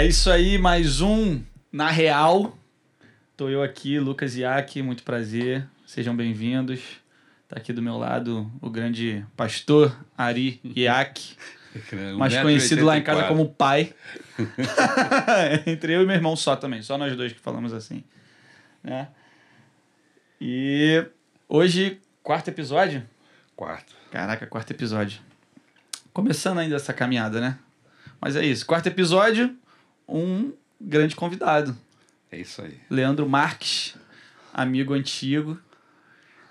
É isso aí, mais um Na Real. Tô eu aqui, Lucas Iac, muito prazer. Sejam bem-vindos. Tá aqui do meu lado o grande pastor Ari Iac, mais conhecido lá em casa como pai. Entre eu e meu irmão só também, só nós dois que falamos assim. Né? E hoje, quarto episódio? Quarto. Caraca, quarto episódio. Começando ainda essa caminhada, né? Mas é isso. Quarto episódio, um grande convidado. É isso aí. Leandro Marques, amigo antigo.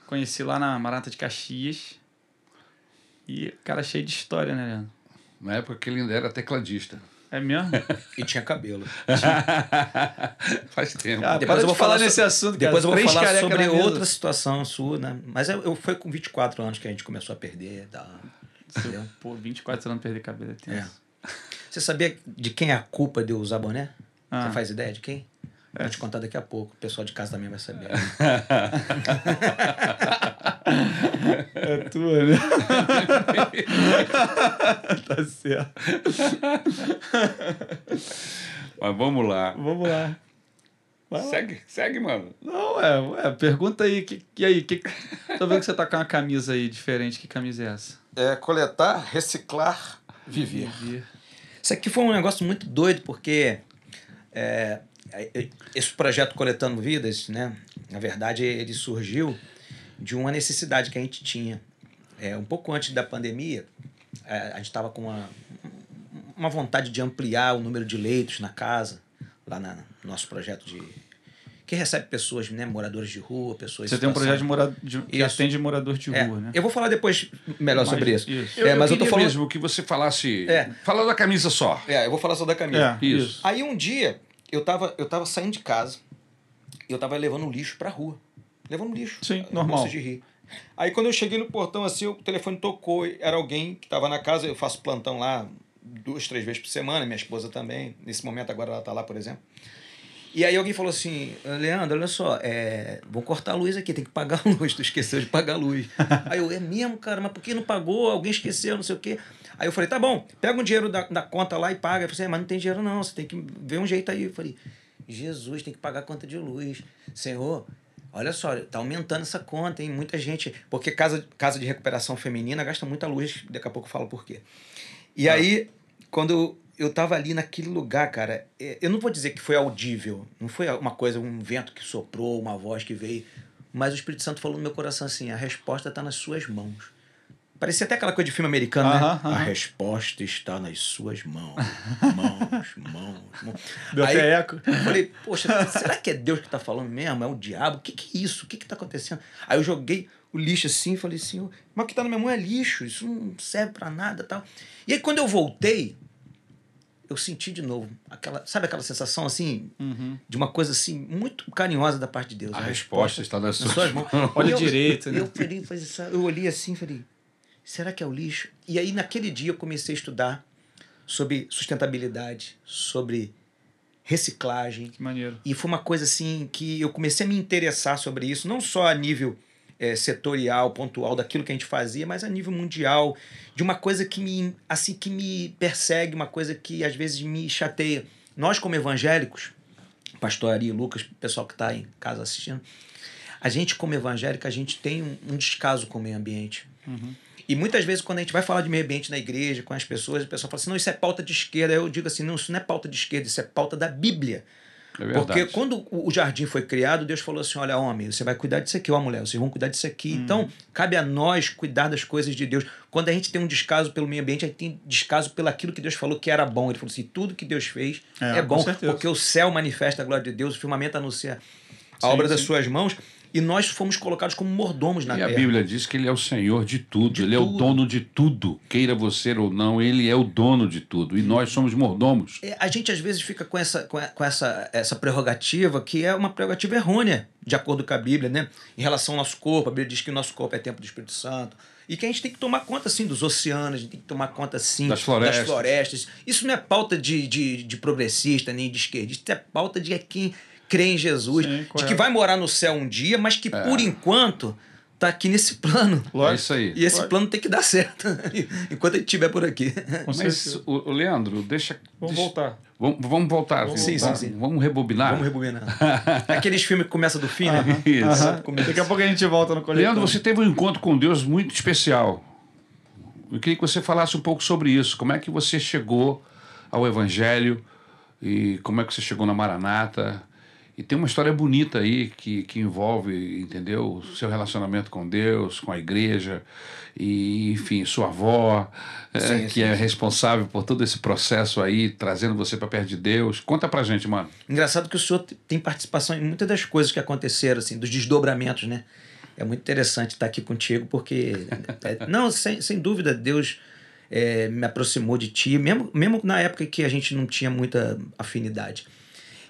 Conheci lá na Marata de Caxias. E cara cheio de história, né, Leandro? Na época que ele ainda era tecladista. É mesmo? e tinha cabelo. Faz tempo. Ah, depois eu vou falar nesse assunto. Depois eu vou falar sobre outra situação sua, né? Mas eu, eu, foi com 24 anos que a gente começou a perder. Da, entendeu? Pô, 24 anos perder cabelo é tenso. É. Você sabia de quem é a culpa de eu usar boné? Ah. Você faz ideia de quem? É. Vou te contar daqui a pouco. O pessoal de casa também vai saber. é tua, né? tá certo. Mas vamos lá. Vamos lá. segue, segue, mano. Não, é, ué, pergunta aí. Que, e aí? Que, tô vendo que você tá com uma camisa aí diferente. Que camisa é essa? É coletar, reciclar, viver. viver. Isso aqui foi um negócio muito doido, porque é, esse projeto Coletando Vidas, né, na verdade, ele surgiu de uma necessidade que a gente tinha. É, um pouco antes da pandemia, é, a gente estava com uma, uma vontade de ampliar o número de leitos na casa, lá na, no nosso projeto de que recebe pessoas, né, moradores de rua, pessoas. Você tem um projeto de mora, de, que atende moradores de é, rua, né? Eu vou falar depois melhor mas, sobre isso. isso. Eu, é, mas eu, eu tô falando mesmo que você falasse. É. Fala da camisa só. É, eu vou falar só da camisa. É, isso. Aí um dia eu tava, eu tava saindo de casa e eu tava levando lixo pra rua. Levando lixo. Sim, normal. de rir. Aí quando eu cheguei no portão assim, o telefone tocou, era alguém que estava na casa, eu faço plantão lá duas, três vezes por semana, minha esposa também. Nesse momento agora ela está lá, por exemplo. E aí alguém falou assim, Leandro, olha só, é, vou cortar a luz aqui, tem que pagar a luz, tu esqueceu de pagar a luz. aí eu, é mesmo, cara, mas por que não pagou? Alguém esqueceu, não sei o quê. Aí eu falei, tá bom, pega o dinheiro da, da conta lá e paga. Eu falei, mas não tem dinheiro não, você tem que ver um jeito aí. Eu falei, Jesus, tem que pagar a conta de luz. Senhor, olha só, tá aumentando essa conta, hein? Muita gente. Porque casa, casa de recuperação feminina gasta muita luz, daqui a pouco eu falo por quê. E ah. aí, quando eu tava ali naquele lugar, cara. É, eu não vou dizer que foi audível, não foi uma coisa, um vento que soprou, uma voz que veio, mas o Espírito Santo falou no meu coração assim: a resposta está nas suas mãos. Parecia até aquela coisa de filme americano, uh -huh, né? Uh -huh. A resposta está nas suas mãos. Mãos, mãos, mãos. Deu Aí, até eco. Eu falei, poxa, será que é Deus que está falando mesmo? É o diabo? O que, que é isso? O que está acontecendo? Aí eu joguei o lixo assim e falei, senhor, mas o que está na minha mão é lixo, isso não serve para nada tal. E aí quando eu voltei, eu senti de novo aquela, sabe aquela sensação assim, uhum. de uma coisa assim muito carinhosa da parte de Deus. A, a resposta, está nas, nas suas mãos. Olha direito, né? Eu, falei, eu olhei assim, falei, será que é o lixo? E aí naquele dia eu comecei a estudar sobre sustentabilidade, sobre reciclagem. Que maneiro. E foi uma coisa assim que eu comecei a me interessar sobre isso, não só a nível é, setorial, pontual daquilo que a gente fazia, mas a nível mundial, de uma coisa que me, assim, que me persegue, uma coisa que às vezes me chateia. Nós, como evangélicos, pastor Ari, Lucas, pessoal que está em casa assistindo, a gente, como evangélico, a gente tem um, um descaso com o meio ambiente. Uhum. E muitas vezes, quando a gente vai falar de meio ambiente na igreja, com as pessoas, o pessoal fala assim: não, isso é pauta de esquerda. Eu digo assim: não, isso não é pauta de esquerda, isso é pauta da Bíblia. É Porque quando o jardim foi criado, Deus falou assim: olha, homem, você vai cuidar disso aqui, ó, mulher, vocês vão cuidar disso aqui. Hum. Então, cabe a nós cuidar das coisas de Deus. Quando a gente tem um descaso pelo meio ambiente, a gente tem descaso pelo aquilo que Deus falou que era bom. Ele falou assim: tudo que Deus fez é, é bom, porque o céu manifesta a glória de Deus, o firmamento anuncia a sim, obra sim. das suas mãos. E nós fomos colocados como mordomos na e terra. E a Bíblia diz que ele é o Senhor de tudo, de ele tudo. é o dono de tudo. Queira você ou não, ele é o dono de tudo. E nós somos mordomos. É, a gente às vezes fica com essa, com essa, essa prerrogativa que é uma prerrogativa errônea, de acordo com a Bíblia, né? Em relação ao nosso corpo. A Bíblia diz que o nosso corpo é templo do Espírito Santo. E que a gente tem que tomar conta, sim, dos oceanos, a gente tem que tomar conta, sim, das florestas. Das florestas. Isso não é pauta de, de, de progressista nem de esquerdista, é pauta de quem crê em Jesus, Sim, de que vai morar no céu um dia, mas que é. por enquanto tá aqui nesse plano. É isso aí. E esse plano tem que dar certo enquanto ele estiver por aqui. Mas, o, o Leandro, deixa. Vamos deixa- voltar. Vamos, vamos voltar. Vamos Sim, vamos, sim, sim. Vamos rebobinar. Vamos rebobinar. Aqueles filmes que começam do fim, né? Isso. Aham. Daqui a pouco a gente volta no coletor. Leandro, você teve um encontro com Deus muito especial. Eu queria que você falasse um pouco sobre isso. Como é que você chegou ao Evangelho e como é que você chegou na Maranata? E tem uma história bonita aí que, que envolve, entendeu? O seu relacionamento com Deus, com a igreja, e, enfim, sua avó, eh, Sim, que sim, é sim. responsável por todo esse processo aí, trazendo você para perto de Deus. Conta pra gente, mano. Engraçado que o senhor tem participação em muitas das coisas que aconteceram, assim, dos desdobramentos, né? É muito interessante estar aqui contigo, porque. é, não, sem, sem dúvida, Deus é, me aproximou de ti, mesmo, mesmo na época que a gente não tinha muita afinidade.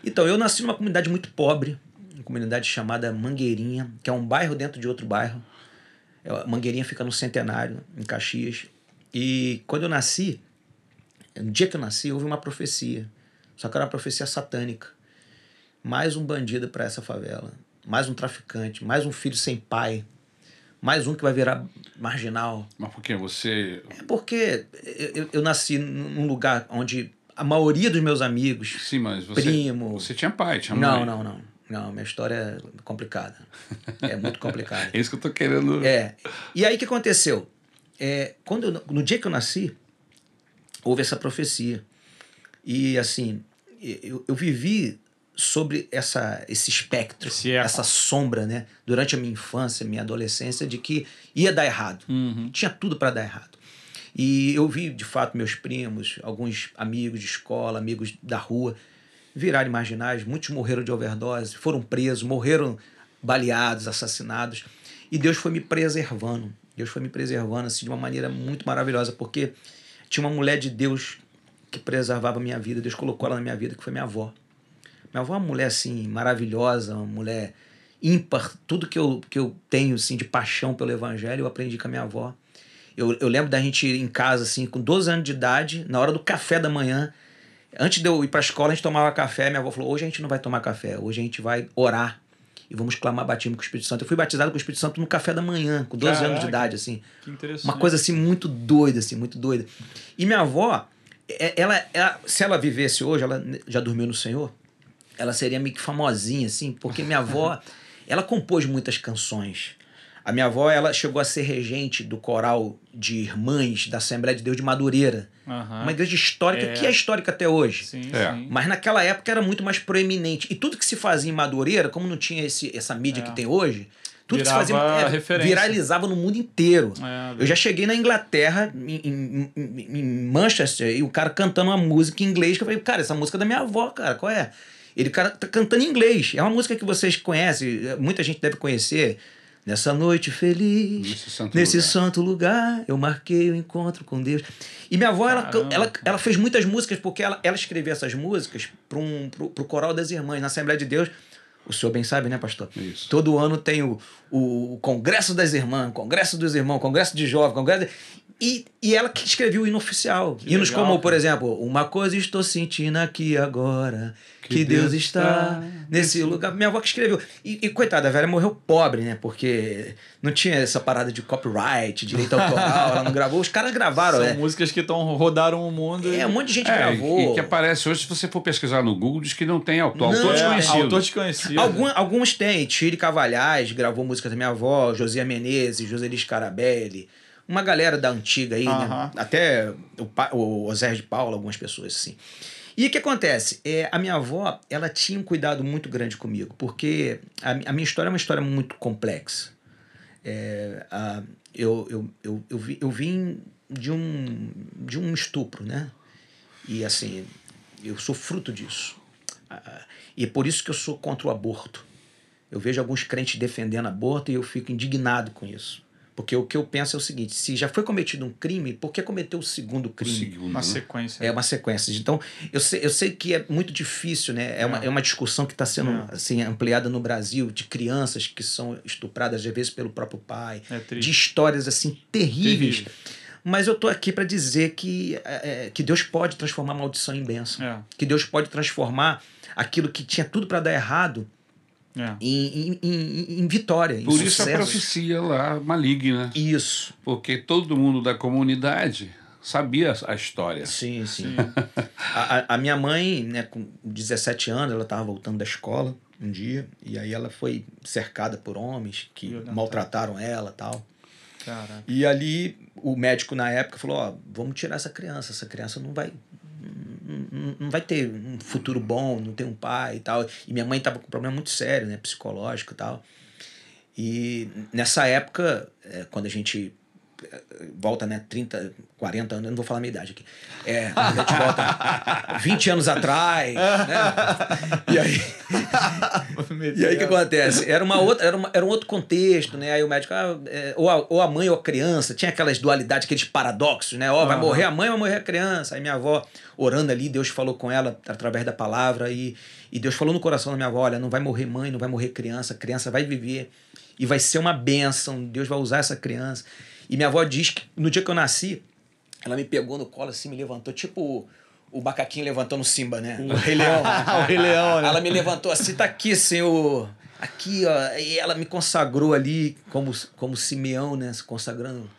Então, eu nasci numa comunidade muito pobre, uma comunidade chamada Mangueirinha, que é um bairro dentro de outro bairro. É, Mangueirinha fica no Centenário, em Caxias. E quando eu nasci, no dia que eu nasci, houve uma profecia. Só que era uma profecia satânica. Mais um bandido para essa favela. Mais um traficante. Mais um filho sem pai. Mais um que vai virar marginal. Mas por que você. É porque eu, eu- eu nasci num lugar onde a maioria dos meus amigos. Sim, mas você. Primo. Você tinha pai, tinha Não, mãe. não, não. Não, minha história é complicada. É muito complicada. É isso que eu tô querendo. É. E aí o que aconteceu? É, quando eu- no dia que eu nasci, houve essa profecia. E assim, eu, eu vivi sobre essa, esse espectro, Esse essa sombra, né? Durante a minha infância, minha adolescência, de que ia dar errado. Uhum. Tinha tudo para dar errado. E eu vi, de fato, meus primos, alguns amigos de escola, amigos da rua, virarem marginais. Muitos morreram de overdose, foram presos, morreram baleados, assassinados. E Deus foi me preservando. Deus foi me preservando assim, de uma maneira muito maravilhosa, porque tinha uma mulher de Deus que preservava a minha vida. Deus colocou ela na minha vida, que foi minha avó. Minha avó é uma mulher assim maravilhosa, uma mulher ímpar. Tudo que eu, que eu tenho assim de paixão pelo evangelho, eu aprendi com a minha avó. Eu, eu lembro da gente ir em casa assim, com 12 anos de idade, na hora do café da manhã, antes de eu ir para a escola, a gente tomava café. Minha avó falou: "Hoje a gente não vai tomar café, hoje a gente vai orar e vamos clamar batismo com o Espírito Santo". Eu fui batizado com o Espírito Santo no café da manhã, com 12 anos de Caraca. idade assim. Que interessante. Uma coisa assim muito doida, assim, muito doida. E minha avó, é- ela, ela- se ela vivesse hoje, ela já dormiu no Senhor, ela seria meio que famosinha, assim, porque minha avó, ela compôs muitas canções. A minha avó, ela chegou a ser regente do coral de irmãs da Assembleia de Deus de Madureira. Aham. Uma igreja histórica, É. que é histórica até hoje. Sim, É. sim. Mas naquela época era muito mais proeminente. E tudo que se fazia em Madureira, como não tinha esse, essa mídia É. que tem hoje, tudo Virava que se fazia é, referência. viralizava no mundo inteiro. É, Eu já cheguei na Inglaterra, em, em- em- em Manchester, e o cara cantando uma música em inglês, que eu falei, cara, essa música é da minha avó, cara, qual é? Ele cara tá cantando em inglês. É uma música que vocês conhecem, muita gente deve conhecer. Nessa noite feliz, Nesse santo nesse lugar. santo lugar, eu marquei o encontro com Deus. E minha avó, ela, ela, ela fez muitas músicas, porque ela, ela escrevia essas músicas para um, pro, pro coral das irmãs, na Assembleia de Deus. O senhor bem sabe, né, pastor? Isso. Todo ano tem o, o Congresso das Irmãs, Congresso dos Irmãos, Congresso de Jovens, Congresso. de- E, e ela que escreveu o hino oficial. Que Hinos legal, como, por cara. exemplo, Uma coisa estou sentindo aqui agora, que, Que Deus, Deus está nesse lugar. Minha avó que escreveu. E, e coitada, a velha morreu pobre, né? Porque não tinha essa parada de copyright, direito autoral, ela não gravou. Os caras gravaram, São é. músicas que tão, rodaram o mundo. É, um monte de gente É, gravou. e que aparece hoje, se você for pesquisar no Google, diz que não tem autor. Não, autor é, desconhecido. Autor desconhecido. Algum, alguns tem. Tire Cavalhais gravou música da minha avó, Josia Menezes, Joseli Scarabelli. Uma galera da antiga aí, né? Aham. Até o, o Osés de Paula, algumas pessoas assim. E o que acontece? É, a minha avó, ela tinha um cuidado muito grande comigo, porque a, a minha história é uma história muito complexa. É, a- eu, eu, eu, eu, vi- eu vim de um, de um estupro, né? E assim, eu sou fruto disso. E é por isso que eu sou contra o aborto. Eu vejo alguns crentes defendendo aborto e eu fico indignado com isso. Porque o que eu penso é o seguinte: se já foi cometido um crime, por que cometer o segundo O crime? segundo, Uma né? sequência. É uma sequência. Então, eu sei, eu sei que é muito difícil, né? É, Uma, É. é uma discussão que está sendo É. assim, ampliada no Brasil, de crianças que são estupradas, às vezes, pelo próprio pai, É de histórias assim terríveis. Terrível. Mas eu tô aqui para dizer que, é, é, que Deus pode transformar maldição em bênção. É. Que Deus pode transformar aquilo que tinha tudo para dar errado É. em, em, em, em vitória, em Por isso a profecia lá maligna. Isso. Porque todo mundo da comunidade sabia a história. Sim, sim. A, a- minha mãe, né, com 17 anos, ela estava voltando da escola um dia, e aí ela foi cercada por homens que maltrataram ela tal. Caraca. E ali o médico na época falou, ó, vamos tirar essa criança, essa criança não vai não- vai ter um futuro bom, não tem um pai e tal. E minha mãe estava com um problema muito sério, né, psicológico e tal. E nessa época, é, quando a gente volta, né, 30, 40 anos, eu não vou falar a minha idade aqui. É, a gente volta 20 anos atrás, né? E aí, e aí o que acontece? Era, uma outra, era, uma- era um outro contexto, né? Aí o médico, ah, é, ou, a, ou a mãe ou a criança, tinha aquelas dualidades, aqueles paradoxos, né? Ó, vai Aham. morrer a mãe ou vai morrer a criança. Aí minha avó, orando ali, Deus falou com ela através da palavra e, e Deus falou no coração da minha avó: olha, não vai morrer mãe, não vai morrer criança, a criança vai viver e vai ser uma bênção, Deus vai usar essa criança. E minha avó diz que no dia que eu nasci, ela me pegou no colo assim, me levantou, tipo o macaquinho levantando o Simba, né? O Rei Leão. o Rei Leão, né? Ela me levantou assim, tá aqui, senhor. Aqui, ó. E ela me consagrou ali como, como Simeão, né? Se consagrando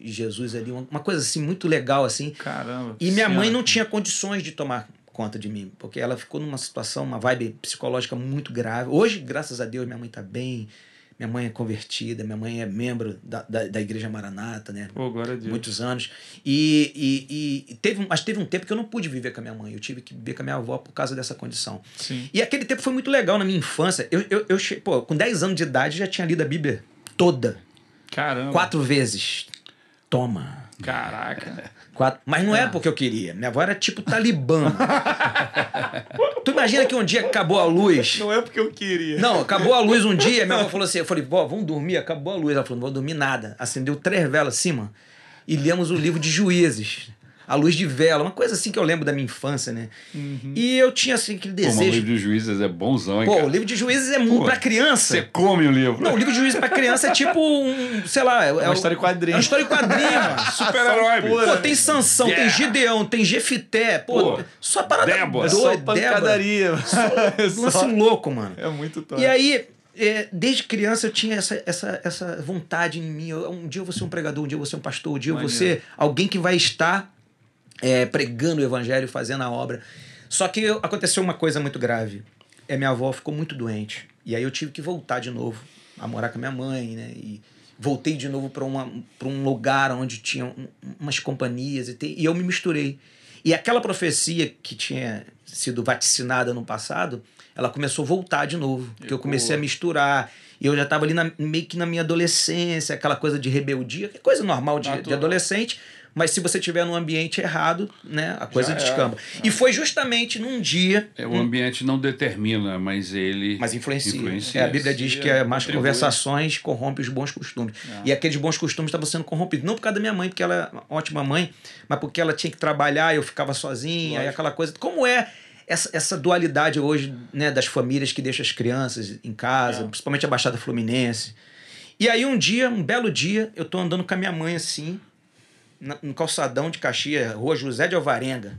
Jesus ali. Uma coisa assim, muito legal, assim. Caramba. E minha mãe Cena. não tinha condições de tomar conta de mim, porque ela ficou numa situação, uma vibe psicológica muito grave. Hoje, graças a Deus, minha mãe tá bem. Minha mãe é convertida, minha mãe é membro da, da, da Igreja Maranata, né? Pô, glória a Deus. muitos anos. E, e, e teve, mas teve um tempo que eu não pude viver com a minha mãe. Eu tive que viver com a minha avó por causa dessa condição. Sim. E aquele tempo foi muito legal na minha infância. Eu, eu, eu pô, com 10 anos de idade já tinha lido a Bíblia toda, Caramba. quatro vezes. Toma. Caraca. Quatro. Mas não Ah. é porque eu queria. Minha avó era tipo talibã. tu imagina que um dia acabou a luz. Não é porque eu queria. Não, acabou a luz um dia, minha avó falou assim, eu falei, vó, vamos dormir, acabou a luz. Ela falou, não vou dormir nada. Acendeu três velas acima e lemos o livro de Juízes. A luz de vela, uma coisa assim que eu lembro da minha infância, né? E eu tinha assim aquele Pô, mas o desejo. livro de juízes é bonzão, hein, Pô, cara? o livro de Juízes é muito Pô, pra criança. Você come o livro. Não, o livro de Juízes pra criança é tipo um, sei lá, é, uma o- história em quadrinho. É uma história em quadrinho. Super-herói. Pô, tem Sansão, tem Yeah. Gideão, tem Jefité, pô, Pô, só parada Débora. É só doida, Débora. pancadaria. É só- Lance louco, mano. É muito top. E aí, é, desde criança eu tinha essa, essa, essa vontade em mim. Um dia eu vou ser um pregador, um dia eu vou ser um pastor, um dia eu vou ser alguém que vai estar é, pregando o evangelho, fazendo a obra. Só que eu- aconteceu uma coisa muito grave. É, minha avó ficou muito doente. E aí eu tive que voltar de novo a morar com a minha mãe, né? E voltei de novo para um lugar onde tinha um- umas companhias e, te- e eu me misturei. E aquela profecia que tinha sido vaticinada no passado, ela começou a voltar de novo. Porque eu comecei a misturar. E eu já estava ali na- meio que na minha adolescência, aquela coisa de rebeldia, que é coisa normal de, de adolescente. Mas se você estiver num ambiente errado, né, a coisa Já era. descamba. E foi justamente num dia. É, o ambiente não determina, mas ele. Mas influencia. Influencia. É, a Bíblia diz que é mais Contribui. conversações corrompe os bons costumes. É. E aqueles bons costumes estavam sendo corrompidos. Não por causa da minha mãe, porque ela é uma ótima mãe, mas porque ela tinha que trabalhar, eu ficava sozinha, Lógico. aquela coisa. Como é essa, essa dualidade hoje né, das famílias que deixam as crianças em casa, É. principalmente a Baixada Fluminense. E aí um dia, um belo dia, eu tô andando com a minha mãe assim, no calçadão de Caxias, rua José de Alvarenga.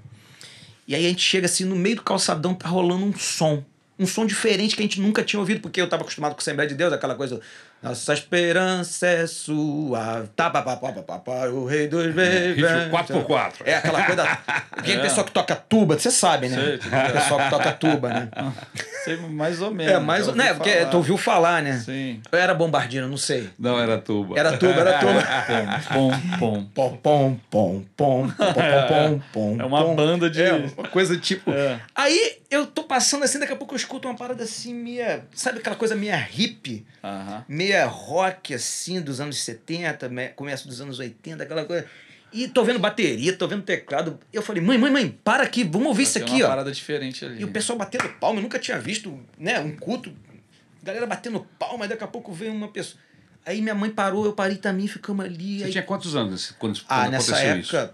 E aí a gente chega assim, no meio do calçadão tá rolando um som. Um som diferente que a gente nunca tinha ouvido, porque eu tava acostumado com a Assembleia de Deus, aquela coisa. Nossa esperança é sua. Tá, pá, pá, pá, pá, pá, o rei dos Ritmo bebês. 4x4. É aquela coisa. Quem é pessoal que toca tuba, você sabe, né? Sei, pessoal que toca tuba, né? Sei mais ou menos. É, mas. já ouvi Né, porque tu ouviu falar, né? Sim. Eu era bombardino, não sei. Não, era tuba. Era tuba, era tuba. Pom, pom. Pom, pom, pom, pom, pom, pom, pom, É uma banda de- É, uma coisa tipo. É. Aí eu tô passando assim, daqui a pouco eu escuto uma parada assim, meia. Sabe aquela coisa meia hippie? Aham. Meia rock assim, dos anos 70, me- começo dos anos 80, aquela coisa. E tô vendo bateria, tô vendo teclado. Eu falei, mãe, mãe, mãe, para aqui, vamos ouvir isso Tem aqui, uma ó. parada diferente ali. E o pessoal batendo palma, eu nunca tinha visto, né, um culto, galera batendo palma, aí daqui a pouco veio uma pessoa. Aí minha mãe parou, eu parei também, ficamos ali. Você aí- tinha quantos anos quando, ah, quando nessa aconteceu época, isso?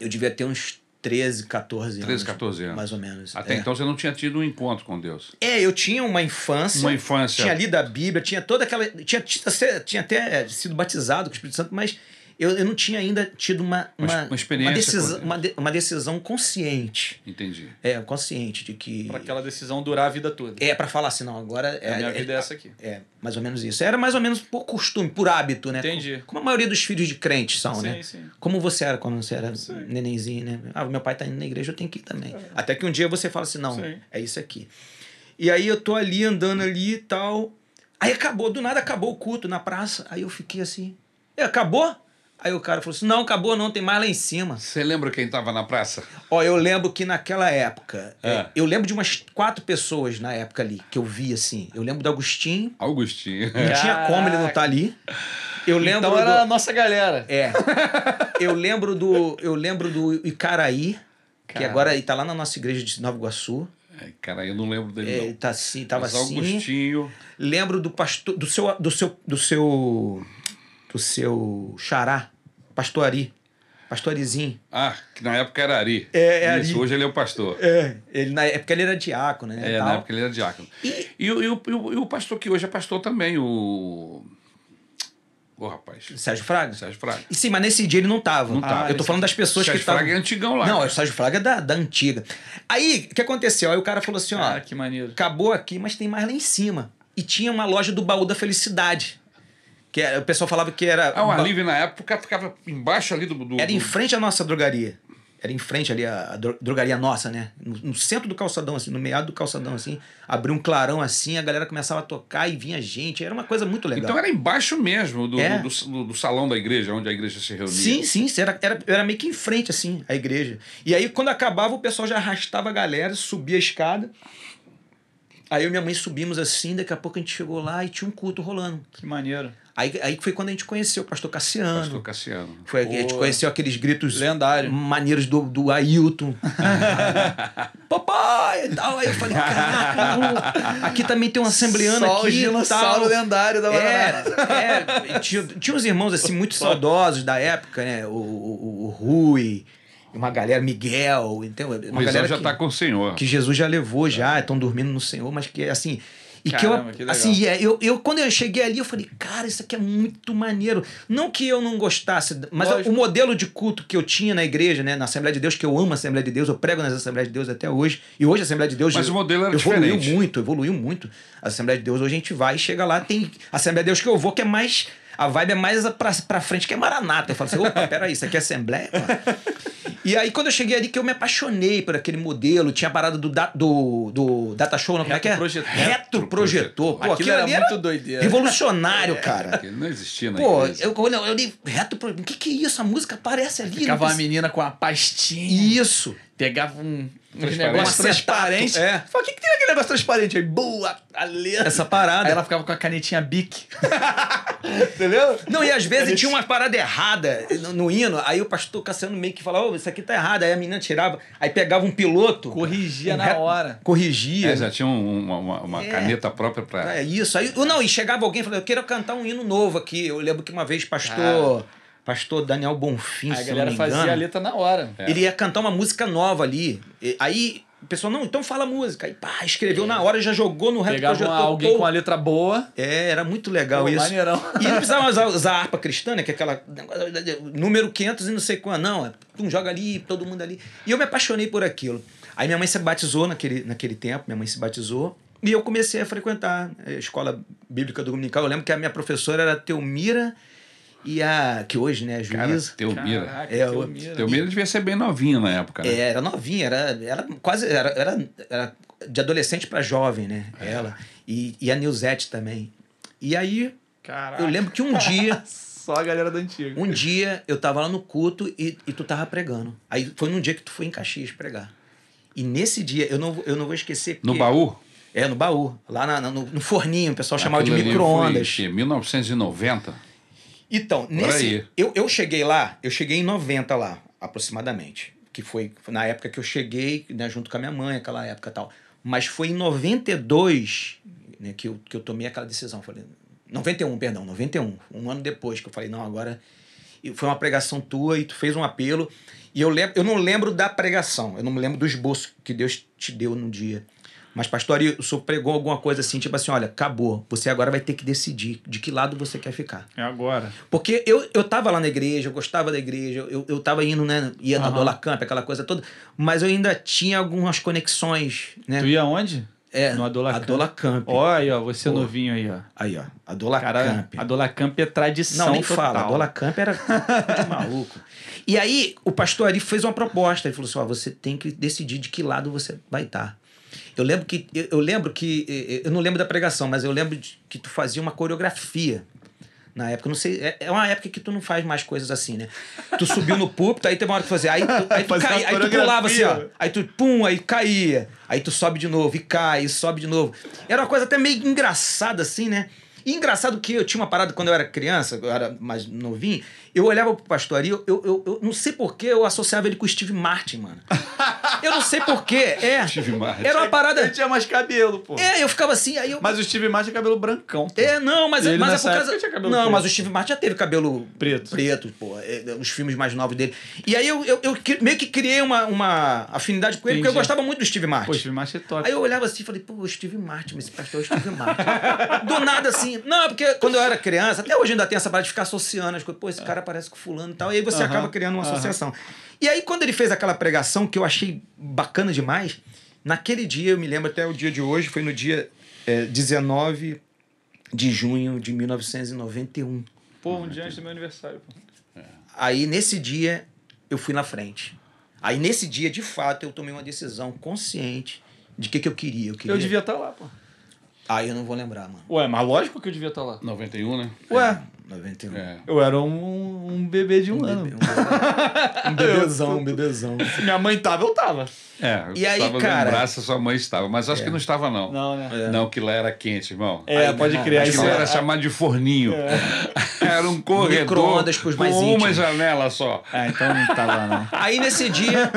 eu devia ter uns 13, 14 anos. 13, 14 anos. Mais ou menos. Até é. então você não tinha tido um encontro com Deus. É, eu tinha uma infância. Uma infância. Tinha lido a Bíblia, tinha toda aquela. Tinha, tinha, tinha até sido batizado com o Espírito Santo, mas eu, eu não tinha ainda tido uma, Uma- uma, uma experiência decisão, com- uma, de- uma decisão consciente. Entendi. É, consciente de que. Pra aquela decisão durar a vida toda. É, pra falar assim, não, agora. a minha vida é essa aqui. É, mais ou menos isso. Era mais ou menos por costume, por hábito, né? Entendi. Como a maioria dos filhos de crentes são, Sim, né? sim. Como você era quando você era Sim. nenenzinho, né? Ah, meu pai tá indo na igreja, eu tenho que ir também. Até que um dia você fala assim, não, Sim. é isso aqui. E aí eu tô ali andando ali e tal. Aí acabou, do nada acabou o culto na praça. Aí eu fiquei assim, "É, acabou? Aí o cara falou assim, não, acabou não, tem mais lá em cima. Você lembra quem tava na praça? Ó, eu lembro que naquela época, É. é, eu lembro de umas quatro pessoas na época ali, que eu vi assim. Eu lembro do Agostinho, Augustinho. não tinha como ele não estar ali. Eu lembro Então do... era a nossa galera. É. Eu lembro do. Eu lembro do Icaraí, que Cara. agora ele tá lá na nossa igreja de Nova Iguaçu. Ai, cara, eu não lembro dele É, não. ele tá assim, tava Mas assim. Augustinho. Lembro do pastor. Do seu. Do seu. Do seu. Do seu xará. Pastor Ari. Pastor Arizinho. Ah, que na época era Ari. É, é Isso, Ari. hoje ele é o pastor. É. Ele, na época ele era diácono, né? É, tal. na época ele era diácono. E, o- e o, e o- e o pastor que hoje é pastor também, o. Ô, rapaz. Sérgio Fraga? Sérgio Fraga. E sim, mas nesse dia ele não tava. Não tava. eu tô falando das pessoas Sérgio que estavam. Fraga é antigão lá. Não, cara. o Sérgio Fraga é da, da antiga. Aí, o que aconteceu? Aí o cara falou assim: ó. Ah, que maneiro. acabou aqui, mas tem mais lá em cima. E tinha uma loja do baú da felicidade. Que era- o pessoal falava que era. Ah, o Arlívio na época ficava embaixo ali do. do Era em frente à nossa drogaria. Era em frente ali a, a dro- drogaria nossa, né? No, no centro do calçadão, assim, no meado do calçadão, assim. Abriu um clarão assim, a galera começava a tocar e vinha gente. Era uma coisa muito legal. Então era embaixo mesmo do, É. do, do- do salão da igreja, onde a igreja se reunia. Sim, sim, era, era, era meio que em frente, assim, a igreja. E aí, quando acabava, o pessoal já arrastava a galera, subia a escada. Aí eu e minha mãe subimos assim, daqui a pouco a gente chegou lá e tinha um culto rolando. Que maneiro. Aí, aí foi quando a gente conheceu o pastor Cassiano. Pastor Cassiano. Foi, a gente conheceu aqueles gritos Lendário. maneiros do, do Ailton. Papai! E tal. Aí eu falei, caraca, aqui também tem um assembleano Só o aqui. e dinossauro lendário da Maranata. É, é, tinha, tinha uns irmãos assim muito saudosos da época, né? O, o, o Rui, uma galera, Miguel, então, uma O galera já que, está com o senhor. que Jesus já levou já, estão dormindo no Senhor, mas que assim. E Caramba, que que eu, legal. assim, é, eu, eu, quando eu cheguei ali, eu falei, cara, isso aqui é muito maneiro. Não que eu não gostasse, mas Lógico. o modelo de culto que eu tinha na igreja, né, na Assembleia de Deus, que eu amo a Assembleia de Deus, eu prego nas Assembleias de Deus até hoje. E hoje a Assembleia de Deus Mas o modelo era evoluiu diferente. muito, evoluiu muito. A Assembleia de Deus, hoje a gente vai e chega lá, tem a Assembleia de Deus que eu vou, que é mais. A vibe é mais pra, pra frente, que é Maranata. Eu falo assim, opa, peraí, isso aqui é Assembleia? pô?" E aí, quando eu cheguei ali, que eu me apaixonei por aquele modelo, tinha a parada do, da- do, do Data Show, não, como é que é? Retroprojetor. Retroprojetor. Pô, Aquilo era muito doideira. Revolucionário, cara. Porque não existia na Pô, igreja. eu, quando eu, eu li retro. O que, que é isso? A música aparece ali. Ficava uma precisa- menina com uma pastinha. Isso. Pegava um, uns Transparente. negócios Um transparentes. é. Fala, o que, que tem naquele negócio transparente? Aí, boa, a letra. Essa parada. Aí ela ficava com a canetinha Bic. Entendeu? Não, e às vezes tinha uma parada errada no, no hino, aí o pastor Cassiano meio que falava, ô, isso aqui tá errado. Aí a menina tirava, aí pegava um piloto. Corrigia um na re- hora. Corrigia. É, já tinha um- uma, uma- uma É. caneta própria para. É isso. Aí, não, e chegava alguém e falava, eu quero cantar um hino novo aqui. Eu lembro que uma vez pastor, pastor Daniel Bonfim, a se galera não me fazia engano, a letra na hora. ele ia cantar uma música nova ali. E- aí o pessoal, não, então fala música. Aí pá, escreveu na hora e já jogou no reto Pegava projetor. alguém pô. com a letra boa. É, era muito legal Pô, isso. maneirão. E não precisava usar, usar a harpa cristã, né? Que é aquela. Número 500 e não sei quando. Não, é, pum, joga ali, todo mundo ali. E eu me apaixonei por aquilo. Aí minha mãe se batizou naquele, naquele tempo, minha mãe se batizou. E eu comecei a frequentar a escola bíblica dominical. Eu lembro que a minha professora era a Teomira e a. que hoje, né, é Cara, juíza. Teomira. Caraca, É, o- Teomira. Teomira devia ser bem novinho na época, né? É, era novinha, era, era quase. Era, era, era de adolescente para jovem, né? Ela. E, e a Nilzete também. E aí, Caraca. eu lembro que um dia. Só a galera da antiga. Um dia eu tava lá no culto e, e tu tava pregando. Aí foi num dia que tu foi em Caxias pregar. E nesse dia, eu não, vou- eu não vou esquecer. No baú? É, no baú. Lá na- no, no forninho, o pessoal chamava de Aquilo micro-ondas. foi em quê? 1990? Então, nesse. Eu, eu cheguei lá, eu cheguei em 90 lá, aproximadamente. Que foi na época que eu cheguei, né, junto com a minha mãe, aquela época e tal. Mas foi em 92 né, que, eu, que eu tomei aquela decisão. Falei, 91, perdão, 91. Um ano depois que eu falei, não, agora. Foi uma pregação tua e tu fez um apelo. E eu, lembro, eu não lembro da pregação, eu não me lembro do esboço que Deus te deu no dia. Mas, pastor Ari, o senhor pregou alguma coisa assim, tipo assim, olha, acabou. Você agora vai ter que decidir de que lado você quer ficar. É agora. Porque eu, eu tava lá na igreja, eu gostava da igreja, eu, eu tava indo, né? Ia na Aham. Dola Camp, aquela coisa toda, mas eu ainda tinha algumas conexões, né? Tu ia onde? É, No Adola Camp. Dola Camp. Ó, aí, ó, você Pô. novinho aí, ó. Aí, ó, a Dola Cara, Camp. a Dola Camp é tradição Não, nem total. fala. A Dola Camp era de maluco. E aí, o pastor Ari fez uma proposta. Ele falou assim: ó, você tem que decidir de que lado você vai estar. Eu lembro que. Eu, lembro que. Eu não lembro da pregação, mas eu lembro de que tu fazia uma coreografia. Na época, não sei. É é uma época que tu não faz mais coisas assim, né? Tu subiu no púlpito, aí teve uma hora que tu fazia. Aí tu, aí tu, caía, aí tu pulava assim, ó. Aí tu, pum, aí caía. Aí tu sobe de novo, e cai, e sobe de novo. Era uma coisa até meio engraçada, assim, né? E engraçado que eu tinha uma parada quando eu era criança, eu era mais novinho, eu olhava pro pastor Ari, eu, eu, eu, eu não sei porquê, eu associava ele com o Steve Martin, mano. Eu não sei porquê, é. Steve Martin. Era uma Ele parada. tinha mais cabelo, pô. É, eu ficava assim, aí eu. Mas o Steve Martin é cabelo brancão. pô. É, não, mas, ele mas é por época causa. tinha cabelo Não, preto. mas o Steve Martin já teve cabelo Preto. preto, pô. é, os filmes mais novos dele. E aí eu, eu, eu meio que criei uma, uma afinidade com ele, porque eu Entendi. gostava muito do Steve Martin. Pô, o Steve Martin é top. Aí eu olhava assim e falei, pô, o Steve Martin, mas esse pastor é o Steve Martin. Do nada assim. Não, é porque quando eu era criança, até hoje ainda tem essa parada de ficar associando as coisas. Pô, esse cara parece com fulano e tal. E aí você Aham, acaba criando uma aham. associação. E aí, quando ele fez aquela pregação que eu achei bacana demais, naquele dia, eu me lembro até o dia de hoje, foi no dia é, 19 de junho de 1991. Pô, um dia antes do meu aniversário, pô. Aí, nesse dia, eu fui na frente. Aí, nesse dia, de fato, eu tomei uma decisão consciente de que, que eu queria. Eu, queria... Eu devia estar lá, pô. Aí eu não vou lembrar, mano. Ué, mas lógico que eu devia estar lá. 91, né? Ué, 91. É. eu era um, um bebê de um, Um, ano. bebê, um bebezão, um bebezão. Se minha mãe tava, eu tava. É, E aí, cara- vendo braço, sua mãe estava. Mas acho que não estava, não. Não, né? Não, que lá era quente, irmão. É, Aí, pode meu criar isso. Aquilo é- era chamado de forninho. Era um corredor Micro-ondas pros mais com uma janela só. Ah, então não tava, não. Aí nesse dia,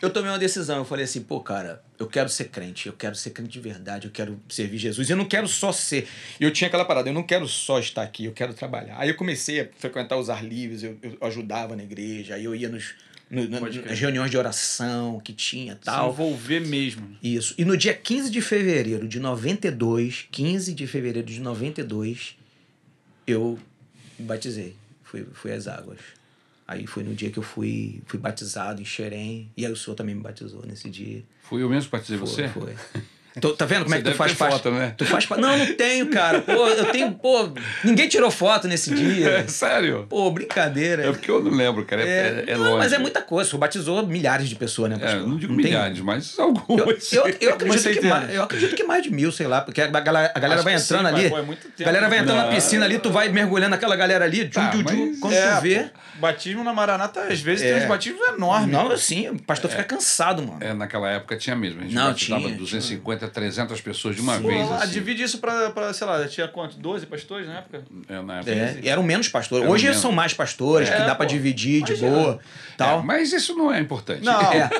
eu tomei uma decisão. Eu falei assim, pô, cara, eu quero ser crente, eu quero ser crente de verdade, eu quero servir Jesus. E eu não quero só ser. Eu tinha aquela parada, eu não quero só estar aqui, eu quero trabalhar. Aí eu comecei a frequentar os ar livres, eu, eu ajudava na igreja, aí eu ia nos, no- na- nas reuniões de oração que tinha Se tal. envolver mesmo. Isso. E no dia 15 de fevereiro de 92, 15 de fevereiro de 92, eu me batizei. Fui, fui às águas. Aí foi no dia que eu fui, fui batizado em Xerém. E aí o senhor também me batizou nesse dia. Fui eu mesmo que batizei você? Foi. Tô- tá vendo como Você é que tu faz parte? foto, né? Tu faz. Não, não tenho, cara. Pô, eu tenho. Pô, ninguém tirou foto nesse dia. É, sério? Pô, brincadeira. É porque eu não lembro, cara. É, é, é não, longe. mas é muita coisa. Batizou milhares de pessoas, né, É, não digo tem- milhares, mas Eu, algumas. eu, eu, acredito que mais, eu acredito que mais de mil, sei lá, porque a galera, a galera vai entrando sim, ali. mas, pô, é muito tempo. a galera vai entrando na Não. piscina ali, tu vai mergulhando naquela galera ali, tchum, Tá, tchum, tchum, mas- quando É, tu vê. batismo na Maranata, às vezes, É. tem uns batismos enormes. Não, assim, o pastor fica cansado, mano. É, naquela época tinha mesmo. A gente Não, batizava tinha, 250, 300 pessoas de uma Pô, vez. lá, assim. divide isso pra, pra, sei lá, tinha quanto? 12 pastores na época? É, na época. É, e eram menos pastores. Hoje menos. são mais pastores, É, que dá pra pô. dividir de boa. Tal. É, mas isso não é importante. Não, É.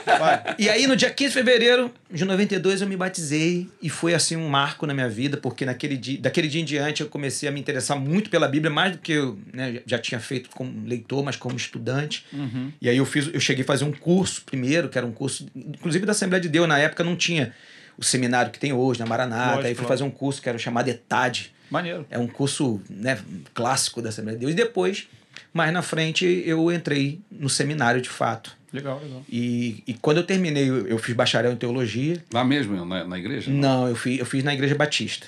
E aí, no dia 15 de fevereiro de 92, eu me batizei e foi assim um marco na minha vida, porque naquele dia, daquele dia em diante eu comecei a me interessar muito pela Bíblia, mais do que eu né, já tinha feito como leitor, mas como estudante. Uhum. E aí eu fiz, eu cheguei a fazer um curso primeiro, que era um curso, inclusive da Assembleia de Deus, na época não tinha o seminário que tem hoje, na Maranata. Lógico, aí fui fazer um curso que era chamado ETAD. Maneiro. É um curso né, clássico da Assembleia de Deus. E depois, mais na frente, eu entrei no seminário de fato. Legal, legal. E, e quando eu terminei, eu, eu fiz bacharel em teologia. Lá mesmo, na, na igreja? Não, eu fiz, eu fiz na Igreja Batista.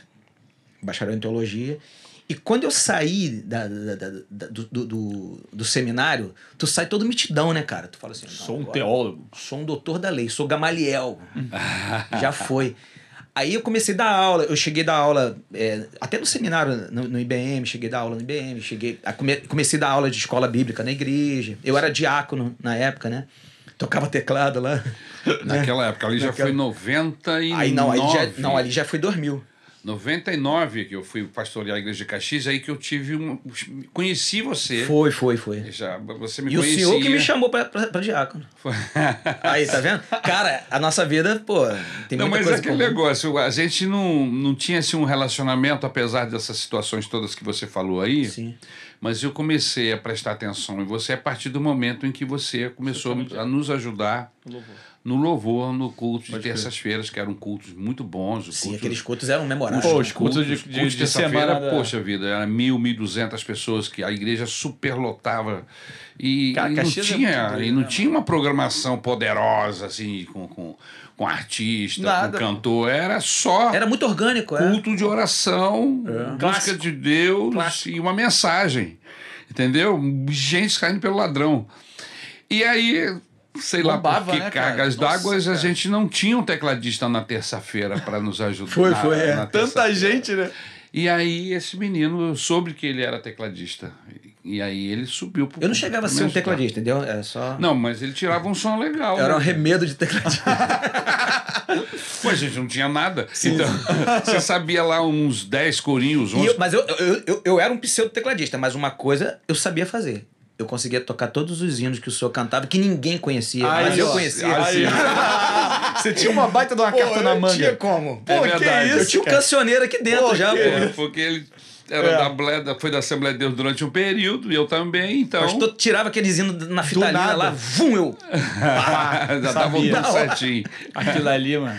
Bacharel em teologia. E quando eu saí da, da- da- do, do, do- seminário, tu sai todo mitidão, né, cara? Tu fala assim: Sou um "Não, agora teólogo. Sou um doutor da lei, sou Gamaliel. Já foi. Aí eu comecei a dar aula, eu cheguei a dar aula, é, até no seminário, no, no IBM, cheguei a dar aula no IBM, cheguei, a come- comecei a dar aula de escola bíblica na igreja. Eu era diácono na época, né? Tocava teclado lá. né? Naquela época, ali já Naquela- foi 99. Aí não, aí já, não, ali já foi 2000. 99 que eu fui pastorear a igreja de Caxias, aí que eu tive um. Conheci você. Foi, foi, foi. Já, você me E o conhecia. senhor que me chamou pra, pra, pra diácono. Foi- Aí, tá vendo? Cara, a nossa vida, pô, tem Não, muita mas é coisa aquele comum. negócio, a gente não, não tinha assim, um relacionamento, apesar dessas situações todas que você falou aí, Sim. Mas eu comecei a prestar atenção em você a partir do momento em que você começou a nos ajudar no louvor, no culto de terças-feiras, que eram cultos muito bons. Sim, cultos, aqueles cultos eram memoráveis. Pô, os cultos de, de, cultos de terça-feira, semana. da- poxa vida, era mil, mil duzentas pessoas que a igreja superlotava e, Cara, e não é tinha doido, e não né, tinha uma programação poderosa assim com, com, com artista, Nada, com cantor, era só Era muito orgânico, é. culto de oração, música Clássico. de Deus Clássico. e uma mensagem, entendeu? Gente caindo pelo ladrão. E aí Sei lá Bombava, por que né, cargas Nossa, d'água a gente não tinha um tecladista na terça-feira para nos ajudar. Foi, foi, é. na Tanta gente, né? E aí esse menino soube que ele era tecladista. E aí ele subiu pro Eu não chegava a ser um tecladista, entendeu? Era só. Não, mas ele tirava um som legal. Era um né? remedo de tecladista. Pô, a gente não tinha nada. Então, você sabia lá uns 10 corinhos, E 11 eu- mas eu, eu, eu, eu era um pseudo-tecladista, mas uma coisa eu sabia fazer. Eu conseguia tocar todos os hinos que o senhor cantava, que ninguém conhecia, Aí, mas eu conhecia. Aí. Você tinha uma baita de uma carta na manga. tinha como. É Pô, que verdade. isso, eu tinha um cancioneiro aqui dentro Pô, já, que pô. É, porque ele era É. da, Ble- foi da Assembleia de Deus durante um período, e eu também, então. O pastor tirava aqueles hinos na fitalina lá, vum, eu. já tava sabia. tudo certinho. Aquilo ali, mano.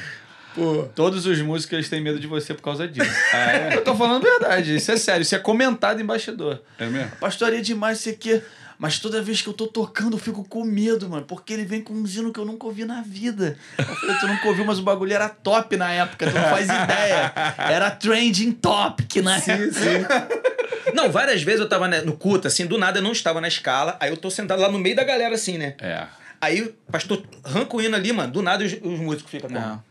Todos os músicos eles têm medo de você por causa disso. Ah, Eu tô falando a verdade, isso é sério, isso é comentado em bastidor. É mesmo? Pastoria demais, isso aqui. Mas toda vez que eu tô tocando, eu fico com medo, mano. Porque ele vem com um hino que eu nunca ouvi na vida. Eu falei, tu nunca ouviu, mas o bagulho era top na época, tu não faz ideia. Era trending topic na época. Não, várias vezes eu tava né, no culto, assim, do nada eu não estava na escala, aí eu tô sentado lá no meio da galera, assim, né? É. Aí o pastor arranca o hino ali, mano, do nada os, os músicos ficam como? Não.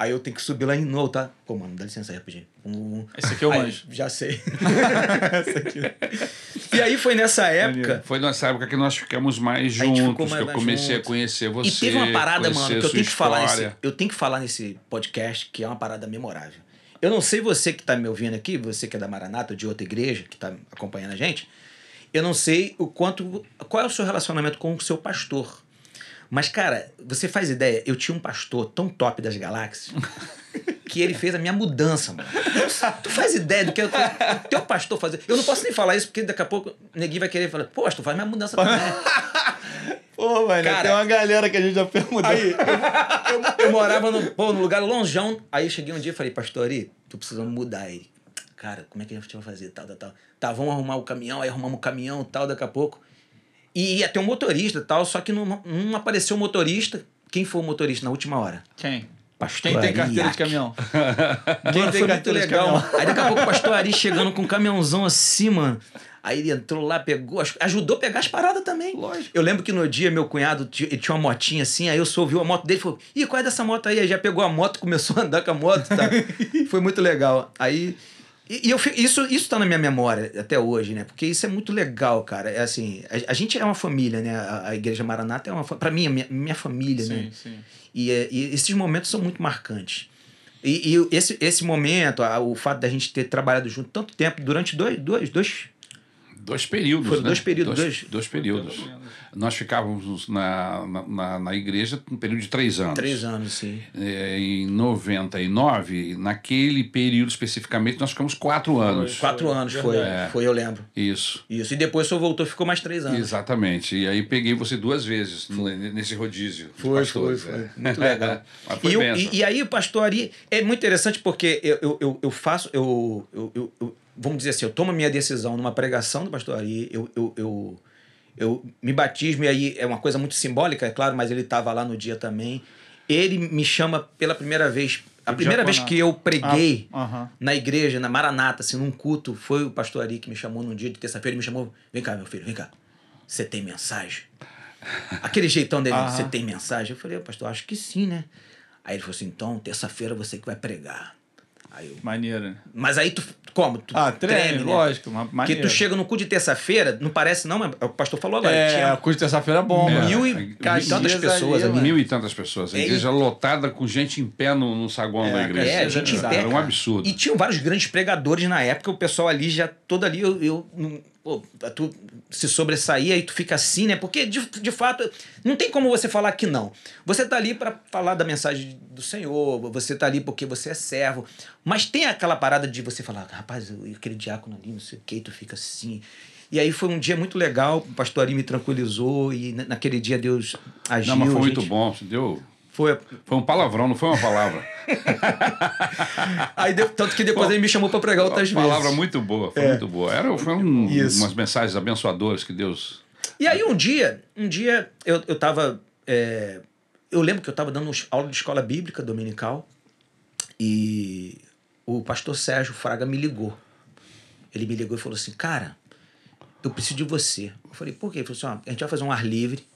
Aí eu tenho que subir lá em novo, tá? Pô, mano, dá licença aí rapidinho. Um, Esse aqui eu Aí, manjo. Já sei. e aí foi nessa época. Foi nessa época que nós ficamos mais juntos, mais- que eu comecei juntos. a conhecer você. E teve uma parada, mano, que eu tenho que falar nesse, história. eu tenho que falar nesse podcast, que é uma parada memorável. Eu não sei você que tá me ouvindo aqui, você que é da Maranata ou de outra igreja, que tá acompanhando a gente, eu não sei o quanto. Qual é o seu relacionamento com o seu pastor. Mas, cara, você faz ideia, eu tinha um pastor tão top das galáxias que ele fez a minha mudança, mano. Tu faz ideia do que o teu pastor fazer. Eu não posso nem falar isso, porque daqui a pouco o neguinho vai querer falar, pô, pastor, faz minha mudança também. Pô, mano, Cara, tem uma galera que a gente já perguntou. Aí, eu, eu- eu morava no, pô, num lugar longeão. Aí eu cheguei um dia e falei, pastor, aí, tô precisando mudar ele. Cara, como é que a gente vai fazer? Tal, tal, tal. Tá, vamos arrumar o caminhão, aí arrumamos o caminhão tal, daqui a pouco. E ia ter um motorista tal, só que não, não apareceu o motorista. Quem foi o motorista na última hora? Quem? Pastor Quem tem carteira de Iac. caminhão? Mano, Quem tem foi muito carteira de caminhão? mano. Aí daqui a pouco o pastor Ari chegando com um caminhãozão assim, mano. Aí ele entrou lá, pegou, ajudou a pegar as paradas também. Lógico. Eu lembro que no dia meu cunhado ele tinha uma motinha assim, aí eu só ouvi a moto dele e falou: Ih, qual é dessa moto aí? Aí já pegou a moto, começou a andar com a moto, tá? Foi muito legal. Aí. E, e eu, isso, isso tá na minha memória até hoje, né? Porque isso é muito legal, cara. É assim, a, a gente é uma família, né? A, a Igreja Maranata é uma. Pra mim, é minha, minha família, né? Sim, sim. E, é- e esses momentos são muito marcantes. E, e esse, esse momento, a- o fato da gente ter trabalhado junto tanto tempo, durante dois, dois, dois Dois períodos. Foram né? dois períodos, Dois, dois- dois períodos. Nós ficávamos na, na, na, igreja um período de três anos. três anos, sim. É, em 99, naquele período especificamente, nós ficamos quatro anos. Quatro anos foi, verdade. foi, eu lembro. Isso. Isso. E depois o senhor voltou, ficou mais três anos. Exatamente. E aí peguei você duas vezes nesse rodízio. Foi, pastores, foi, foi. é. Muito legal. Foi e, eu- e, e aí, pastor Ari, é muito interessante porque eu, eu, eu, faço, eu, eu, eu- eu- vamos dizer assim, eu tomo a minha decisão numa pregação do pastor Ari, eu, eu, eu, eu me batismo, e aí é uma coisa muito simbólica, é claro, mas ele estava lá no dia também. Ele me chama pela primeira vez, a primeira vez que eu preguei Ah, aham. na igreja, na Maranata, assim, num culto, foi o pastor Ari que me chamou num dia de terça-feira, ele me chamou, vem cá, meu filho, vem cá, você tem mensagem? Aquele jeitão dele, você tem mensagem? Eu falei, pastor, acho que sim, né? Aí ele falou assim, então, terça-feira você que vai pregar. Aí eu, Maneiro. né? mas aí tu, como? Tu Ah, treme, né? lógico. Porque tu chega no culto de terça-feira, não parece não, mas o pastor falou agora, É, tinha o curso de terça-feira é bom, mil mano. e tantas pessoas ali. Mil e tantas pessoas. A É, igreja lotada com gente em pé no, no saguão É, da igreja. É, gente em pé. Era um absurdo. E tinham vários grandes pregadores na época, o pessoal ali já, todo ali, eu, eu não- pô, tu se sobressair, aí tu fica assim, né? Porque, de, de fato, não tem como você falar que não. Você tá ali para falar da mensagem do Senhor, você tá ali porque você é servo, mas tem aquela parada de você falar, rapaz, eu- aquele diácono ali, não sei o que, tu fica assim. E aí foi um dia muito legal, o pastor Ari me tranquilizou e na- naquele dia Deus agiu. Não, mas foi gente. muito bom. Deu. Foi, Foi um palavrão, não foi uma palavra. aí tanto que depois ele me chamou para pregar outras uma palavra vezes. muito boa, foi muito boa. Era, foi um, umas mensagens abençoadoras que Deus. E aí um dia, um dia eu, eu tava. é, eu lembro que eu tava dando aula de escola bíblica dominical e o pastor Sérgio Fraga me ligou. Ele me ligou e falou assim, cara, eu preciso de você. Eu falei, por quê? Ele falou assim, ó, a gente vai fazer um ar livre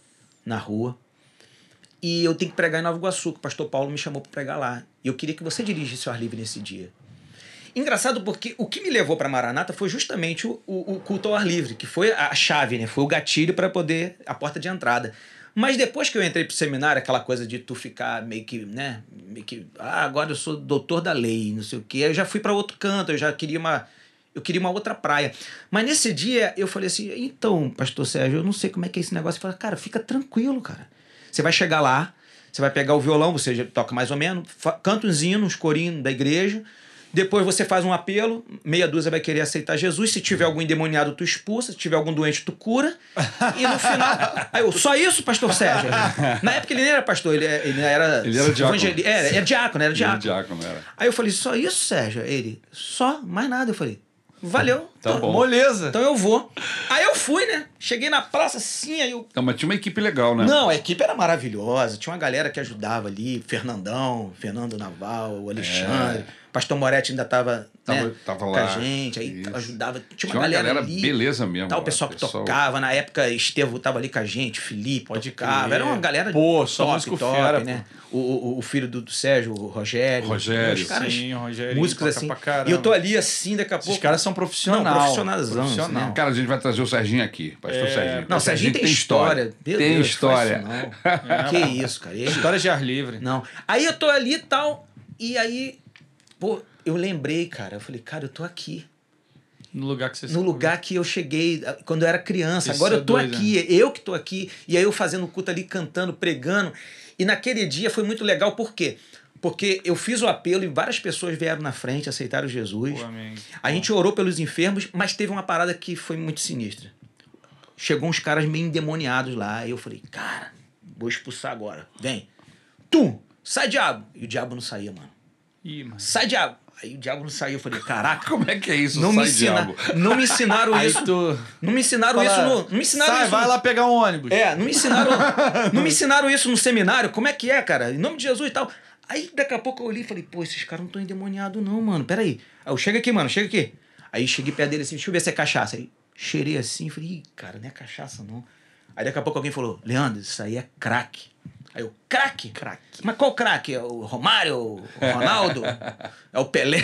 na rua e eu tenho que pregar em Nova Iguaçu, que o pastor Paulo me chamou para pregar lá. E eu queria que você dirigisse o ar livre nesse dia. Engraçado porque o que me levou para Maranata foi justamente o, o, o culto ao ar livre, que foi a chave, né? Foi o gatilho para poder a porta de entrada. Mas depois que eu entrei pro seminário, aquela coisa de tu ficar meio que, né, meio que, ah, agora eu sou doutor da lei, não sei o quê. Eu já fui para outro canto, eu já queria uma eu queria uma outra praia. Mas nesse dia eu falei assim: "Então, pastor Sérgio, eu não sei como é que é esse negócio". Ele falou: "Cara, fica tranquilo, cara. Você vai chegar lá, você vai pegar o violão, você toca mais ou menos, canta uns hinos, uns corinhos da igreja. Depois você faz um apelo, meia dúzia vai querer aceitar Jesus. Se tiver algum endemoniado, tu expulsa. Se tiver algum doente, tu cura. E no final. Aí eu, só isso, pastor Sérgio? Na época ele nem era pastor, ele, ele era. Ele era diácono. Era, era diácono, era Ele diácono. diácono era. Aí eu falei, só isso, Sérgio? Ele, só, mais nada. Eu falei, valeu. Tá então, bom. Moleza. Então eu vou. Aí eu fui, né? Cheguei na praça assim, aí eu. Não, mas tinha uma equipe legal, né? Não, a equipe era maravilhosa. Tinha uma galera que ajudava ali, Fernandão, Fernando Naval, o Alexandre. Pastor Moretti ainda estava Tava- né, tava com lá. a gente, aí Isso. ajudava. Tinha Tinha uma, uma galera, galera ali. beleza mesmo. Tal, o lá, pessoal que pessoal- tocava. Na época, Estevo tava ali com a gente, Felipe Pode tocava. crer. Era uma galera Pô, só top, top, fera, né? O, o, o filho do, do Sérgio, o Rogério. Rogério. Os caras, Sim, o Rogério. músicos assim. Pra caramba. E eu tô ali assim, daqui a pouco. Esses caras são profissionais. Não, profissionalzão, Profissional. né? Cara, a gente vai trazer o Serginho aqui, pastor É, Serginho. Não, o Serginho tem história. Meu tem Deus, história. que isso, cara. Ele- Histórias de ar livre. Não. Aí eu tô ali e tal, e aí, pô, eu lembrei, cara. Eu falei, cara, eu tô aqui. No lugar que você No lugar que eu cheguei quando eu era criança. Isso Agora é eu tô doido, aqui, eu que tô aqui. E aí eu fazendo culto ali, cantando, pregando. E naquele dia foi muito legal, por quê? Porque eu fiz o apelo e várias pessoas vieram na frente, aceitaram Jesus. Pô. A gente orou pelos enfermos, mas teve uma parada que foi muito sinistra. Chegou uns caras meio endemoniados lá, e eu falei, cara, vou expulsar agora. Vem. Tum! Sai, diabo! E o diabo não saía, mano. Ih, mano. Sai, diabo! Aí o diabo não saía. Eu falei, caraca, Como é que é isso? não me, Sai ensina, diabo. não me ensinaram isso. tu. Não me ensinaram Fala, isso no. Não me ensinaram Sai, isso. vai no- lá pegar um ônibus. É, não me ensinaram. não me ensinaram isso no seminário. Como é que é, cara? Em nome de Jesus e tal. Aí daqui a pouco eu olhei e falei, pô, esses caras não estão endemoniados, não, mano. Peraí. Aí eu chega aqui, mano, chega aqui. Aí cheguei perto dele assim, deixa eu ver se é cachaça. Aí cheirei assim, falei, ih, cara, não é cachaça, não. Aí daqui a pouco alguém falou, Leandro, isso aí é crack. Aí eu, crack? Crack. Mas qual crack? É o Romário? O Ronaldo? é o Pelé?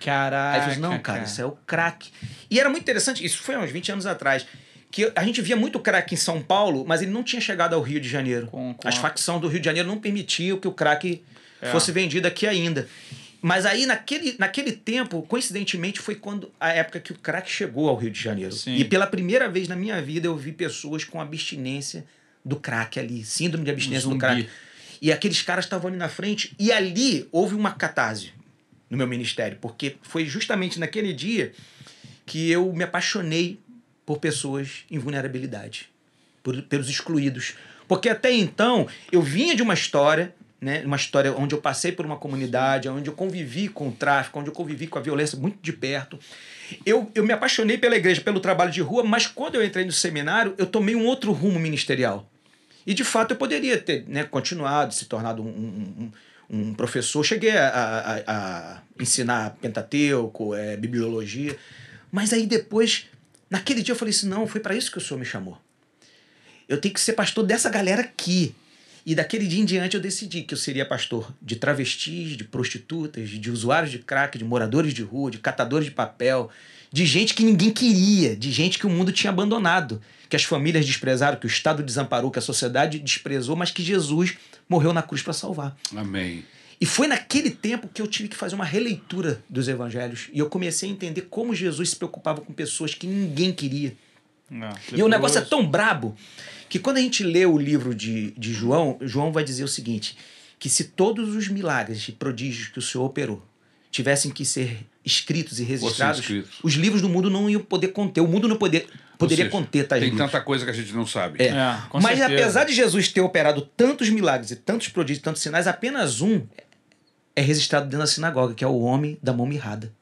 Caraca. Aí eu falei, não, cara, isso é o crack. E era muito interessante, isso foi há uns 20 anos atrás, que a gente via muito crack em São Paulo, mas ele não tinha chegado ao Rio de Janeiro. Com- com As facções do Rio de Janeiro não permitiam que o crack É. fosse vendido aqui ainda. Mas aí, naquele, naquele tempo, coincidentemente, foi quando a época que o crack chegou ao Rio de Janeiro. Sim. E pela primeira vez na minha vida eu vi pessoas com abstinência do crack ali, síndrome de abstinência do zumbi. crack. E aqueles caras estavam ali na frente, e ali houve uma catarse no meu ministério, porque foi justamente naquele dia que eu me apaixonei por pessoas em vulnerabilidade, por, pelos excluídos. Porque até então eu vinha de uma história, né, uma história onde eu passei por uma comunidade, onde eu convivi com o tráfico, onde eu convivi com a violência muito de perto. Eu, eu me apaixonei pela igreja, pelo trabalho de rua, mas quando eu entrei no seminário, eu tomei um outro rumo ministerial. E de fato eu poderia ter né, continuado, se tornado um, um, um- um professor. Cheguei a, a- a- a ensinar Pentateuco, é, bibliologia. Mas aí depois, naquele dia eu falei assim: não, foi para isso que o senhor me chamou. Eu tenho que ser pastor dessa galera aqui. E daquele dia em diante eu decidi que eu seria pastor de travestis, de prostitutas, de usuários de crack, de moradores de rua, de catadores de papel, de gente que ninguém queria, de gente que o mundo tinha abandonado, que as famílias desprezaram, que o Estado desamparou, que a sociedade desprezou, mas que Jesus morreu na cruz para salvar. Amém. E foi naquele tempo que eu tive que fazer uma releitura dos evangelhos e eu comecei a entender como Jesus se preocupava com pessoas que ninguém queria. Não, E o negócio é tão brabo que quando a gente lê o livro de, de João, João vai dizer o seguinte: que se todos os milagres e prodígios que o Senhor operou tivessem que ser escritos e registrados, escritos. os livros do mundo não iam poder conter. O mundo não, poder, poderia seja, conter tais Tem livros. tanta coisa que a gente não sabe. É. É, Mas certeza. apesar de Jesus ter operado tantos milagres e tantos prodígios, tantos sinais, apenas um é registrado dentro da sinagoga, que é o homem da mão mirrada.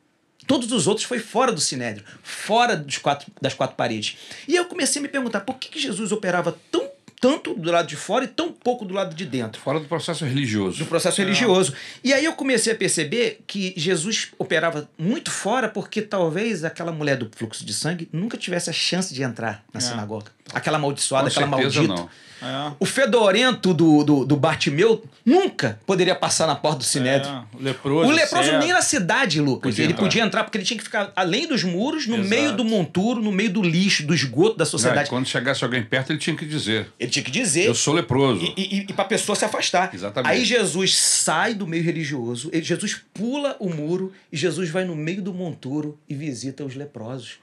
Todos os outros foi fora do sinédrio, fora dos quatro, das quatro paredes. E eu comecei a me perguntar por que, que Jesus operava tão tanto do lado de fora e tão pouco do lado de dentro Fora do processo religioso. do processo religioso. E aí eu comecei a perceber que Jesus operava muito fora porque talvez aquela mulher do fluxo de sangue nunca tivesse a chance de entrar na É. sinagoga. Aquela amaldiçoada, Com aquela maldita. não. É. O fedorento do, do, do Bartimeu nunca poderia passar na porta do Sinédrio. É, o leproso. O leproso nem na cidade, Lucas. Podia ele entrar. podia entrar porque ele tinha que ficar além dos muros, no Exato. meio do monturo, no meio do lixo, do esgoto da Não, e sociedade. quando chegasse alguém perto, ele tinha que dizer: Ele tinha que dizer. Eu sou leproso. E, e, e para a pessoa se afastar. Exatamente. Aí Jesus sai do meio religioso, ele- Jesus pula o muro e Jesus vai no meio do monturo e visita os leprosos.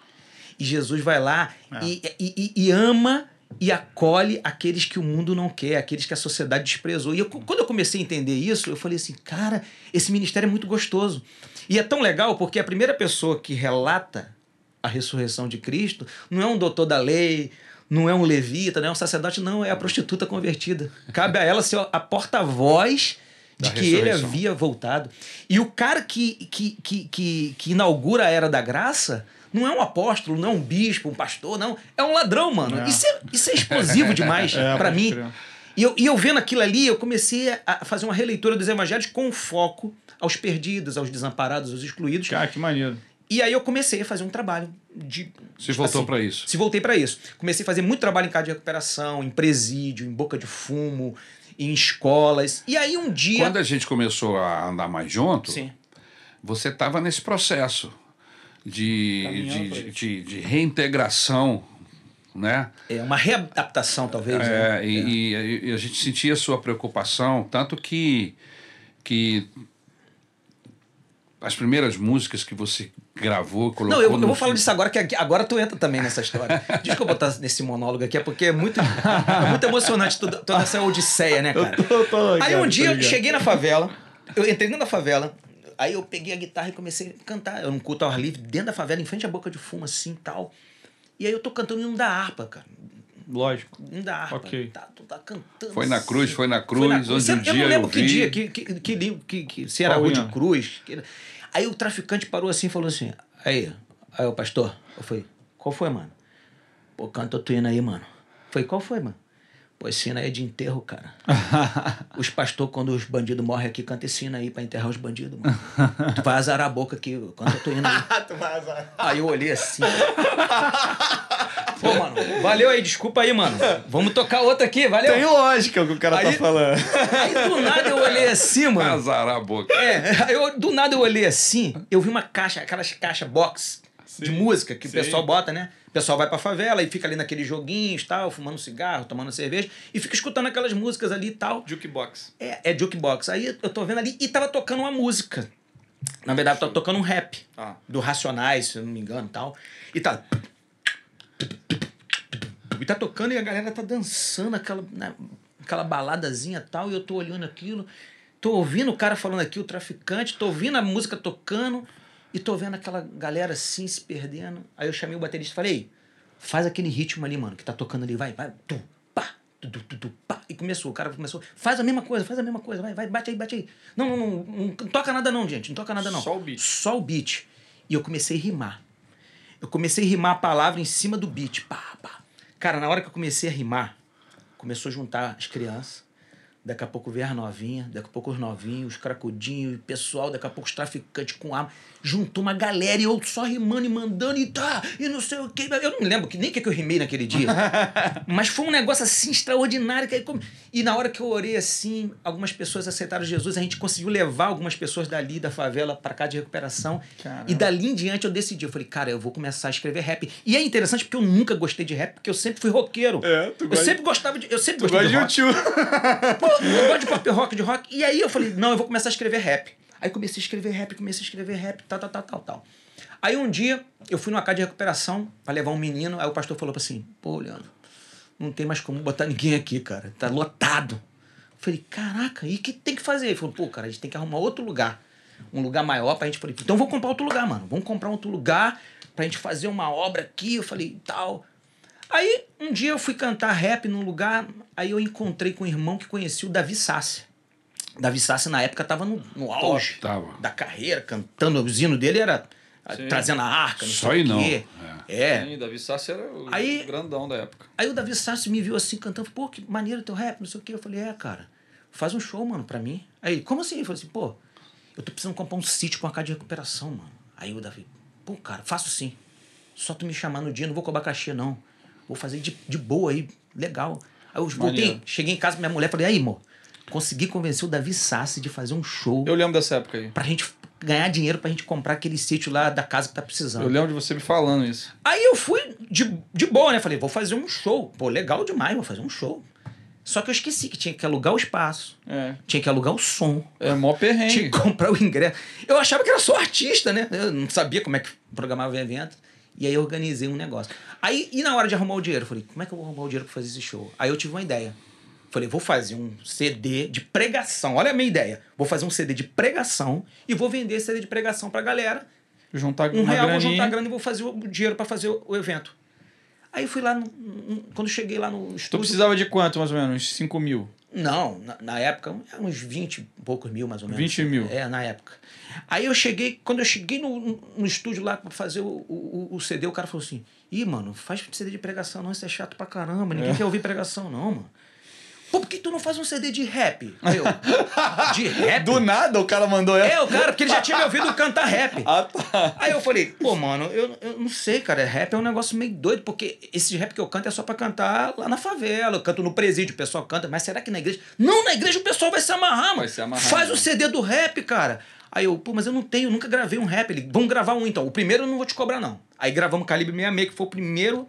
E Jesus vai lá É. e, e- e- ama e acolhe aqueles que o mundo não quer, aqueles que a sociedade desprezou. E eu- quando eu comecei a entender isso, eu falei assim, cara, esse ministério é muito gostoso. E é tão legal porque a primeira pessoa que relata a ressurreição de Cristo não é um doutor da lei, não é um levita, não é um sacerdote, não, é a prostituta convertida. Cabe a ela ser a porta-voz de que ele havia voltado. E o cara que, que, que, que, que inaugura a era da graça não é um apóstolo, não é um bispo, um pastor, não. É um ladrão, mano. É. Isso, é, isso é explosivo demais É, pra pode mim. crer. E eu, e eu vendo aquilo ali, eu comecei a fazer uma releitura dos evangelhos com foco aos perdidos, aos desamparados, aos excluídos. Cara, que maneiro. E aí eu comecei a fazer um trabalho de. Se tipo voltou assim, pra isso. Se voltei para isso. Comecei a fazer muito trabalho em casa de recuperação, em presídio, em boca de fumo, em escolas. E aí um dia. Quando a gente começou a andar mais junto, Sim. você estava nesse processo de, de, de, de- de reintegração, né? É uma readaptação, talvez. né? É, e, e- e a gente sentia a sua preocupação, tanto que, que as primeiras músicas que você gravou, colocou Não, eu, eu vou falar disso agora, que agora tu entra também nessa história. Desculpa botar nesse monólogo aqui, é porque é muito, é muito emocionante toda, toda essa odisseia, né, cara? tô- tô ligado, aí um tô dia eu cheguei na favela, eu entrei da favela, aí eu peguei a guitarra e comecei a cantar. Eu num culto ao ar livre, dentro da favela, em frente à boca de fumo, assim tal. E aí eu tô cantando hino da harpa, cara. Lógico. Hino da harpa. Ok. Tá, tu tá cantando. Foi na assim. cruz, foi na Foi na cruz, onde Eu um não dia lembro eu que vi. dia, que, que, que livro, que, que, se era Rua de? Cruz. que- Aí o traficante parou assim e falou assim: Aí, aí o pastor, eu falei, qual foi, mano? Pô, canta outro hino aí, mano. Eu falei, qual foi, mano? Pô, esse hino aí é de enterro, cara. os pastores, quando os bandidos morrem aqui, canta esse hino aí pra enterrar os bandidos, mano. tu vai azarar a boca aqui, canta outro hino aí. tu vai azar. Aí eu olhei assim. Pô, mano, valeu aí, desculpa aí, mano. Vamos tocar outra aqui, valeu. Tem lógica o que o cara Aí- tá falando. Aí do nada eu olhei assim, mano. Azarar a boca. É, aí eu, do nada eu olhei assim, eu vi uma caixa, aquelas caixas box de música que sim. o pessoal bota, né? O pessoal vai pra favela e fica ali naqueles joguinhos tal, fumando cigarro, tomando cerveja e fica escutando aquelas músicas ali e tal. Jukebox. É, é jukebox. Aí eu tô vendo ali e tava tocando uma música. Na verdade, tava tocando um rap Ah. do Racionais, se eu não me engano e tal. E tá. E tá tocando e a galera tá dançando aquela, né, aquela baladazinha e tal. E eu tô olhando aquilo, tô ouvindo o cara falando aqui, o traficante, tô ouvindo a música tocando e tô vendo aquela galera assim se perdendo. Aí eu chamei o baterista e falei, "Ei, faz aquele ritmo ali, mano, que tá tocando ali, vai, vai, tu, pá, tu, tu, tu, tu, pá. E começou, o cara começou, faz a mesma coisa, faz a mesma coisa, vai, vai, bate aí, bate aí. Não, não, não, não, toca nada não, gente, não toca nada não. Só o beat. Só o beat. E eu comecei a rimar. Eu comecei a rimar a palavra em cima do beat, pá, pá. Cara, na hora que eu comecei a rimar, começou a juntar as crianças. Daqui a pouco veio as novinhas, daqui a pouco os novinhos, os cracudinhos, o pessoal, daqui a pouco os traficantes com arma. Juntou uma galera e eu só rimando e mandando e tá, e não sei o quê. Eu não lembro que, nem o que que eu rimei naquele dia. Mas foi um negócio assim extraordinário. Que aí, E na hora que eu orei assim, algumas pessoas aceitaram Jesus, a gente conseguiu levar algumas pessoas dali da favela para cá de recuperação. Caramba. E dali em diante eu decidi. Eu falei, cara, eu vou começar a escrever rap. E é interessante porque eu nunca gostei de rap, porque eu sempre fui roqueiro. É, tu eu gosta- sempre gostava de. Eu sempre Tu gostei gosta de de. YouTube. Eu gosto de pop rock, de rock. E aí eu falei, não, eu vou começar a escrever rap. Aí comecei a escrever rap, comecei a escrever rap, tal, tal, tal, tal, tal. Aí um dia eu fui numa casa de recuperação pra levar um menino, aí o pastor falou assim: pô, Leandro, não tem mais como botar ninguém aqui, cara. Tá lotado. Eu falei, caraca, e o que tem que fazer? Ele falou, pô, cara, a gente tem que arrumar outro lugar. Um lugar maior pra gente. Eu Falei, então vamos comprar outro lugar, mano. Vamos comprar outro lugar pra gente fazer uma obra aqui. Eu falei, tal. Aí, um dia eu fui cantar rap num lugar, aí eu encontrei com um irmão que conhecia o Davi Sassi. Davi Sassi, na época, tava no, no auge Tava. da carreira, cantando. O zino dele era Sim. trazendo a arca, não Só sei não. quê. É. Sim, Davi Sassi era o Aí- grandão da época. Aí o Davi Sassi me viu assim cantando, pô, que maneiro teu rap, não sei o quê. Eu falei, é, cara, faz um show, mano, pra mim. Aí, ele, como assim? Eu falei assim, pô, eu tô precisando comprar um sítio com uma casa de recuperação, mano. Aí o Davi, pô, cara, faço sim. Só tu me chamar no dia, não vou cobrar cachê, não. Vou fazer de, de boa aí, legal. Aí eu voltei, Maneiro. cheguei em casa minha mulher, falei, aí, amor, consegui convencer o Davi Sassi de fazer um show Eu lembro dessa época aí. pra gente ganhar dinheiro pra gente comprar aquele sítio lá da casa que tá precisando. Eu lembro de você me falando isso. Aí eu fui de, de boa, né? Falei, vou fazer um show. Pô, legal demais, vou fazer um show. Só que eu esqueci que tinha que alugar o espaço, É. tinha que alugar o som, É mó tinha perrengue. que comprar o ingresso. Eu achava que era só artista, né? Eu não sabia como é que programava o evento. E aí organizei um negócio. Aí, e na hora de arrumar o dinheiro? Eu falei, como é que eu vou arrumar o dinheiro pra fazer esse show? Aí eu tive uma ideia. Falei, vou fazer um CD de pregação. Olha a minha ideia. Vou fazer um CD de pregação e vou vender esse CD de pregação pra galera Juntar um real, vou graninha. juntar grana e vou fazer o dinheiro pra fazer o evento. Aí eu fui lá, no, quando cheguei lá no Tu estúdio... precisava de quanto, mais ou menos? Uns 5 mil. Não, na, na época, uns 20 e poucos mil, mais ou menos. 20 mil. É, na época. Aí eu cheguei, quando eu cheguei no, no estúdio lá pra fazer o, o, o CD, o cara falou assim: Ih, mano, faz CD de pregação, não, isso é chato pra caramba, ninguém quer ouvir pregação, não, mano. Pô, por que tu não faz um CD de rap? Aí eu, de rap? Do nada o cara mandou essa. É, o cara, porque ele já tinha me ouvido cantar rap. Ah, tá. Aí eu falei, pô, mano, eu, eu não sei, cara. Rap é um negócio meio doido, porque esse rap que eu canto é só pra cantar lá na favela. Eu canto no presídio, o pessoal canta, mas será que na igreja? Não, na igreja o pessoal vai se amarrar, mano. Vai se amarrar, Faz né? o CD do rap, cara. Aí eu, pô, mas eu não tenho, nunca gravei um rap. Ele, vamos gravar um então. O primeiro eu não vou te cobrar, não. Aí gravamos Calibre 66, que foi o primeiro.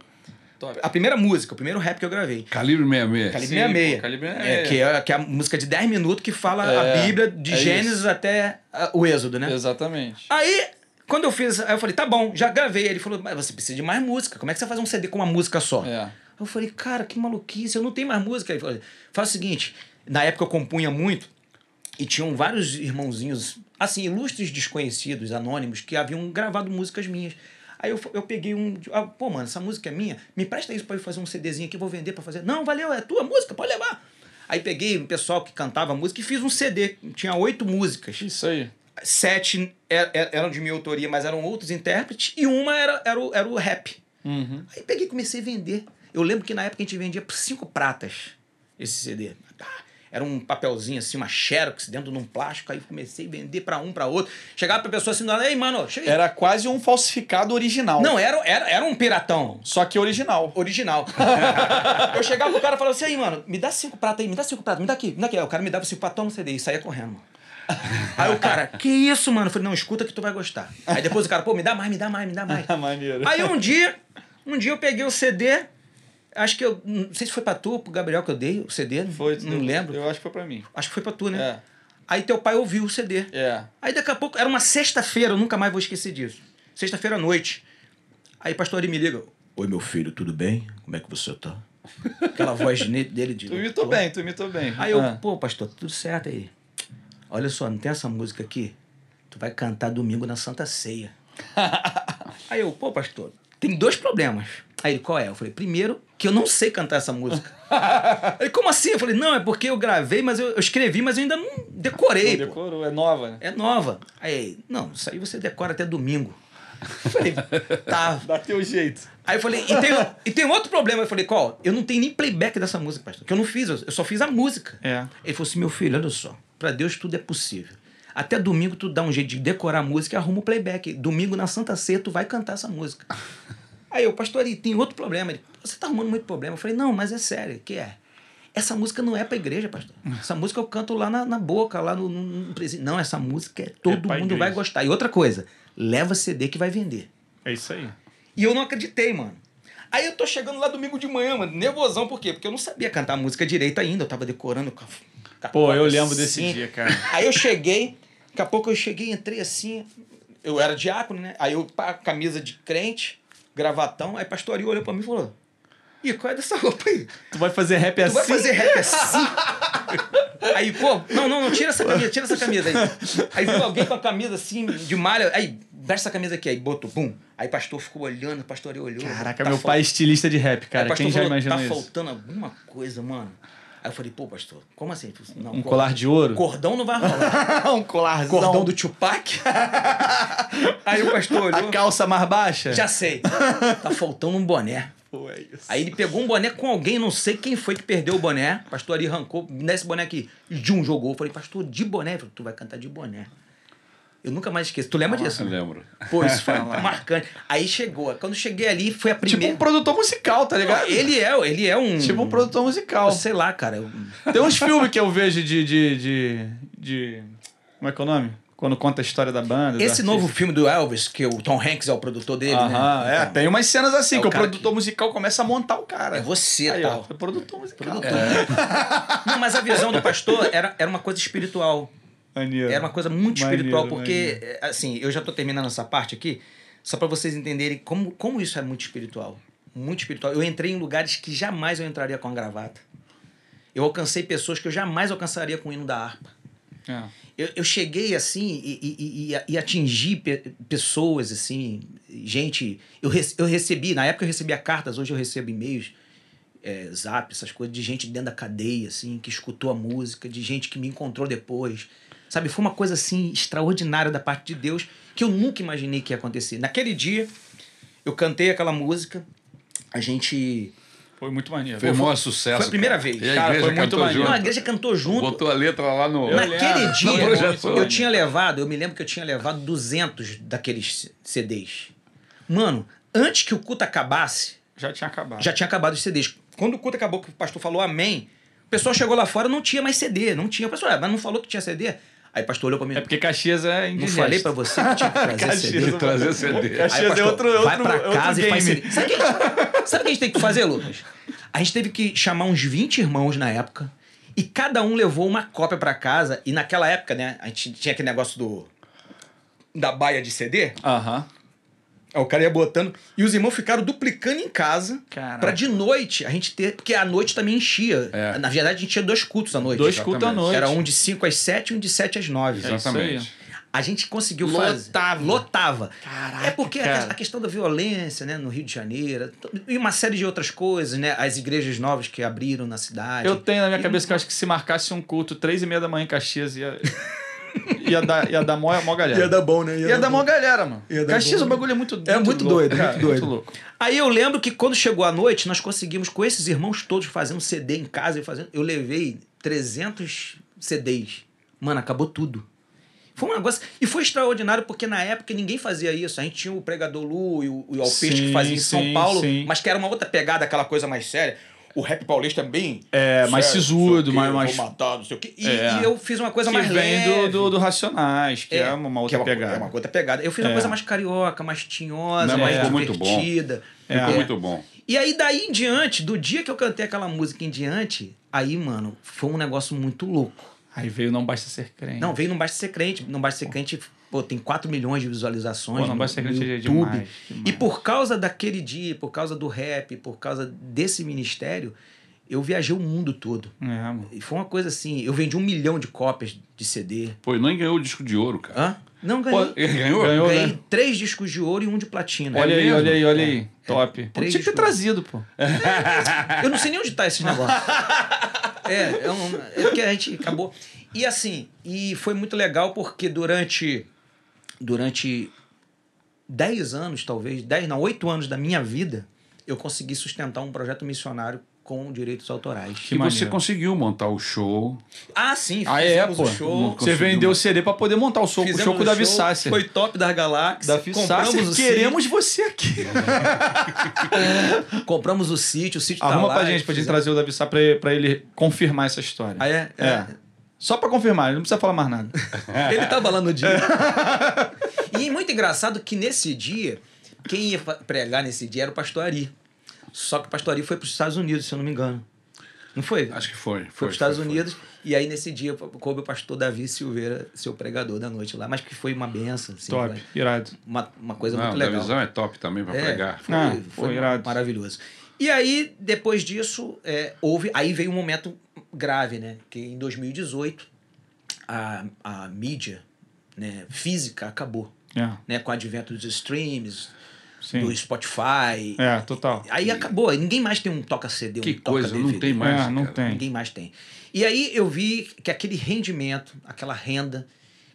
Top. A primeira música, o primeiro rap que eu gravei. Calibre 66. Calibre Sim, 66. pô, Calibre é, 66. que, é, que é a música de 10 minutos que fala É, a Bíblia de é Gênesis isso. até ah, o Êxodo, né? Exatamente. Aí, quando eu fiz, aí eu falei, tá bom, já gravei. Ele falou, mas você precisa de mais música. Como é que você faz um CD com uma música só? É. Eu falei, cara, que maluquice, eu não tenho mais música. Ele falou, faz o seguinte, na época eu compunha muito e tinham vários irmãozinhos, assim, ilustres desconhecidos, anônimos, que haviam gravado músicas minhas. Aí eu, eu peguei um. Ah, pô, mano, essa música é minha. Me presta isso pra eu fazer um CDzinho aqui, vou vender pra fazer. Não, valeu, é tua música, pode levar. Aí peguei um pessoal que cantava música e fiz um CD. Tinha oito músicas Isso aí. sete er- er- eram de minha autoria, mas eram outros intérpretes, e uma era, era, o, era o rap. Uhum. Aí peguei e comecei a vender. Eu lembro que na época a gente vendia por cinco pratas esse CD. Era um papelzinho assim, uma xerox dentro de um plástico, aí comecei a vender pra um, pra outro. Chegava pra pessoa assim, ei, mano, chega aí. Era quase um falsificado original. Não, era, era, era um piratão. Só que original. Original. eu chegava pro cara e falava assim, aí, mano, me dá cinco pratas aí, me dá cinco pratas, me dá aqui, me dá aqui. Aí o cara me dava cinco pratas, toma um CD e saía correndo, mano. Aí o cara, que isso, mano? Eu falei, não, escuta que tu vai gostar. Aí depois o cara, pô, me dá mais, me dá mais, me dá mais. Maneiro. Aí um dia, um dia eu peguei o CD, acho que eu, não sei se foi pra tu, pro Gabriel que eu dei o CD, Foi, não eu- lembro. Eu acho que foi pra mim. Acho que foi pra tu, né? É. Aí teu pai ouviu o CD. É. Aí daqui a pouco, era uma sexta-feira, eu nunca mais vou esquecer disso. Sexta-feira à noite. Aí pastor Ari me liga. Oi, meu filho, tudo bem? Como é que você tá? Aquela voz dele de. Tu imitou bem, tu imitou bem. Aí eu, Ah. pô, pastor, tudo certo aí. Olha só, não tem essa música aqui? Tu vai cantar domingo na Santa Ceia. aí eu, pô, pastor, tem dois problemas. Aí ele, qual é? Eu falei, primeiro, que eu não sei cantar essa música. ele, como assim? Eu falei, não, é porque eu gravei, mas eu, eu escrevi, mas eu ainda não decorei. Não pô. decorou, é nova, né? É nova. Aí, não, isso aí você decora até domingo. Eu falei, tá. Dá teu jeito. Aí eu falei, e tem, e tem outro problema. Eu falei, qual? Eu não tenho nem playback dessa música, pastor. Que eu não fiz, eu eu só fiz a música. É. Ele falou assim, meu filho, olha só. Pra Deus tudo é possível. Até domingo tu dá um jeito de decorar a música e arruma o playback. Domingo na Santa Ceia tu vai cantar essa música. Aí eu, pastor, e tem outro problema. Ele, você tá arrumando muito problema. Eu falei, não, mas é sério, que é? Essa música não é pra igreja, pastor. Essa música eu canto lá na, na boca, lá no, no, presídio. Não, essa música é todo pra mundo vai gostar. E outra coisa, leva CD que vai vender. É isso aí. E eu não acreditei, mano. Aí eu tô chegando lá domingo de manhã, mano, nervosão, por quê? Porque eu não sabia cantar a música direito ainda, eu tava decorando Pô, eu lembro desse assim. dia, cara. Aí eu cheguei, daqui a pouco eu cheguei, entrei assim, eu era diácono, né? Aí eu, pá, camisa de crente, gravatão, aí pastor Ari olhou pra mim e falou, Ih, qual é dessa roupa aí? Tu vai fazer rap Tu assim? vai fazer rap assim? Aí, pô, não, não, não, tira essa camisa, tira essa camisa aí. Aí viu alguém com a camisa assim, de malha, aí, veste essa camisa aqui, aí botou, pum. Aí pastor ficou olhando, pastor olhou. Caraca, tá meu pai é estilista de rap, cara. Quem já falou, imaginou tá isso? faltando alguma coisa, mano. Aí eu falei, pô, pastor, como assim? Falou assim, Não, Um colar de ouro? Cordão não vai rolar. um colarzão. Cordão do Tupac. Aí o pastor olhou. A calça mais baixa? Já sei. Tá faltando um boné. Pô, é isso. Aí ele pegou um boné com alguém, não sei quem foi que perdeu o boné. O pastor ali arrancou, nesse boné aqui, Jum jogou. Eu falei, pastor, de boné? Ele falou, tu vai cantar de boné. Eu nunca mais esqueço. Tu lembra disso? Eu né? lembro. Pô, isso foi marcante. Aí chegou. Quando cheguei ali, foi a Tipo primeira. um produtor musical, tá ligado? Ele é, ele é um. Tipo um produtor musical. Sei lá, cara. eu- Tem uns filmes que eu vejo de, de, de, de- Como é que é o nome? Quando conta a história da banda. Esse novo filme do Elvis, que o Tom Hanks é o produtor dele, Aham, né? é. Então, Tem umas cenas assim, É o que o cara produtor musical começa a montar o cara. É você, Aí, tal. ó, é produtor musical. Não, mas a visão do pastor era, era uma coisa espiritual. Maneiro. Era uma coisa muito Maneiro, espiritual, porque, maneiro. é, assim, eu já tô terminando essa parte aqui, só para vocês entenderem como, como isso é muito espiritual. Muito espiritual. Eu entrei em lugares que jamais eu entraria com a gravata. Eu alcancei pessoas que eu jamais alcançaria com o hino da harpa. É. Eu, eu cheguei assim e, e, e, e atingi pe- pessoas, assim, gente. Eu, rece- eu recebi, na época eu recebia cartas, hoje eu recebo e-mails, é, zap, essas coisas, de gente dentro da cadeia, assim, que escutou a música, de gente que me encontrou depois. Sabe, foi uma coisa assim extraordinária da parte de Deus que eu nunca imaginei que ia acontecer. Naquele dia, eu cantei aquela música, a gente. Foi muito maneiro. Foi um maior sucesso. foi a primeira cara. vez. E a Cara, igreja foi muito cantou maneiro. Não, a junto. igreja cantou junto. Botou a letra lá no. Eu Naquele lembro. dia, projetou. eu tinha levado, eu me lembro que eu tinha levado 200 daqueles CDs. Mano, antes que o culto acabasse, Já tinha acabado. já tinha acabado os CDs. Quando o culto acabou, que o pastor falou amém, o pessoal chegou lá fora, não tinha mais CD, não tinha. O pessoal, "Ah, mas não falou que tinha CD? Aí o pastor olhou pra mim, É porque Caxias é não indigesto. falei pra você que tinha que trazer Caxias, CD? Trazer CD. Caxias Aí, é pastor, outro, outro, vai pra outro casa e faz. CD. Sabe o que, a gente- sabe o que a gente tem que fazer, Lucas? A gente teve que chamar uns 20 irmãos na época e cada um levou uma cópia pra casa. E naquela época, né, a gente tinha aquele negócio do. da baia de CD. Aham. Aí o cara ia botando. E os irmãos ficaram duplicando em casa Caraca. pra de noite a gente ter. Porque a noite também enchia. É. Na verdade, a gente tinha dois cultos à noite. Dois Exatamente. cultos à noite. Era um de 5 às 7 e um de 7 às 9. É isso aí. Exatamente. A gente conseguiu fazer. Lotava. Lotava. Caraca, é porque a, cara. que- a questão da violência, né, no Rio de Janeiro, e uma série de outras coisas, né? As igrejas novas que abriram na cidade. Eu tenho na minha cabeça que eu acho que se marcasse um culto três e meia da manhã em Caxias, ia, ia, dar, ia dar mó, mó galera. Ia dar bom, né? Ia, dar mó galera, mano. Ia dar Caxias, bom. o bagulho é muito É muito louco, doido, cara, muito doido. louco. Aí eu lembro que quando chegou a noite, nós conseguimos, com esses irmãos todos fazendo CD em casa e fazendo. Eu levei 300 CDs. Mano, acabou tudo. Foi um negócio. E foi extraordinário porque na época ninguém fazia isso. A gente tinha o Pregador Lu e o, o Alpiste que fazia em São sim, Paulo, sim. mas que era uma outra pegada, aquela coisa mais séria. O rap paulista é bem. É, mais sisudo, mais- mais- matar, não sei o quê. E, É. e eu fiz uma coisa Que mais vem do, leve. do, do Racionais, que é, uma que outra é uma, pegada. É uma outra pegada. Eu fiz uma É. coisa mais carioca, mais tinhosa, Não, mais divertida. É. Ficou muito bom. E aí, daí em diante, do dia que eu cantei aquela música em diante, aí, mano, foi um negócio muito louco. Aí veio Não Basta Ser Crente. Não, veio Não Basta Ser Crente. Não Basta Ser Crente, pô, tem 4 milhões de visualizações Pô, Não no, no é YouTube. demais, demais. E por causa daquele dia, por causa do rap, por causa desse ministério, eu viajei o mundo todo. É, mano. E foi uma coisa assim, eu vendi um milhão de cópias de CD. Pô, e nem ganhou o disco de ouro, cara. Hã? Não ganhei. Pô, ganhou? Ganhou, ganhei né? três discos de ouro e um de platina. Olha aí, mesmo? olha aí, olha aí. Top. Pô, Três tinha que ter trazido, pô. Eu não sei nem onde tá esse negócio. é, é, um, é porque a gente acabou. E assim, e foi muito legal porque durante durante 10 anos, talvez, 10, não, 8 anos da minha vida, eu consegui sustentar um projeto missionário com direitos autorais. Que e você maneiro. conseguiu montar o show. Ah, sim, Ah, é, fizemos pô. o show. Você vendeu o CD pra poder montar o show, o show com o Davi show, Sasser. Foi top da Galáxia. Davi compramos Sasser, o queremos você aqui. sítio, compramos o sítio, o sítio tá Arruma lá. pra gente, pra gente fizemos- trazer o Davi Sá pra, pra ele confirmar essa história. Ah, é? É. Só pra confirmar, ele não precisa falar mais nada. Ele tava lá no dia. e muito engraçado que nesse dia, quem ia pregar nesse dia era o pastor Ari. Só que o pastor Ari foi para os Estados Unidos, se eu não me engano. Não foi? Acho que foi. foi para os Estados Unidos. E aí, nesse dia, coube o pastor Davi Silveira, seu pregador da noite lá. Mas que foi uma benção. Assim, Top, foi irado. Uma, uma coisa Não, muito legal. visão é top também pra É, pregar. Foi, Ah, foi foi irado. maravilhoso. E aí, depois disso, é, houve. Aí veio um momento grave, né? Que em 2018 a, a mídia né, física acabou. É, Né, com o advento dos streams, sim. do Spotify. É, total. Aí acabou. Ninguém mais tem um toca CD, Que um toca coisa, DVD. não tem mais. É, não cara. tem. Ninguém mais tem. E aí eu vi que aquele rendimento, aquela renda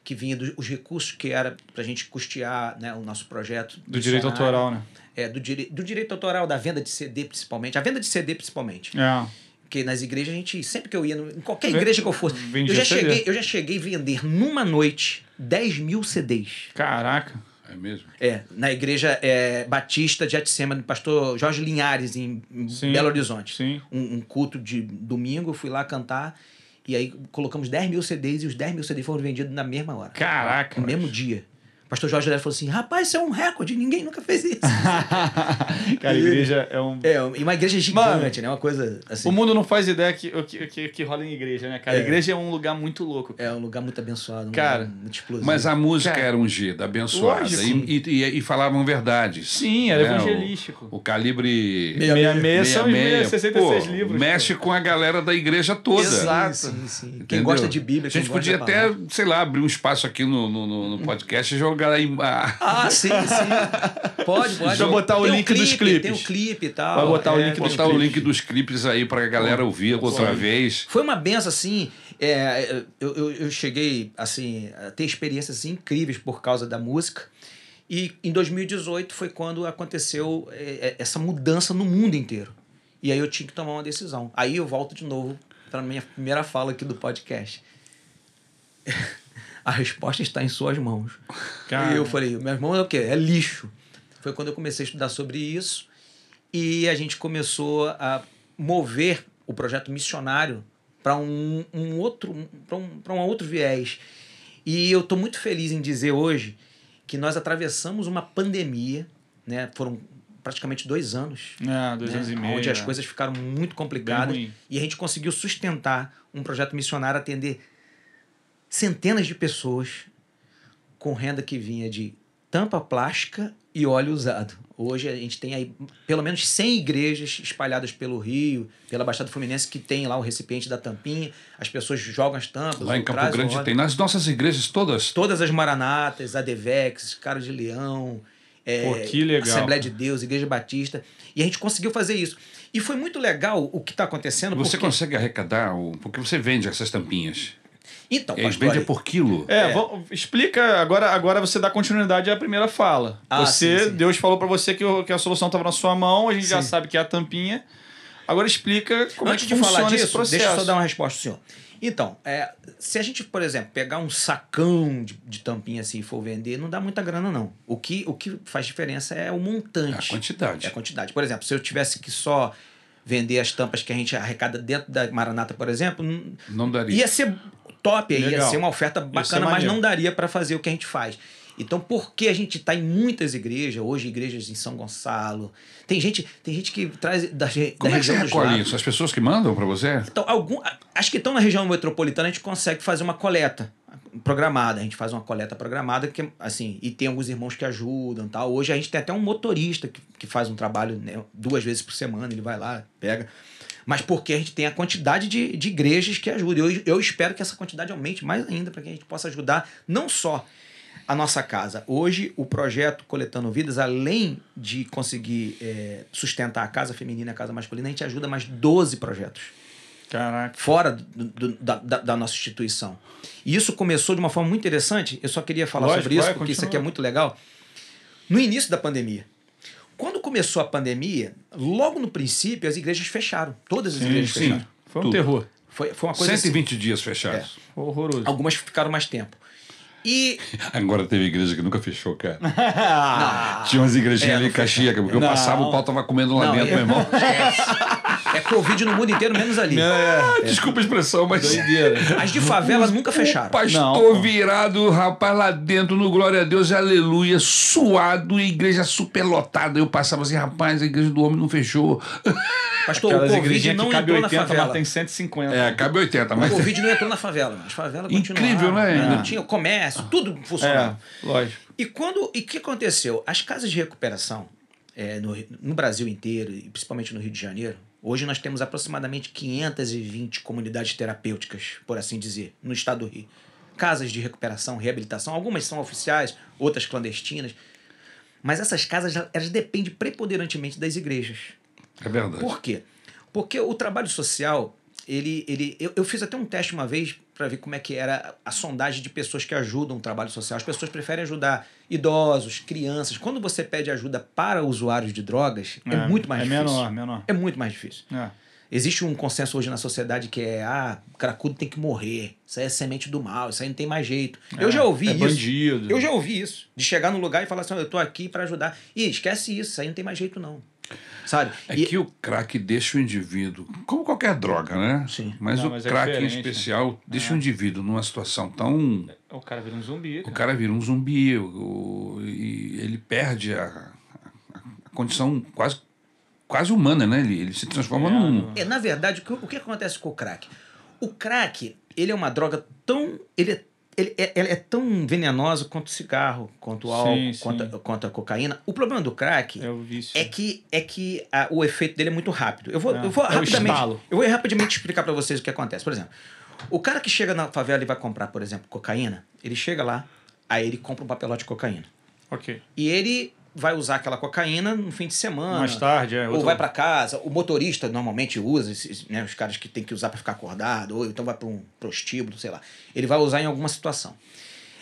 que vinha dos recursos que era pra gente custear né, o nosso projeto. Do direito autoral, né? É, do, dire... do direito autoral, da venda de CD principalmente. A venda de CD principalmente. É. Porque nas igrejas a gente, sempre que eu ia, em qualquer igreja que eu fosse, vendia eu já, CD. cheguei, eu já cheguei a vender numa noite 10 mil CDs. Caraca. É mesmo? É, na igreja é, Batista de Jetsema, do pastor Jorge Linhares, em, em Sim, Belo Horizonte. Sim. Um, um culto de domingo, eu fui lá cantar, e aí colocamos 10 mil CDs, e os 10 mil CDs foram vendidos na mesma hora. Caraca. No mesmo dia. O pastor Jorge Linhares falou assim, rapaz, isso é um recorde, ninguém nunca fez isso. Cara, a igreja é um. é, e uma igreja gigante, né? Uma coisa assim. O mundo não faz ideia que, que, que, que rola em igreja, né, cara? A É. igreja é um lugar muito louco. É um lugar muito abençoado, um Cara, muito explosivo. Mas a música Cara, era ungida, abençoada. lógico. E, e, e- e falavam verdades. Sim, era né? evangelístico. O, o calibre. Meia- 66 são os 66, 66 pô, livros. Mexe com a galera da igreja toda. Exato. Sim, sim, sim. Quem gosta de Bíblia, A gente podia até, sei lá, abrir um espaço aqui no, no, no- no podcast e jogar aí. a- Ah, sim, sim. Pode, pode. Deixa eu botar o Tem um link dos clipe, clipes. Tem o clipe e tal. Vai botar o é, link dos botar o clipes. link dos clipes aí pra galera ouvir outra vez. Foi uma benção, assim. é, eu, eu, eu cheguei assim, a ter experiências assim, incríveis por causa da música. E em 2018 foi quando aconteceu é, é, essa mudança no mundo inteiro. E aí eu tinha que tomar uma decisão. Aí eu volto de novo para minha primeira fala aqui do podcast. A resposta está em suas mãos. Cara. E eu falei, meu irmão é o quê? É lixo. Foi quando eu comecei a estudar sobre isso e a gente começou a mover o projeto missionário para um, um outro para um, pra um outro viés. E eu estou muito feliz em dizer hoje que nós atravessamos uma pandemia, né? Foram praticamente dois anos É, dois né? anos e meio. Onde as é. coisas ficaram muito complicadas. E a gente conseguiu sustentar um projeto missionário, atender centenas de pessoas com renda que vinha de tampa plástica e óleo usado. Hoje a gente tem aí pelo menos 100 igrejas espalhadas pelo Rio, pela Baixada Fluminense, que tem lá o recipiente da tampinha, as pessoas jogam as tampas. Lá em Campo Grande tem. Nas nossas igrejas todas. Todas as Maranatas, Adevex, Cara de Leão, é, Pô, que legal, Assembleia de Deus, Igreja Batista. E a gente conseguiu fazer isso. E foi muito legal o que está acontecendo. Você porque... consegue arrecadar, o... porque você vende essas tampinhas. Então, E pastor, vende por quilo. É, vamos- explica agora, agora você dá continuidade à primeira fala. Ah, você, sim, sim. Deus falou pra você que, o- que a solução estava na sua mão, a gente já Sim. sabe que é a tampinha. Agora explica como Antes é que de funciona falar esse disso, processo. deixa eu só dar uma resposta, senhor. Então, é, se a gente, por exemplo, pegar um sacão de, de tampinha assim e for vender, não dá muita grana, não. O que, o que faz diferença é o montante. A quantidade. É a quantidade. Por exemplo, se eu tivesse que só vender as tampas que a gente arrecada dentro da Maranata, por exemplo, Não daria. ia ser top, ia Legal. ser uma oferta bacana, mas não daria para fazer o que a gente faz. Então, porque a gente está em muitas igrejas, hoje igrejas em São Gonçalo, tem gente, tem gente que traz da, Como da é que você recolhe isso? As pessoas que mandam pra você? Então, algum, acho que estão na região metropolitana, a gente consegue fazer uma coleta programada. A gente faz uma coleta programada, que, assim, e tem alguns irmãos que ajudam tal. Hoje a gente tem até um motorista que, que faz um trabalho né, duas vezes por semana, ele vai lá, pega. Mas porque a gente tem a quantidade de, de igrejas que ajudam. Eu, eu espero que essa quantidade aumente mais ainda para que a gente possa ajudar não só a nossa casa. Hoje, o projeto Coletando Vidas, além de conseguir eh, sustentar a casa feminina e a casa masculina, a gente ajuda mais 12 projetos Caraca. fora do- do- da, da- nossa instituição. E isso começou de uma forma muito interessante. Eu só queria falar Lógico, sobre isso, vai, porque isso continua. aqui é muito legal. No início da pandemia. Quando começou a pandemia, logo no princípio, as igrejas fecharam. Todas as Sim, igrejas sim. fecharam. Foi um Tudo. terror. Foi, foi uma coisa assim. 120 dias fechados. Foi horroroso. Algumas ficaram mais tempo. E. Agora teve igreja que nunca fechou, cara. Ah, Tinha umas igrejinhas É, ali não em Caxias, que porque eu Não. passava, o pau tava comendo lá Não, dentro, é- meu irmão. É Covid no mundo inteiro, menos ali. Ah, Desculpa a expressão, mas. Doideira. As de favela nunca O fecharam. pastor Não, virado, rapaz, lá dentro, no Glória a Deus, aleluia, suado, igreja superlotada. Eu passava assim, rapaz, a igreja do homem não fechou. Pastor, Aquelas o Covid não que cabe entrou na 80, mas favela. tem 150. É, cabe 80, mas. O Covid não entrou na favela, mas favela Incrível, continuava. né? Não tinha o comércio, tudo funcionava. É, lógico. E quando e o que aconteceu? As casas de recuperação é, no, no Brasil inteiro, e principalmente no Rio de Janeiro, Hoje nós temos aproximadamente 520 comunidades terapêuticas, por assim dizer, no estado do Rio. Casas de recuperação, reabilitação, algumas são oficiais, outras clandestinas. Mas essas casas, elas dependem preponderantemente das igrejas. É verdade. Por quê? Porque o trabalho social, ele. ele eu, eu fiz até um teste uma vez para ver como é que era a sondagem de pessoas que ajudam o trabalho social. As pessoas preferem ajudar idosos, crianças. Quando você pede ajuda para usuários de drogas, é, muito mais é difícil. menor, menor. É muito mais difícil. É. Existe um consenso hoje na sociedade que é, ah, o cracudo tem que morrer. Isso aí é semente do mal, isso aí não tem mais jeito. eu já ouvi é isso. bandido. Eu já ouvi isso. De chegar num lugar e falar assim, eu tô aqui para ajudar. E esquece isso, isso aí não tem mais jeito não. Sabe? É E- que o crack deixa o indivíduo, como qualquer droga, né? Sim. Mas Não, o mas é crack em diferente, especial deixa o indivíduo numa situação tão. O cara vira um zumbi. O Cara. cara vira um zumbi o- e ele perde a, a- condição quase, quase humana, né? Ele, ele se transforma É, num. É, na verdade, o que, o que acontece com o crack? O crack, ele é uma droga tão. Ele é, ele é, ela é tão venenosa quanto o cigarro, quanto o Sim, álcool, sim. quanto, a- quanto a cocaína. O problema do crack É é que, é que a- o efeito dele é muito rápido. Eu vou, É. eu vou É rapidamente. eu vou rapidamente explicar para vocês o que acontece. Por exemplo, o cara que chega na favela e vai comprar, por exemplo, cocaína, ele chega lá, aí ele compra um papelote de cocaína. Ok. E ele vai usar aquela cocaína no fim de semana. Mais tarde, é. Ou vai para casa, o motorista normalmente usa, esses, né, os caras que tem que usar para ficar acordado, ou então vai para um prostíbulo, sei lá. Ele vai usar em alguma situação.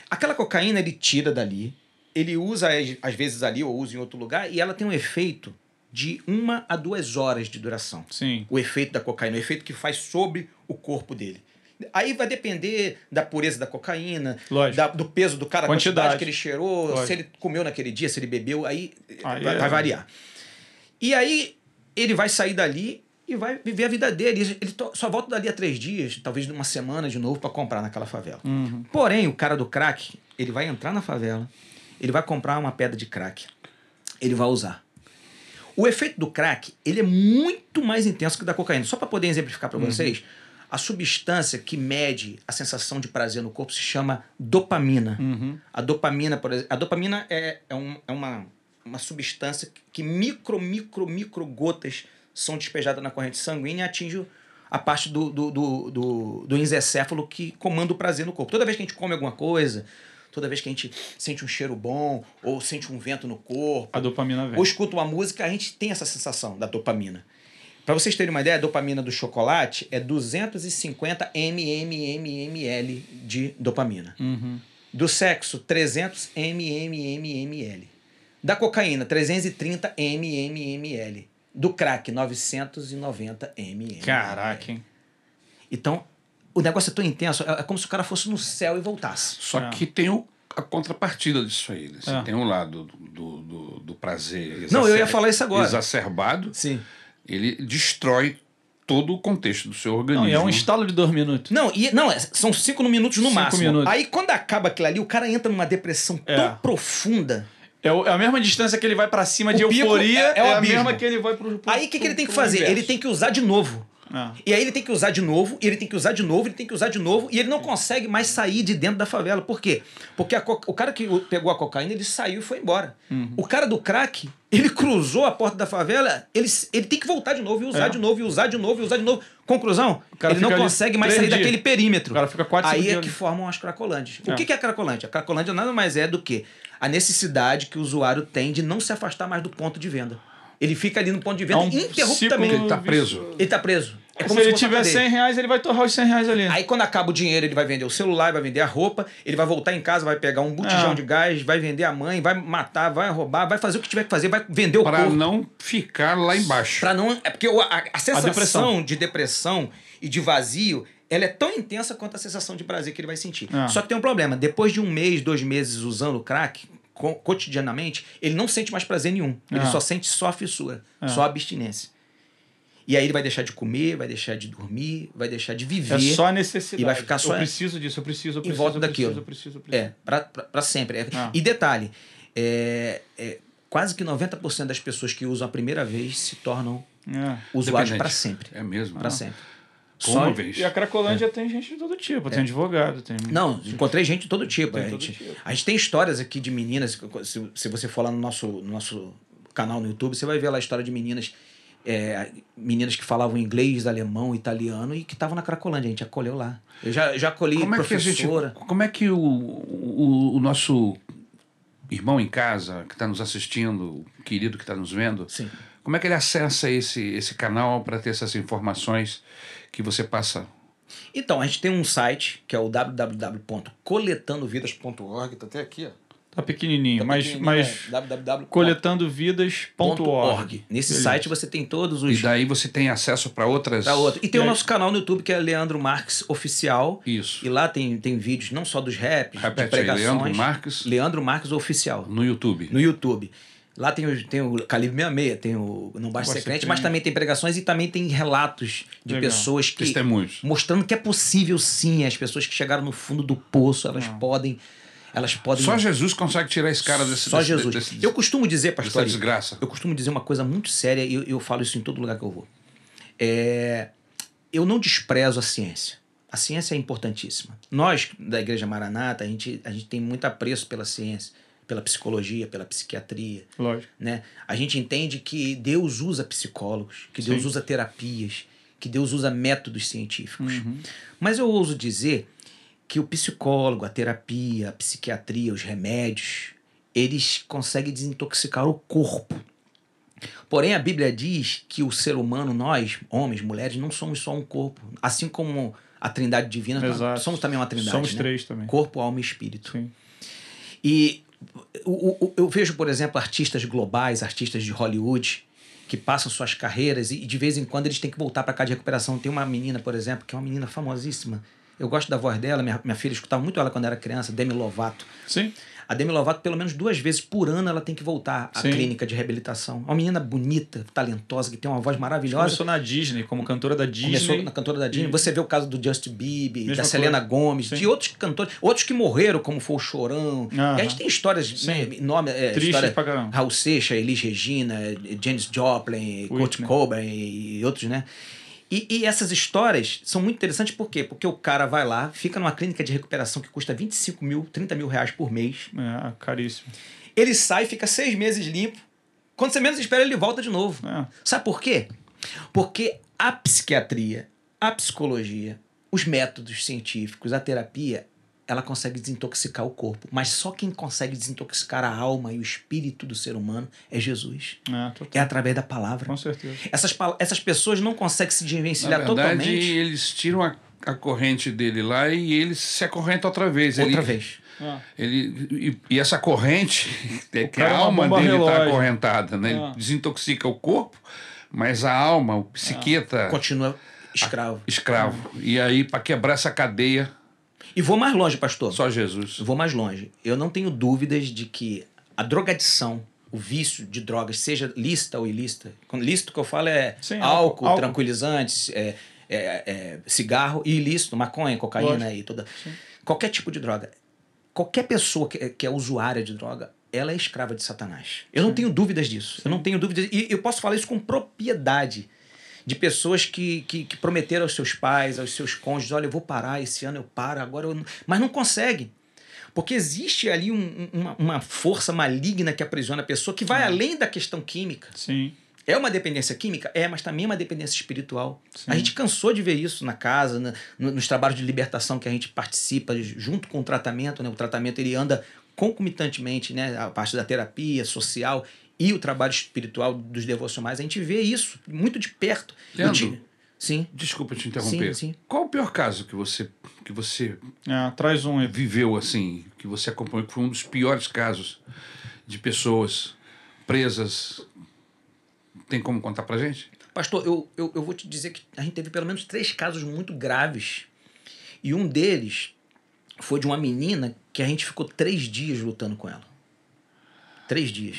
Aquela cocaína ele tira dali, ele usa às vezes ali ou usa em outro lugar, e ela tem um efeito de uma a duas horas de duração. Sim. O efeito da cocaína, o efeito que faz sobre o corpo dele. Aí vai depender da pureza da cocaína, da- do peso do cara, Quantidade. quantidade que ele cheirou, Lógico. se ele comeu naquele dia, se ele bebeu, aí, Aí vai, é- vai variar. E aí ele vai sair dali e vai viver a vida dele. Ele só volta dali a três dias, talvez uma semana de novo, para comprar naquela favela. Uhum. Porém, o cara do crack, ele vai entrar na favela, ele vai comprar uma pedra de crack, ele vai usar. O efeito do crack, ele é muito mais intenso que o da cocaína. Só para poder exemplificar para vocês, a substância que mede a sensação de prazer no corpo se chama dopamina. Uhum. A dopamina, por exemplo, a dopamina é, é, um- é uma, uma substância que micro, micro, micro gotas são despejadas na corrente sanguínea e atinge a parte do, do, do, do, do encéfalo que comanda o prazer no corpo. Toda vez que a gente come alguma coisa, toda vez que a gente sente um cheiro bom ou sente um vento no corpo, A dopamina vem. ou escuta uma música, a gente tem essa sensação da dopamina. Para vocês terem uma ideia, a dopamina do chocolate é 250 mmml de dopamina. Uhum. Do sexo, 300 mmml. Da cocaína, 330 mmml. Do crack, 990 ml. Caraca, hein? Então, o negócio é tão intenso, é como se o cara fosse no céu e voltasse. Só É. que tem o, a contrapartida disso aí. Né? Você É. tem um lado do, do, do prazer. Não, eu ia falar isso agora. Exacerbado. Sim. Ele destrói todo o contexto do seu organismo. Não, e é um estalo de dois minutos. Não, e, não é- são cinco minutos no Cinco máximo. minutos. Aí quando acaba aquilo ali, o cara entra numa depressão tão É. profunda. É, é a mesma distância que ele vai pra cima O de euforia, é- é, é a mesma que ele vai pro. pro Aí o que, que ele tem que fazer? universo. Ele tem que usar de novo. Ah. E aí ele tem que usar de novo, e ele tem que usar de novo, ele tem que usar de novo, e ele não consegue mais sair de dentro da favela. Por quê? Porque o cara que pegou a cocaína, ele saiu e foi embora. Uhum. O cara do crack, ele cruzou a porta da favela, ele, ele tem que voltar de novo, e usar É. de novo, e usar de novo, e usar de novo. Conclusão, ele não consegue mais sair dias. daquele perímetro. O cara fica quatro, Aí é dias que formam as cracolândias. É. O que que é a cracolândia? A cracolândia nada mais é do que a necessidade que o usuário tem de não se afastar mais do ponto de venda. Ele fica ali no ponto de venda É um interruptamente. Ele tá preso. Ele tá preso. É Se ele tiver cadeia. 100 reais, ele vai torrar os 100 reais ali. Aí quando acaba o dinheiro, ele vai vender o celular, vai vender a roupa, ele vai voltar em casa, vai pegar um botijão É. de gás, vai vender a mãe, vai matar, vai roubar, vai fazer o que tiver que fazer, vai vender o Para corpo. não ficar lá embaixo. Pra não. É porque a, a sensação depressão. de depressão e de vazio. Ela é tão intensa quanto a sensação de prazer que ele vai sentir. É. Só que tem um problema. Depois de um mês, dois meses usando o crack, co- cotidianamente, ele não sente mais prazer nenhum. Ele É. só sente só fissura, É. só abstinência. E aí ele vai deixar de comer, vai deixar de dormir, vai deixar de viver. É só a necessidade. E vai ficar só- Eu preciso disso, eu preciso, eu preciso. volta eu daquilo. Preciso, eu preciso, eu preciso. É, pra, pra, pra sempre. É. Ah. E detalhe, é, é, quase que 90% das pessoas que usam a primeira vez se tornam É. usuários para sempre. É mesmo. Para sempre. Só- uma vez. E a Cracolândia tem gente de todo tipo, tem advogado, tem. Não, encontrei gente de todo tipo. Tem a, todo gente, tipo. a gente tem histórias aqui de meninas. Se, se você for lá no nosso, no nosso canal no YouTube, você vai ver lá a história de meninas é, meninas que falavam inglês, alemão, italiano e que estavam na Cracolândia. A gente acolheu lá. Eu já, já acolhi Como é que a gente, professora. como é que o, o, o nosso irmão em casa que está nos assistindo, o querido que está nos vendo, Sim. como é que ele acessa esse, esse canal para ter essas informações que você passa? Então, a gente tem um site que é o www.coletandovidas.org. Tá até aqui, ó. Tá pequenininho, Tá mas, pequenininho, mas é www. coletandovidas.org. .org. Nesse Beleza. site você tem todos os. E daí você tem acesso para outras. Pra outro. E tem E o aí- nosso canal no YouTube que é Leandro Marques Oficial. Isso. E lá tem, tem vídeos não só dos raps, Repete de aí, pregações. Leandro Marques Leandro Marques Oficial. no YouTube. No YouTube. Lá tem o, tem o Calibre 66, tem o Não Basta Ser Crente, mas também tem pregações e também tem relatos de Legal. pessoas que. Testemunhos. Mostrando que é possível sim, as pessoas que chegaram no fundo do poço, elas Ah. podem. Elas podem. Só Jesus consegue tirar esse cara desse. Só desse- Jesus. desse- eu costumo dizer, dessa pastor, desgraça. eu costumo dizer uma coisa muito séria e eu, eu falo isso em todo lugar que eu vou. É, eu não desprezo a ciência. A ciência é importantíssima. Nós, da Igreja Maranata, a gente, a gente tem muito apreço pela ciência, pela psicologia, pela psiquiatria. Lógico. Né? A gente entende que Deus usa psicólogos, que Deus Sim. usa terapias, que Deus usa métodos científicos. Uhum. Mas eu ouso dizer que o psicólogo, a terapia, a psiquiatria, os remédios, eles conseguem desintoxicar o corpo. Porém, a Bíblia diz que o ser humano, nós, homens, mulheres, não somos só um corpo. Assim como a trindade divina, Exato. somos também uma trindade. Somos né? três também. Corpo, alma e espírito. Sim. E eu vejo, por exemplo, artistas globais, artistas de Hollywood, que passam suas carreiras e de vez em quando eles têm que voltar para casa de recuperação. Tem uma menina, por exemplo, que é uma menina famosíssima. Eu gosto da voz dela, minha, minha filha escutava muito ela quando era criança, Demi Lovato. Sim. A Demi Lovato, pelo menos duas vezes por ano, ela tem que voltar à Sim. clínica de reabilitação. Uma menina bonita, talentosa, que tem uma voz maravilhosa. Começou na Disney, como cantora da Disney. Começou na cantora da Disney. E- Você vê o caso do Justin Bieber, Mesma da Selena coisa. Gomes, Sim. de outros cantores, outros que morreram, como foi o Chorão. E a gente tem histórias, né, nome, é, Tristes história, pra caramba. Raul Seixas, Elis Regina, Janis Joplin, Kurt Whitney. Cobain e outros, né? E, e essas histórias são muito interessantes por quê? Porque o cara vai lá, fica numa clínica de recuperação que custa 25 mil, 30 mil reais por mês. É, caríssimo. Ele sai, fica seis meses limpo. Quando você menos espera, ele volta de novo. É. Sabe por quê? Porque a psiquiatria, a psicologia, os métodos científicos, a terapia, ela consegue desintoxicar o corpo. Mas só quem consegue desintoxicar a alma e o espírito do ser humano é Jesus. É, É através da palavra. Com certeza. Essas, pal- essas pessoas não conseguem se Na desvencilhar verdade, totalmente. eles tiram a, a corrente dele lá e ele se acorrenta outra vez. Outra ele, vez. É. Ele, e, e essa corrente, é que é a uma alma dele está acorrentada, né? Ele Ah. desintoxica o corpo, mas a alma, o psiqueta, Continua escravo. escravo. E aí, para quebrar essa cadeia, E vou mais longe, pastor. só Jesus. Vou mais longe. Eu não tenho dúvidas de que a drogadição, o vício de drogas, seja lícita ou ilícita. Quando lícito que eu falo é Sim, álcool, álcool, tranquilizantes, é, é, é, cigarro e ilícito, maconha, cocaína Lógico. e toda. Qualquer tipo de droga. Qualquer pessoa que, é- que é usuária de droga, ela é escrava de Satanás. Eu não tenho dúvidas disso. Eu não tenho dúvidas. E eu posso falar isso com propriedade. De pessoas que, que, que prometeram aos seus pais, aos seus cônjuges: olha, eu vou parar, esse ano eu paro, agora eu. não-" Mas não conseguem. Porque existe ali um- um- uma, uma força maligna que aprisiona a pessoa que vai além da questão química. Sim. É uma dependência química? É, mas também é uma dependência espiritual. Sim. A gente cansou de ver isso na casa, na- no- nos trabalhos de libertação que a gente participa junto com o tratamento. Né? O tratamento ele anda concomitantemente, né? a parte da terapia social e o trabalho espiritual dos devocionais. A gente vê isso muito de perto. Leandro, Sim. Desculpa te interromper. Sim, sim. Qual o pior caso que você, que você É, traz um viveu assim, que você acompanhou, que foi um dos piores casos de pessoas presas? Tem como contar pra gente? Pastor, eu, eu, eu vou te dizer que a gente teve pelo menos três casos muito graves. E um deles foi de uma menina que a gente ficou três dias lutando com ela. Três dias.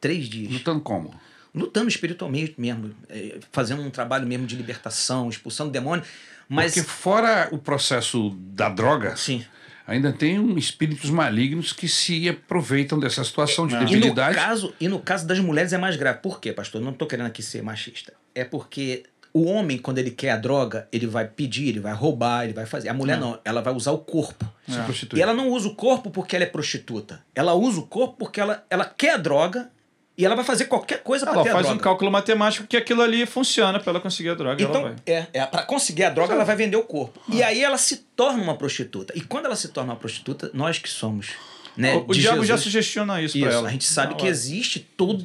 Três dias. Lutando como? Lutando espiritualmente mesmo. eh, Fazendo um trabalho mesmo de libertação, expulsando demônio. Mas. Porque fora o processo da droga, Sim. ainda tem um espíritos malignos que se aproveitam dessa situação de É. E no, debilidade. caso, e no caso das mulheres é mais grave. Por quê, pastor? Não estou querendo aqui ser machista. É porque o homem, quando ele quer a droga, ele vai pedir, ele vai roubar, ele vai fazer. A mulher É. não, ela vai usar o corpo. Se É. E ela não usa o corpo porque ela é prostituta. Ela usa o corpo porque ela, ela quer a droga E ela vai fazer qualquer coisa para Ela ter a faz droga. um cálculo matemático que aquilo ali funciona pra ela conseguir a droga. e ela Então, vai. é, é para conseguir a droga, ela vai vender o corpo. E aí ela se torna uma prostituta. E quando ela se torna uma prostituta, nós que somos. Né, o diabo já Jesus, sugestiona isso, isso, pra ela. a gente sabe Na que hora. existe toda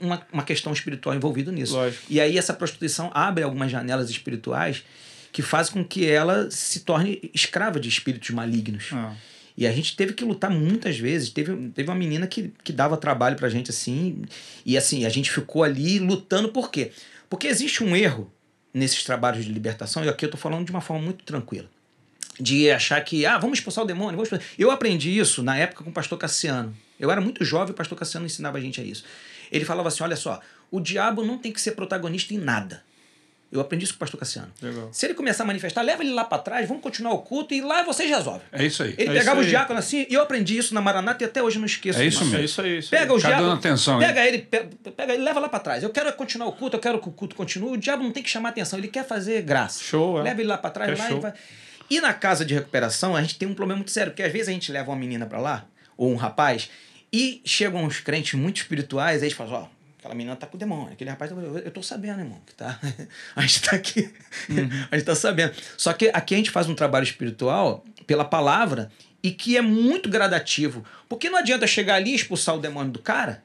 uma, uma questão espiritual envolvida nisso. Lógico. E aí essa prostituição abre algumas janelas espirituais que fazem com que ela se torne escrava de espíritos malignos. Ah. E a gente teve que lutar muitas vezes. Teve, teve uma menina que, que dava trabalho pra gente assim. E assim, a gente ficou ali lutando por quê? Porque existe um erro nesses trabalhos de libertação, e aqui eu tô falando de uma forma muito tranquila. De achar que, ah, vamos expulsar o demônio. Vamos expulsar. Eu aprendi isso na época com o pastor Cassiano. Eu era muito jovem, o pastor Cassiano ensinava a gente a isso. Ele falava assim: olha só, o diabo não tem que ser protagonista em nada. Eu aprendi isso com o pastor Cassiano. Legal. Se ele começar a manifestar, leva ele lá pra trás, vamos continuar o culto e lá vocês resolvem. É isso aí. Ele É pegava os diáconos assim, e eu aprendi isso na Maranata e até hoje não esqueço. É isso mesmo. É isso aí. Isso Pega aí. os dando atenção? Pega ele, pe- pega ele, leva lá pra trás. Eu quero continuar o culto, eu quero que o culto continue. O diabo não tem que chamar atenção, ele quer fazer graça. Show, é. Leva ele lá pra trás, É lá show. e vai. E na casa de recuperação, a gente tem um problema muito sério, porque às vezes a gente leva uma menina pra lá, ou um rapaz, e chegam uns crentes muito espirituais, aí eles falam, ó, aquela menina tá com o demônio, aquele rapaz, tá com o demônio. eu tô sabendo, irmão, que tá. A gente tá aqui, Uhum. a gente tá sabendo. Só que aqui a gente faz um trabalho espiritual pela palavra e que é muito gradativo. Porque não adianta chegar ali e expulsar o demônio do cara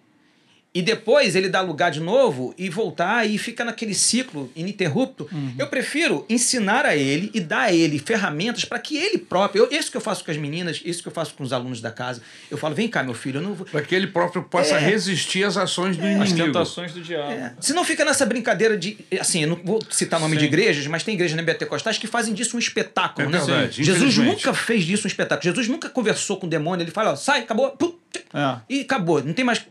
e depois ele dá lugar de novo e voltar e fica naquele ciclo ininterrupto. Uhum. Eu prefiro ensinar a ele e dar a ele ferramentas para que ele próprio. Eu, isso que eu faço com as meninas, isso que eu faço com os alunos da casa. Eu falo, vem cá, meu filho, eu não vou. Para que ele próprio possa É. resistir às ações do As inimigo. tentações do diabo. É. Se não fica nessa brincadeira de. Assim, eu não vou citar nome Sim. de igrejas, mas tem igrejas neopentecostais que fazem disso um espetáculo, É né? verdade, Jesus nunca fez disso um espetáculo. Jesus nunca conversou com o demônio. Ele fala, ó, sai, acabou. pum, É. E acabou, não tem mais.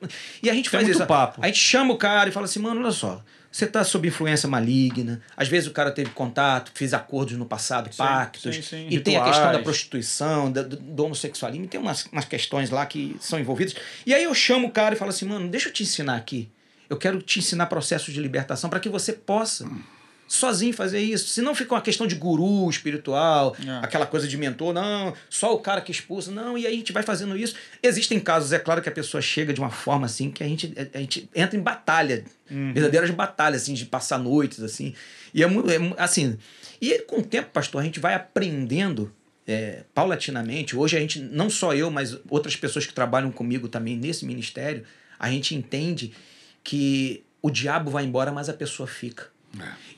E a gente Tem faz isso. Papo. A gente chama o cara e fala assim, mano, olha só. Você tá sob influência maligna. Às vezes o cara teve contato, fez acordos no passado, pactos. sim, sim, E tem a questão da rituais. prostituição, do, do homossexualismo. Tem umas, umas questões lá que são envolvidas. E aí eu chamo o cara e falo assim, mano, deixa eu te ensinar aqui. Eu quero te ensinar processos de libertação para que você possa sozinho fazer isso. Se não fica uma questão de guru espiritual, É. aquela coisa de mentor, não, só o cara que expulsa, não, e aí a gente vai fazendo isso. Existem casos, é claro que a pessoa chega de uma forma assim que a gente, a gente entra em batalha, verdadeiras batalhas, assim, de passar noites, assim. E é muito, é assim, e com o tempo, pastor, a gente vai aprendendo é, paulatinamente. Hoje a gente, não só eu, mas outras pessoas que trabalham comigo também nesse ministério, a gente entende que o diabo vai embora, mas a pessoa fica.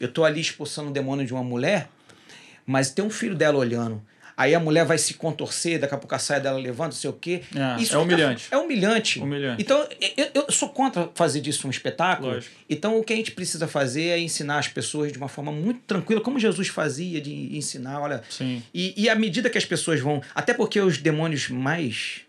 Eu tô ali expulsando o demônio de uma mulher, mas tem um filho dela olhando. Aí a mulher vai se contorcer, daqui a pouco a saia dela levanta, não sei o quê. É, Isso é humilhante. É humilhante. Humilhante. Então, eu, eu sou contra fazer disso um espetáculo. Lógico. Então, o que a gente precisa fazer é ensinar as pessoas de uma forma muito tranquila, como Jesus fazia, de ensinar, olha. Sim. E, e à medida que as pessoas vão. Até porque os demônios mais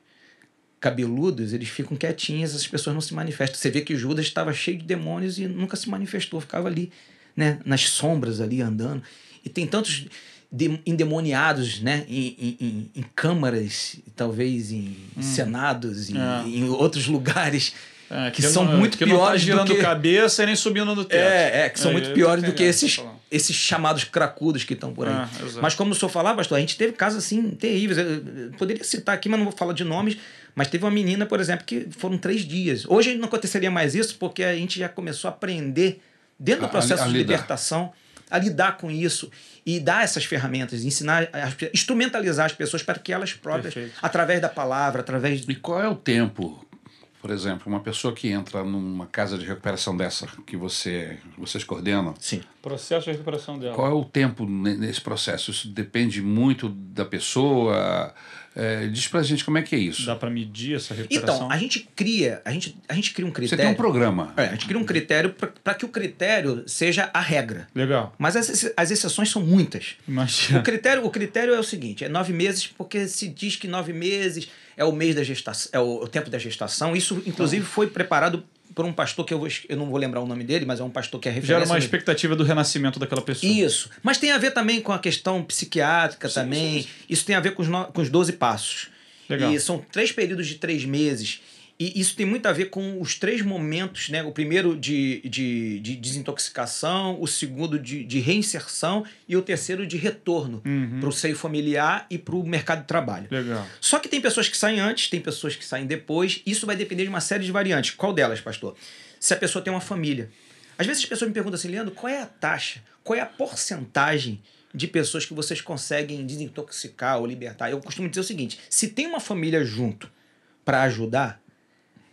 cabeludos, eles ficam quietinhos, as pessoas não se manifestam. Você vê que Judas estava cheio de demônios e nunca se manifestou, ficava ali, né, nas sombras ali andando. E tem tantos de- endemoniados, né, em, em, em- câmaras, talvez em senados, em, É. em outros lugares É, que, são não- muito que não tá piores girando do que cabeça e nem subindo no teto. é, é, que são É, muito tô piores do que entendendo o esses, esses chamados cracudos que estão por aí. Ah, mas como o senhor falava, pastor, a gente teve casos assim terríveis. Eu poderia citar aqui, mas não vou falar de nomes. Mas teve uma menina, por exemplo, que foram três dias. Hoje não aconteceria mais isso, porque a gente já começou a aprender, dentro A- do processo a de lidar. libertação, a lidar com isso e dar essas ferramentas, ensinar, instrumentalizar as pessoas para que elas próprias, Perfeito. através da palavra, através E qual é o tempo, por exemplo, uma pessoa que entra numa casa de recuperação dessa que você, vocês coordenam? Sim. Processo de recuperação dela. Qual é o tempo ne- nesse processo? Isso depende muito da pessoa. É, diz pra gente como é que é isso. Dá pra medir essa recuperação? Então, a gente cria, a gente, a gente cria um Você critério. tem um programa. É, a gente cria um critério para que o critério seja a regra. Legal. Mas as, as exceções são muitas. O Imagina. critério, o critério é o seguinte: é nove meses, porque se diz que nove meses é o mês da gestação, é o, o tempo da gestação. Isso, inclusive, foi preparado por um pastor que eu, vou, eu não vou lembrar o nome dele, mas é um pastor que é referência. Gera uma expectativa do renascimento daquela pessoa. Isso. Mas tem a ver também com a questão psiquiátrica também. Isso tem a ver com os, no- com os 12 passos. Legal. E são três períodos de três meses. E isso tem muito a ver com os três momentos, né? O primeiro de, de, de desintoxicação, o segundo de, de reinserção e o terceiro de retorno Uhum. para o seio familiar e para o mercado de trabalho. Legal. Só que tem pessoas que saem antes, tem pessoas que saem depois. Isso vai depender de uma série de variantes. Qual delas, pastor? Se a pessoa tem uma família. Às vezes as pessoas me perguntam assim, Leandro, qual é a taxa? Qual é a porcentagem de pessoas que vocês conseguem desintoxicar ou libertar? Eu costumo dizer o seguinte: se tem uma família junto para ajudar,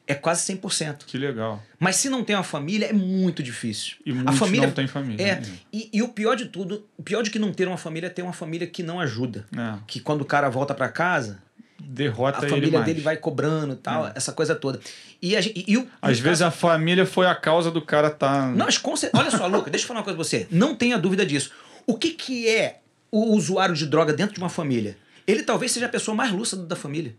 é quase 100%. Que legal. Mas se não tem uma família, é muito difícil. E a família não têm família. É, né? e, e o pior de tudo, o pior de que não ter uma família é ter uma família que não ajuda. É. Que quando o cara volta para casa, Derrota a família dele vai cobrando e tal, essa coisa toda. E, a e, e o, Às vezes a família foi a causa do cara tá. Não, mas com cer- Olha só, Luca, deixa eu falar uma coisa pra você. Não tenha dúvida disso. O que, que é o usuário de droga dentro de uma família? Ele talvez seja a pessoa mais lúcida da família.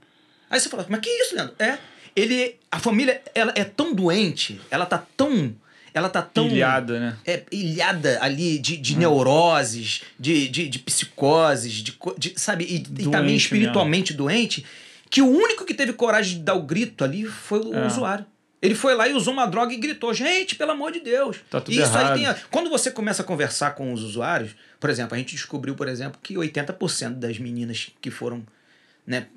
Aí você fala, mas que isso, Leandro? É. Ele. A família ela é tão doente, ela tá tão. Ela tá tão. Ilhada, né? É, ilhada ali de, de neuroses, de, de, de psicoses, de, de- sabe? E, e também espiritualmente doente, que o único que teve coragem de dar o grito ali foi o É. usuário. Ele foi lá e usou uma droga e gritou: gente, pelo amor de Deus. Tá tudo E isso errado. aí tem. Quando você começa a conversar com os usuários, por exemplo, a gente descobriu, por exemplo, que 80% das meninas que foram, né,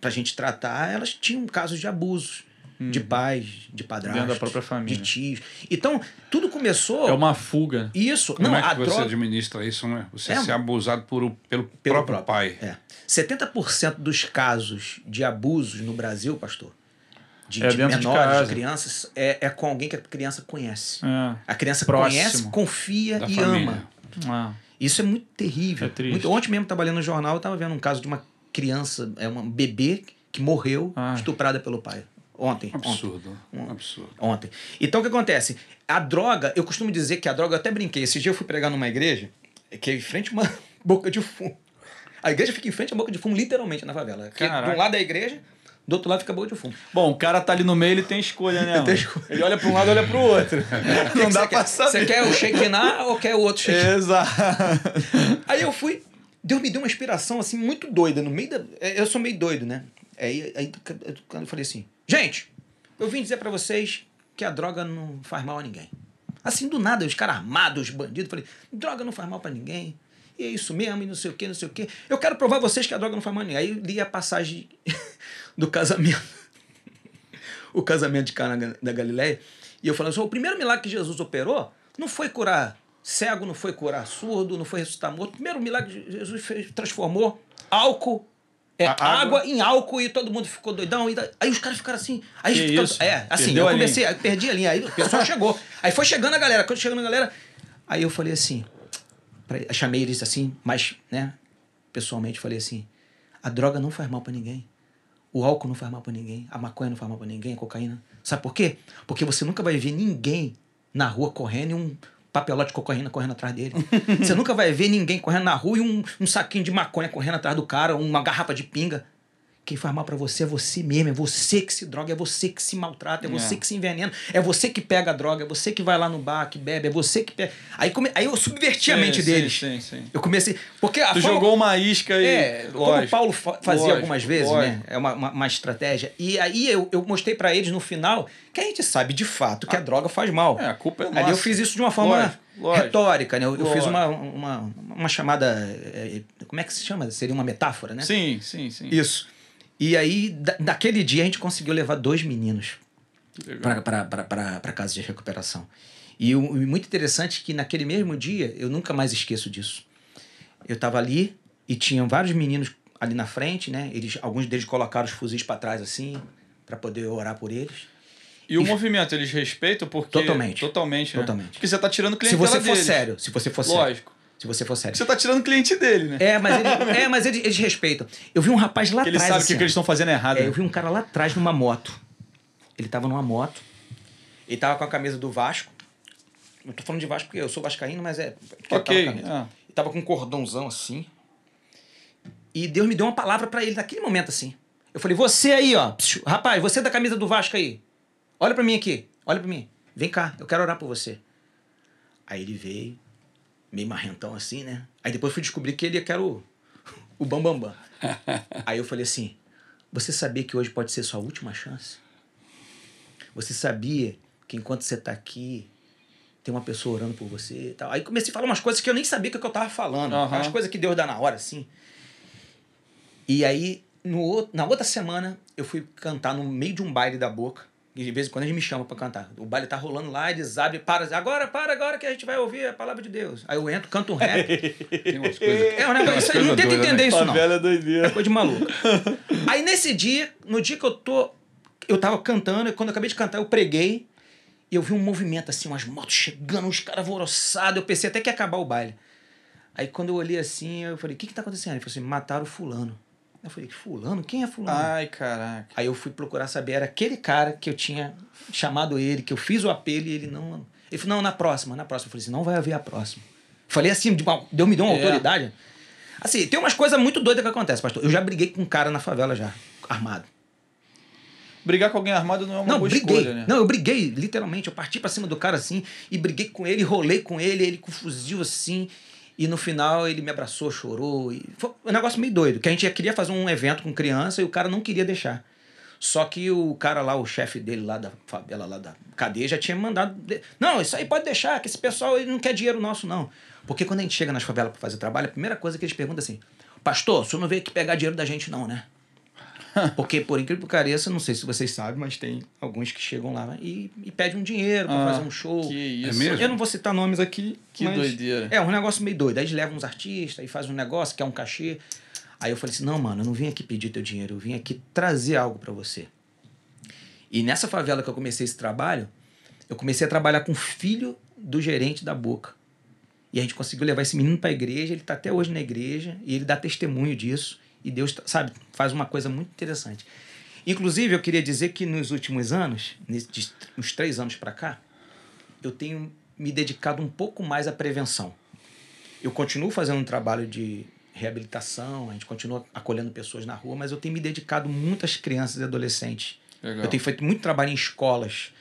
pra gente tratar, elas tinham casos de abusos. De pais, de padrastos. Dentro da própria família. de tios. Então, tudo começou. É uma fuga. Isso. Como não, é que a você droga. administra isso, né? Você É. ser abusado por, pelo, Pelo próprio, próprio. pai. É. 70% dos casos de abusos no Brasil, pastor, de, É de de menores, de, casa. crianças, é, é com alguém que a criança conhece. É. A criança Próximo. conhece, confia e família. ama. Ah, Isso é muito terrível. É triste. Muito- ontem mesmo, trabalhando no jornal, eu estava vendo um caso de uma criança, é um bebê que morreu Ai. estuprada pelo pai. Ontem. ontem. Absurdo. Um absurdo. Ontem. Então o que acontece? A droga, eu costumo dizer que a droga, eu até brinquei. Esse dia eu fui pregar numa igreja que é em frente a uma boca de fumo. A igreja fica em frente à boca de fumo, literalmente, na favela. Caraca. de um lado é a igreja, do outro lado fica a boca de fumo. Bom, o cara tá ali no meio, ele tem escolha, né? mano? tem escolha. Ele olha pra um lado, olha pro outro. Não dá quer? saber. Você quer o Shekinah ou quer o outro Shekinah? Exato. Aí eu fui. Deus me deu uma inspiração assim muito doida. No meio da. é, Eu sou meio doido, né? Aí, aí quando eu falei assim: gente, eu vim dizer pra vocês que a droga não faz mal a ninguém. Assim, do nada, os caras armados, os bandidos, falei: droga não faz mal pra ninguém. E é isso mesmo, e não sei o que, não sei o que. Eu quero provar a vocês que a droga não faz mal a ninguém. Aí eu li a passagem do casamento. o casamento de Cana da Galileia. E eu falando assim: o primeiro milagre que Jesus operou não foi curar cego, não foi curar surdo, não foi ressuscitar morto. O primeiro milagre que Jesus fez, transformou álcool. É, água. água. em álcool e todo mundo ficou doidão. E aí os caras ficaram assim. Aí Que isso? É, assim, Perdeu eu comecei, aí perdi a linha. Aí o pessoal chegou. Aí foi chegando a galera. Quando chegando a galera, aí eu falei assim. pra- chamei eles assim, mas, né, pessoalmente, falei assim: a droga não faz mal pra ninguém. O álcool não faz mal pra ninguém, a maconha não faz mal pra ninguém, a cocaína. Sabe por quê? Porque você nunca vai ver ninguém na rua correndo e um papelote de cocaína correndo atrás dele. você nunca vai ver ninguém correndo na rua e um, um saquinho de maconha correndo atrás do cara, uma garrafa de pinga. Quem faz mal pra você é você mesmo, é você que se droga, é você que se maltrata, é você É. que se envenena, é você que pega a droga, é você que vai lá no bar, que bebe, é você que pega. Aí, come... Aí eu subverti a mente Sim, deles. Sim, sim, sim. Eu comecei. Porque a Tu forma- jogou uma isca e. é, como o lógico, Paulo fa- fazia lógico, algumas vezes, lógico. né? É uma, uma, uma estratégia. E aí eu, eu mostrei pra eles no final que a gente sabe de fato que a droga faz mal. É, a culpa é nossa. Ali eu fiz isso de uma forma Lógico, lógico. retórica, né? Eu, eu fiz Lógico. uma, uma, uma chamada. é, como é que se chama? Seria uma metáfora, né? Sim, sim, sim. Isso. E aí, da, daquele dia, a gente conseguiu levar dois meninos para casa de recuperação. E o, o muito interessante que naquele mesmo dia, eu nunca mais esqueço disso. Eu estava ali e tinham vários meninos ali na frente, né? Eles, alguns deles colocaram os fuzis para trás assim, para poder orar por eles. E o movimento, eles respeitam porque... Totalmente. Totalmente, né? Totalmente. Porque você tá tirando Se clientela você for deles. sério, se você for sério. Lógico. Se você for sério. Você tá tirando cliente dele, né? É, mas, ele, é, mas eles, eles respeitam. Eu vi um rapaz lá Porque ele atrás. sabe o assim, que, que eles estão fazendo errado. É, né? eu vi um cara lá atrás numa moto. Ele tava numa moto. Ele tava com a camisa do Vasco. Eu tô falando de Vasco porque eu sou vascaíno, mas é... porque ele Ok, tava ah. Ele tava com um cordãozão assim. E Deus me deu uma palavra pra ele naquele momento assim. Eu falei, você aí, ó. Rapaz, você da camisa do Vasco aí. Olha pra mim aqui. Olha pra mim. Vem cá, eu quero orar por você. Aí ele veio, meio marrentão assim, né? Aí depois fui descobrir que ele era o, o Bambambam. Aí eu falei assim: Você sabia que hoje pode ser sua última chance? Você sabia que enquanto você tá aqui, tem uma pessoa orando por você e tal. Aí comecei a falar umas coisas que eu nem sabia que eu tava falando. Aham. Umas coisas que Deus dá na hora, assim. E aí, no, na outra semana, eu fui cantar no meio de um baile da boca. E de vez em quando eles me chamam pra cantar. O baile tá rolando lá, eles abrem, para, agora, para, agora que a gente vai ouvir a palavra de Deus. Aí eu entro, canto um rap. Tem umas coisas. É um negócio, isso aí, não tenta doida, entender né? isso não. Favela é doideira. Coisa de maluco. Aí nesse dia, no dia que eu tô. Eu tava cantando, e quando eu acabei de cantar, eu preguei. E eu vi um movimento assim, umas motos chegando, uns caras alvoroçados. Eu pensei até que ia acabar o baile. Aí quando eu olhei assim, eu falei: o que que tá acontecendo? Ele falou assim: mataram o fulano. Eu falei: fulano? Quem é fulano? Ai, caraca. Aí eu fui procurar saber, era aquele cara que eu tinha chamado ele, que eu fiz o apelo e ele não. Ele falou, não, na próxima, na próxima. Eu falei assim, não vai haver a próxima. Falei assim, de uma- deu, me deu uma É. autoridade. Assim, tem umas coisas muito doidas que acontecem, pastor. Eu já briguei com um cara na favela já, armado. Brigar com alguém armado não é uma não, boa briguei. escolha, né? Não, eu briguei, literalmente. Eu parti pra cima do cara assim e briguei com ele, rolei com ele, ele com um fuzil assim. E no final ele me abraçou, chorou. E foi um negócio meio doido. Que a gente queria fazer um evento com criança e o cara não queria deixar. Só que o cara lá, o chefe dele lá da favela, lá da cadeia, já tinha mandado. Não, isso aí pode deixar, que esse pessoal ele não quer dinheiro nosso, não. Porque quando a gente chega nas favelas pra fazer trabalho, a primeira coisa que eles perguntam é assim: Pastor, o senhor não veio aqui pegar dinheiro da gente, não, né? Porque, por incrível que pareça, não sei se vocês sabem, mas tem alguns que chegam lá e, e pedem um dinheiro pra Ah, fazer um show. Que isso. mesmo? Eu não vou citar nomes aqui. Que mas doideira. É um negócio meio doido. Aí eles levam uns artistas e fazem um negócio, que é um cachê. Aí eu falei assim: não, mano, eu não vim aqui pedir teu dinheiro, eu vim aqui trazer algo pra você. E nessa favela que eu comecei esse trabalho, eu comecei a trabalhar com o filho do gerente da Boca. E a gente conseguiu levar esse menino pra igreja, ele tá até hoje na igreja, e ele dá testemunho disso. E Deus, tá- sabe, faz uma coisa muito interessante. Inclusive, eu queria dizer que nos últimos anos, uns três anos pra cá, eu tenho me dedicado um pouco mais à prevenção. Eu continuo fazendo um trabalho de reabilitação, a gente continua acolhendo pessoas na rua, mas eu tenho me dedicado muito às crianças e adolescentes. Legal. Eu tenho feito muito trabalho em escolas.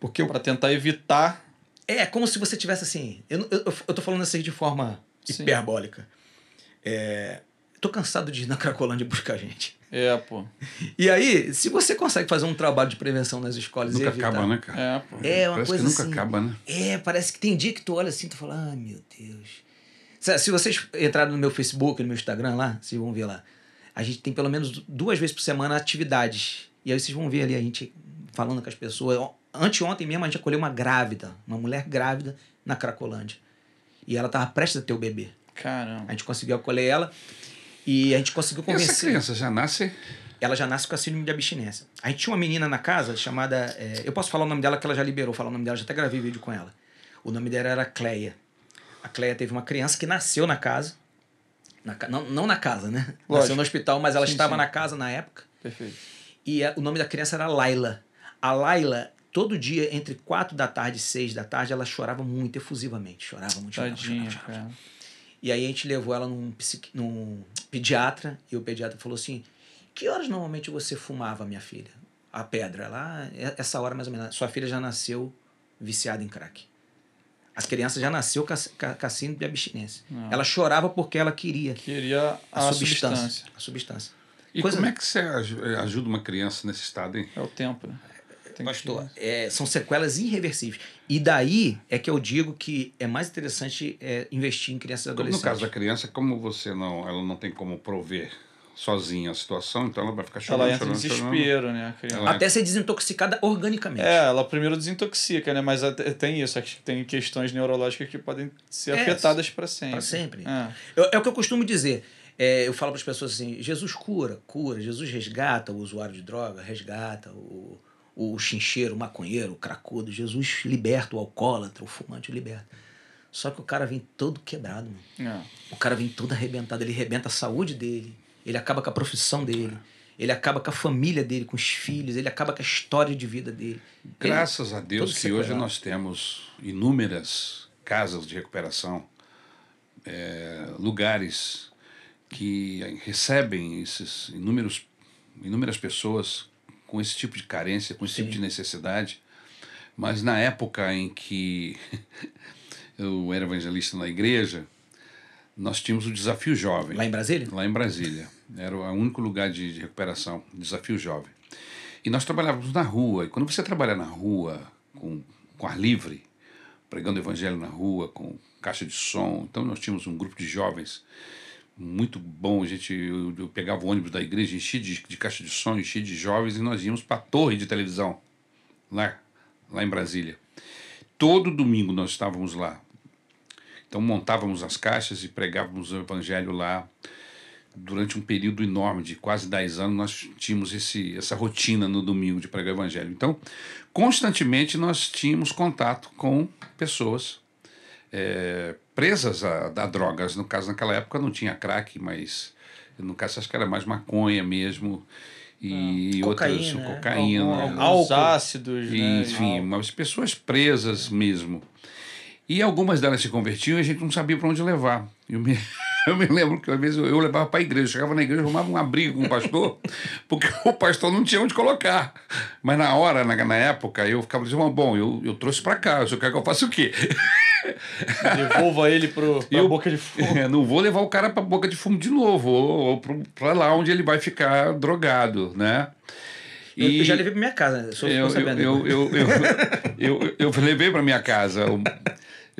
Porque eu, Pra tentar evitar. é como se você tivesse assim. Eu, eu, eu tô falando assim de forma Sim. hiperbólica. É, tô cansado de ir na Cracolândia buscar gente. É, pô. E aí, se você consegue fazer um trabalho de prevenção nas escolas Nunca e evitar, acaba, né, cara? É, pô. É uma Parece coisa que nunca assim. acaba, né? É, parece que tem dia que tu olha assim e tu fala, ah, meu Deus. Se, se vocês entrarem no meu Facebook, no meu Instagram lá, vocês vão ver lá. A gente tem pelo menos duas vezes por semana atividades. E aí vocês vão ver ali a gente falando com as pessoas. Anteontem mesmo a gente acolheu uma grávida, uma mulher grávida na Cracolândia. E ela tava prestes a ter o bebê. Caramba. A gente conseguiu acolher ela e a gente conseguiu E essa convencer. criança já nasce. Ela já nasce com a síndrome de abstinência. A gente tinha uma menina na casa chamada. é, eu posso falar o nome dela que ela já liberou, falar o nome dela, já até gravei vídeo com ela. O nome dela era Cleia. A Cleia teve uma criança que nasceu na casa. Na não, não na casa, né? Lógico. Nasceu no hospital, mas ela Sim, estava sim. na casa na época. Perfeito. E a- o nome da criança era Laila. A Laila, todo dia, entre 4 da tarde e 6 da tarde, ela chorava muito efusivamente. Chorava muito, chorava, Tadinha, chorava, chorava. cara. E aí a gente levou ela num, psiqui- num pediatra e o pediatra falou assim: Que horas normalmente você fumava, minha filha? A pedra. Lá, essa hora mais ou menos. Sua filha já nasceu viciada em crack. As crianças já nasceu síndrome de abstinência. Não. Ela chorava porque ela queria Queria a, a, substância, substância. A substância. E Coisa- como é que você aju- ajuda uma criança nesse estado, hein? É o tempo, né? Tem Pastor, que- é, são sequelas irreversíveis. E daí é que eu digo que é mais interessante é, investir em crianças e No adolescentes. caso da criança, como você não, ela não tem como prover sozinha a situação, então ela vai ficar chorando, Ela entra em chorando, chorando. desespero, né? a criança. Ela- Até ser desintoxicada organicamente. É, ela primeiro desintoxica, né? Mas até- tem isso, acho que tem questões neurológicas que podem ser É, afetadas para sempre. pra sempre. É. Eu- É o que eu costumo dizer. É, eu falo para as pessoas assim: Jesus cura, cura. Jesus resgata o usuário de droga, resgata o, o chincheiro, o maconheiro, o cracudo. Jesus liberta o alcoólatra, o fumante, o liberta. Só que o cara vem todo quebrado, mano. É. O cara vem todo arrebentado. Ele arrebenta a saúde dele, ele acaba com a profissão dele, ele acaba com a família dele, com os filhos, ele acaba com a história de vida dele. Graças a Deus todo que hoje nós temos inúmeras casas de recuperação, é, lugares que recebem esses inúmeros, inúmeras pessoas com esse tipo de carência, com esse tipo Sim. de necessidade. Mas na época em que eu era evangelista na igreja, nós tínhamos o Desafio Jovem Lá em Brasília? lá em Brasília. Era o único lugar de, de recuperação, Desafio Jovem. E nós trabalhávamos na rua. E quando você trabalha na rua, com, com ar livre, pregando evangelho na rua, com caixa de som, então nós tínhamos um grupo de jovens muito bom. A gente, eu, eu pegava o ônibus da igreja, enchia de, de caixa de som, enchia de jovens e nós íamos para a torre de televisão, lá, lá em Brasília. Todo domingo nós estávamos lá. Então montávamos as caixas e pregávamos o evangelho lá. Durante um período enorme, de quase 10 anos, nós tínhamos esse, essa rotina no domingo de pregar o evangelho. Então, constantemente nós tínhamos contato com pessoas é, presas a, a, drogas. No caso, naquela época não tinha crack, mas no caso acho que era mais maconha mesmo. E ah, outras, cocaína, cocaína. Algum, alguns ácidos, né? Enfim, mas pessoas presas mesmo. E algumas delas se convertiam e a gente não sabia para onde levar. Eu me, eu me lembro que às vezes eu, eu levava para a igreja, eu chegava na igreja, arrumava uma briga com o pastor, porque o pastor não tinha onde colocar. Mas na hora, na, na época, eu ficava dizendo, bom, eu, eu trouxe para cá, eu quero que eu faça o quê? Devolva ele para a boca de fumo. É, não vou levar o cara para a boca de fumo de novo, ou, ou para lá onde ele vai ficar drogado, né? E eu já levei para minha casa, sou eu, eu, eu, eu, eu, eu, eu, levei para minha casa.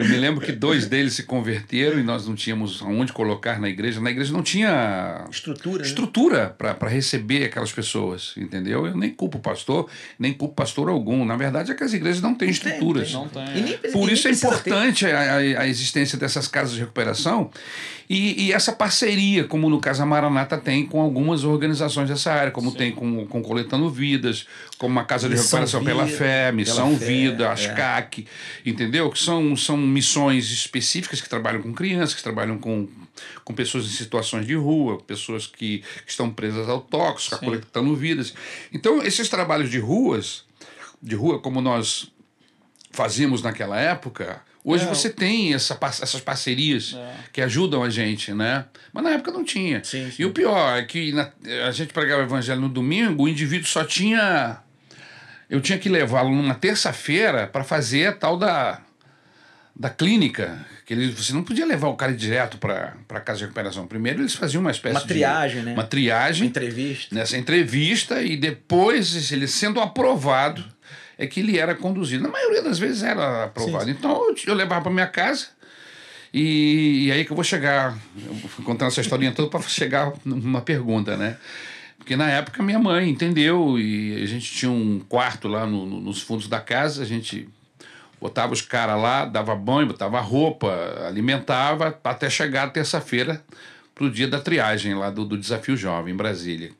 Eu me lembro que dois deles se converteram e nós não tínhamos aonde colocar na igreja. Na igreja não tinha estrutura, estrutura né? para receber aquelas pessoas, entendeu? Eu nem culpo o pastor, nem culpo pastor algum. Na verdade é que as igrejas não têm não estruturas. Tem, não tem. Por isso é importante a, a, existência dessas casas de recuperação e, e, essa parceria, como no caso a Maranata tem com algumas organizações dessa área, como Sim. tem com, com Coletando Vidas, como a Casa de Missão Recuperação Vida, pela Fé, Missão pela Vida, fé, Ascac, é. entendeu? Que são, são missões específicas que trabalham com crianças, que trabalham com, com pessoas em situações de rua, pessoas que, que estão presas ao tóxico, coletando vidas. Então, esses trabalhos de ruas, de rua como nós fazíamos naquela época, Hoje é. você tem essa, essas parcerias é. que ajudam a gente, né? Mas na época não tinha. Sim, sim. E o pior é que na, a gente pregava o evangelho no domingo, o indivíduo só tinha. Eu tinha que levá-lo numa terça-feira para fazer a tal da, da clínica. Que ele, você não podia levar o cara direto para a casa de recuperação. Primeiro eles faziam uma espécie uma triagem, de. Né? Uma triagem. Uma entrevista. Nessa entrevista, e depois, ele sendo aprovado é que ele era conduzido. Na maioria das vezes era aprovado. Sim. Então eu, eu levava para minha casa e, e, aí que eu vou chegar, eu vou contando essa historinha toda para chegar numa pergunta, né? Porque na época minha mãe entendeu e a gente tinha um quarto lá no, no, nos fundos da casa, a gente botava os caras lá, dava banho, botava roupa, alimentava, até chegar terça-feira para o dia da triagem lá do, do Desafio Jovem em Brasília.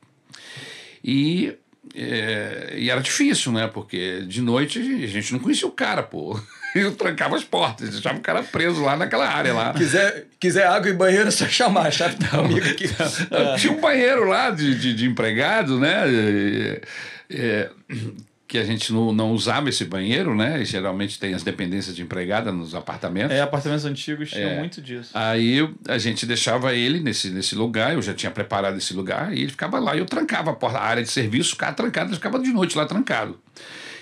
E é, e era difícil, né? Porque de noite a gente não conhecia o cara, pô. Eu trancava as portas, deixava o cara preso lá naquela área lá. Quiser, quiser água e banheiro, é só chamar a chave da amiga aqui. Tinha um banheiro lá de, de, de empregado, né? É, é, que a gente não, não usava esse banheiro, né? E geralmente tem as dependências de empregada nos apartamentos. É, apartamentos antigos tinham é. muito disso. Aí a gente deixava ele nesse, nesse lugar, eu já tinha preparado esse lugar, e ele ficava lá. E eu trancava a, porta, a área de serviço, ficava trancado, ele ficava de noite lá trancado.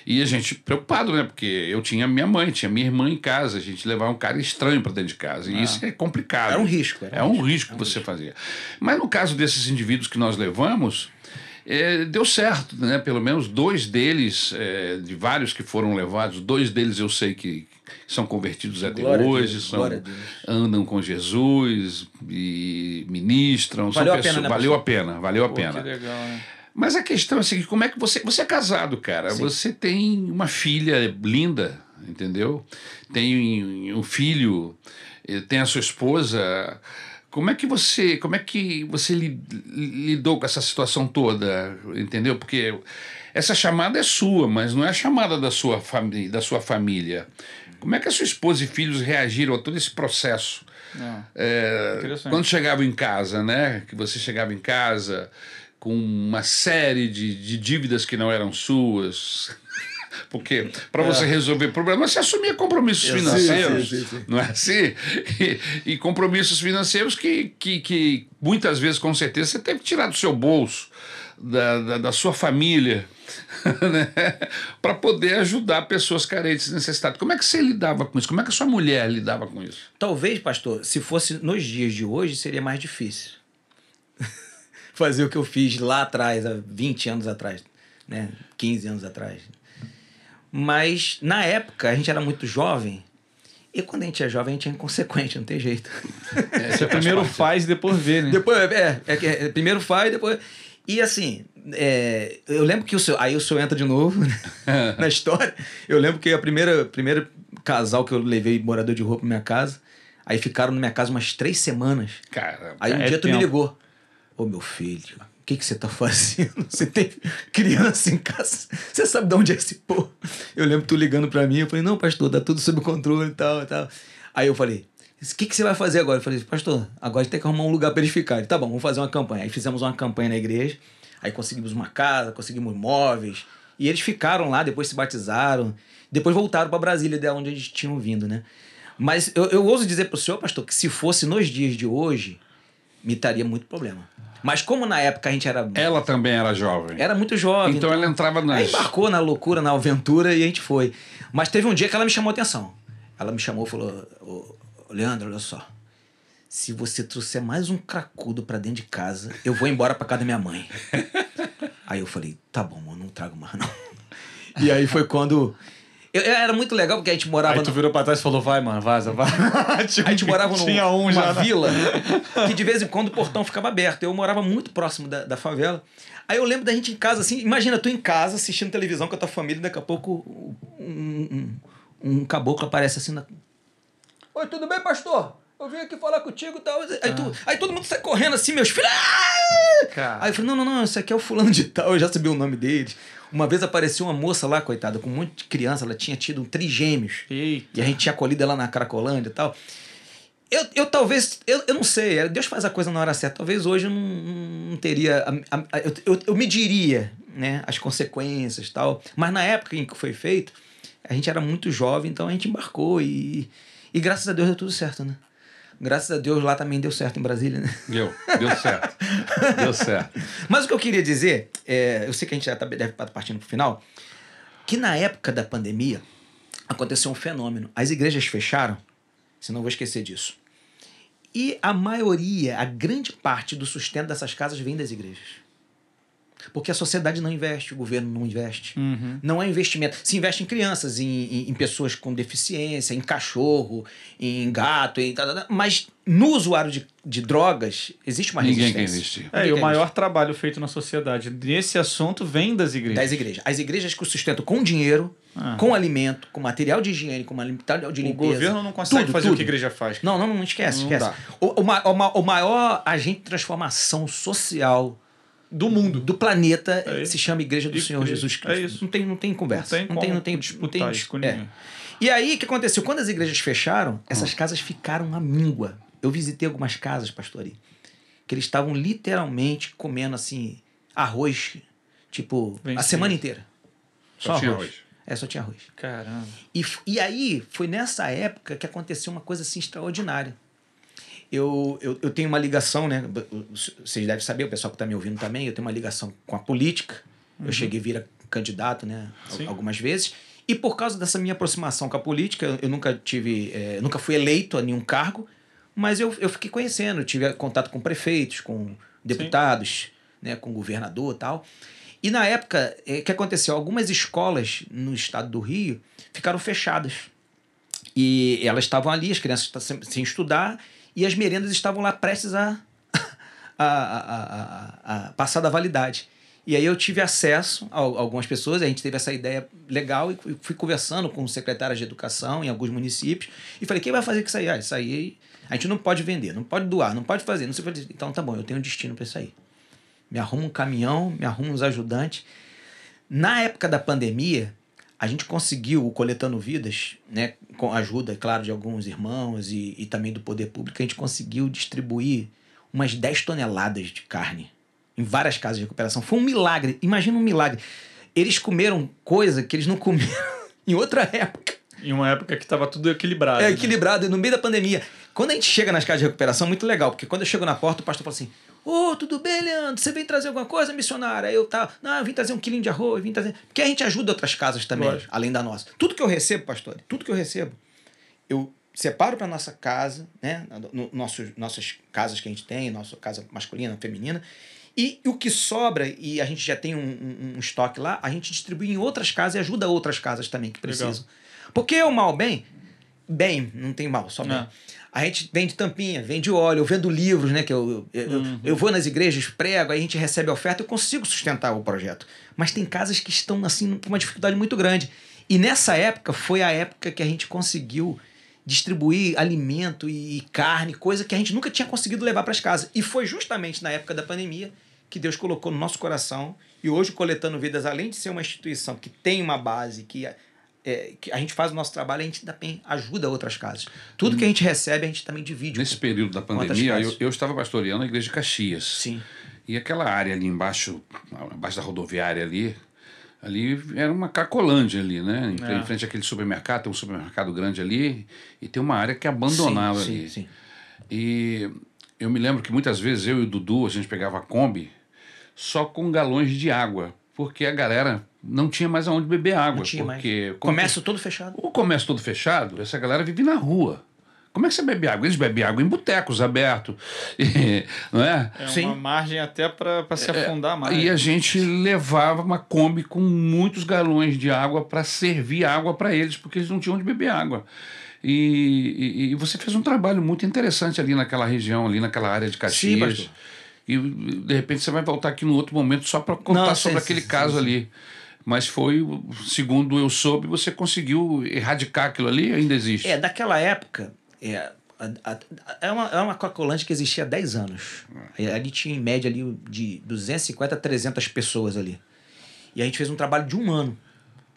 E a gente preocupado, né? Porque eu tinha minha mãe, tinha minha irmã em casa, a gente levava um cara estranho para dentro de casa. E ah. isso é complicado. Era um risco. Era é um risco, risco que você risco. fazia. Mas no caso desses indivíduos que nós levamos, é, deu certo, né? Pelo menos dois deles, é, de vários que foram levados, dois deles eu sei que são convertidos até glória hoje, Deus, são, andam com Jesus e ministram. Valeu, a, pessoas, pena, né, valeu a pena, valeu a pena. Que legal, né? Mas a questão é assim, como é que você. Você é casado, cara. Sim. Você tem uma filha linda, entendeu? Tem um filho, eh, tem a sua esposa. Como é que você, como é que você lidou com essa situação toda, entendeu? Porque essa chamada é sua, mas não é a chamada da sua, família, da sua família. Como é que a sua esposa e filhos reagiram a todo esse processo? Ah, é, quando chegavam em casa, né? Que você chegava em casa com uma série de, de dívidas que não eram suas. Porque para você é. resolver problemas, você assumia compromissos financeiros. Sim, sim, sim, não é assim? E, e, compromissos financeiros que, que, que muitas vezes, com certeza, você teve que tirar do seu bolso, da, da, da sua família, né? para poder ajudar pessoas carentes necessitadas. Como é que você lidava com isso? Como é que a sua mulher lidava com isso? Talvez, pastor, se fosse nos dias de hoje, seria mais difícil. Fazer o que eu fiz lá atrás, há 20 anos atrás né? 15 anos atrás. Mas na época a gente era muito jovem. E quando a gente é jovem, a gente é inconsequente, não tem jeito. É, você Primeiro parte. faz e depois vê, né? Depois, é, é, é, primeiro faz, depois. E assim, é, eu lembro que o seu. Aí o senhor entra de novo né, na história. Eu lembro que a primeira, primeira casal que eu levei morador de rua pra minha casa, aí ficaram na minha casa umas três semanas. Caramba. Aí um É dia tu tempo. me ligou. Ô meu filho, que, que você tá fazendo? Você tem criança em casa? Você sabe de onde é esse porra? Eu lembro tu ligando pra mim, eu falei, não, pastor, tá tudo sob controle e tal e tal. Aí eu falei, o que, que você vai fazer agora? Eu falei, pastor, agora a gente tem que arrumar um lugar pra eles ficarem. Tá bom, vamos fazer uma campanha. Aí fizemos uma campanha na igreja, aí conseguimos uma casa, conseguimos móveis. E eles ficaram lá, depois se batizaram, depois voltaram pra Brasília, de onde eles tinham vindo, né? Mas eu, eu ouso dizer pro senhor, pastor, que se fosse nos dias de hoje, me daria muito problema. Mas como na época a gente era, Ela também era jovem. era muito jovem. então ela entrava Aí nas. embarcou na loucura, na aventura e a gente foi. Mas teve um dia que ela me chamou a atenção. Ela me chamou e falou: "Ô, ô, Leandro, olha só. Se você trouxer mais um cracudo pra dentro de casa, eu vou embora pra casa da minha mãe. aí eu falei: tá bom, mano, não trago mais não. E aí foi quando. Eu- era muito legal porque a gente morava. Aí tu virou pra trás e falou, vai, mano, vaza, vai. A gente morava num- Tinha um numa já. na- vila que de vez em quando o portão ficava aberto. Eu morava muito próximo da, da favela. Aí eu lembro da gente em casa assim, imagina tu em casa assistindo televisão com a tua família e daqui a pouco um, um, um caboclo aparece assim na. Oi, tudo bem, pastor? Eu vim aqui falar contigo e tal. Aí, tu- aí todo mundo sai correndo assim, meus filhos. "Ah!" Aí eu falei, não, não, não, esse aqui é o fulano de tal, eu já sabia o nome deles. Uma vez apareceu uma moça lá, coitada, com um monte de criança, ela tinha tido trigêmeos. Eita. E a gente tinha acolhido ela na Cracolândia e tal. Eu, eu talvez, eu, eu não sei, é, Deus faz a coisa na hora certa. Talvez hoje eu não, não teria. a- a- a- eu, eu, eu mediria né, as consequências e tal. Mas na época em que foi feito, a gente era muito jovem, então a gente embarcou e, e graças a Deus deu tudo certo, né? Graças a Deus lá também deu certo em Brasília, né? Deu, deu certo. deu certo. Mas o que eu queria dizer, é, eu sei que a gente já tá, deve estar partindo para o final, que na época da pandemia aconteceu um fenômeno. As igrejas fecharam, se não vou esquecer disso. E a maioria, a grande parte do sustento dessas casas vem das igrejas. Porque a sociedade não investe, o governo não investe. Uhum. Não é investimento. Se investe em crianças, em, em- em pessoas com deficiência, em cachorro, em gato, em, tal, mas no usuário de, de drogas existe uma Ninguém quer resistência. investir. É, e Ninguém o quer maior trabalho feito na sociedade nesse assunto vem das igrejas. das igrejas. As igrejas que o sustentam com dinheiro, Ah. com alimento, com material de higiene, com material de O limpeza. governo não consegue Tudo, fazer o tudo. que a igreja faz. Não, não, não esquece, Não esquece. O, o, o o maior agente de transformação social Do mundo. do planeta É se chama Igreja do Senhor é Jesus. Cristo. É isso. Não tem, não tem conversa. Não tem não tem, não tem, disputar não tem com é. E aí, o que aconteceu? Quando as igrejas fecharam, essas casas ficaram à míngua. Eu visitei algumas casas, pastor, aí, que eles estavam literalmente comendo assim, arroz, tipo, a Vencido. semana inteira. Só tinha arroz. É, só tinha arroz. Caramba. E, e aí, foi nessa época que aconteceu uma coisa assim extraordinária. Eu, eu, eu tenho uma ligação, né? Vocês devem saber, o pessoal que está me ouvindo também, eu tenho uma ligação com a política. Eu cheguei a vir candidato, né? Sim. Algumas vezes. E por causa dessa minha aproximação com a política, eu- nunca tive. eh, nunca fui eleito a nenhum cargo, mas eu, eu fiquei conhecendo, tive contato com prefeitos, com deputados, né, com governador e tal. E na época, o que aconteceu? Algumas escolas no estado do Rio ficaram fechadas. E elas estavam ali, as crianças estavam sem, sem estudar, e as merendas estavam lá prestes a, a, a, a, passar da validade. E aí eu tive acesso a, al- algumas pessoas, a gente teve essa ideia legal e fui- conversando com secretárias de educação em alguns municípios e falei, quem vai fazer isso aí? Ah, isso aí a gente não pode vender, não pode doar, não pode fazer. Não sei fazer. Então tá bom, eu tenho um destino para isso aí. Me arruma um caminhão, me arruma uns ajudantes. Na época da pandemia, a gente conseguiu, o Coletando Vidas, né, com a ajuda, é claro, de alguns irmãos e, e também do poder público, a gente conseguiu distribuir umas 10 toneladas de carne em várias casas de recuperação. Foi um milagre. Imagina um milagre. Eles comeram coisa que eles não comeram em outra época. Em uma época que tava tudo equilibrado. É né? equilibrado, e no meio da pandemia. Quando a gente chega nas casas de recuperação, é muito legal, porque quando eu chego na porta, o pastor fala assim: Ô, tudo bem, Leandro? Você vem trazer alguma coisa, missionário? Aí eu tava, não, eu vim trazer um quilinho de arroz, vim trazer. Porque a gente ajuda outras casas também, Lógico. além da nossa. Tudo que eu recebo, pastor, tudo que eu recebo, eu separo para nossa casa, né? No, nossos, nossas casas que a gente tem, nossa casa masculina, feminina, E o que sobra, e a gente já tem um, um, um estoque lá, a gente distribui em outras casas e ajuda outras casas também que precisam. Legal. Porque o mal bem, bem, não tem mal, só bem. É. A gente vende tampinha, vende óleo, eu vendo livros, né? Que eu, eu, Uhum. eu vou nas igrejas, prego, aí a gente recebe a oferta, eu consigo sustentar o projeto. Mas tem casas que estão assim com uma dificuldade muito grande. E nessa época foi a época que a gente conseguiu distribuir alimento e carne, coisa que a gente nunca tinha conseguido levar para as casas. E foi justamente na época da pandemia que Deus colocou no nosso coração. E hoje, Coletando Vidas, além de ser uma instituição que tem uma base, que, é, que a gente faz o nosso trabalho, a gente também ajuda outras casas. Tudo que a gente recebe, a gente também divide. Nesse período da pandemia, eu, eu estava pastoreando a igreja de Caxias. Sim. E aquela área ali embaixo, abaixo da rodoviária ali, ali era uma cacolândia ali, né? Em, É. em frente àquele supermercado, tem um supermercado grande ali e tem uma área que é abandonada sim, ali. Sim, sim. E eu me lembro que muitas vezes eu e o Dudu, a gente pegava a Kombi só com galões de água, porque a galera não tinha mais aonde beber água. Não tinha mais. porque como Comércio todo fechado. o comércio todo fechado, essa galera vive na rua. Como é que você bebe água? Eles bebem água em botecos abertos, não é? É Sim. uma margem até para se afundar mais. E a gente levava uma Kombi com muitos galões de água para servir água para eles, porque eles não tinham onde beber água. E, e- e você fez um trabalho muito interessante ali naquela região, ali naquela área de Caxias. pastor. e de repente você vai voltar aqui no outro momento só para contar Não, sobre sim, aquele sim, caso sim, sim. ali. Mas foi, segundo eu soube, você conseguiu erradicar aquilo ali ainda existe. É, daquela época, é, a- a- é uma, é uma Cracolândia que existia há 10 anos. É. Ali tinha em média ali de 250 a 300 pessoas ali. E a gente fez um trabalho de um ano.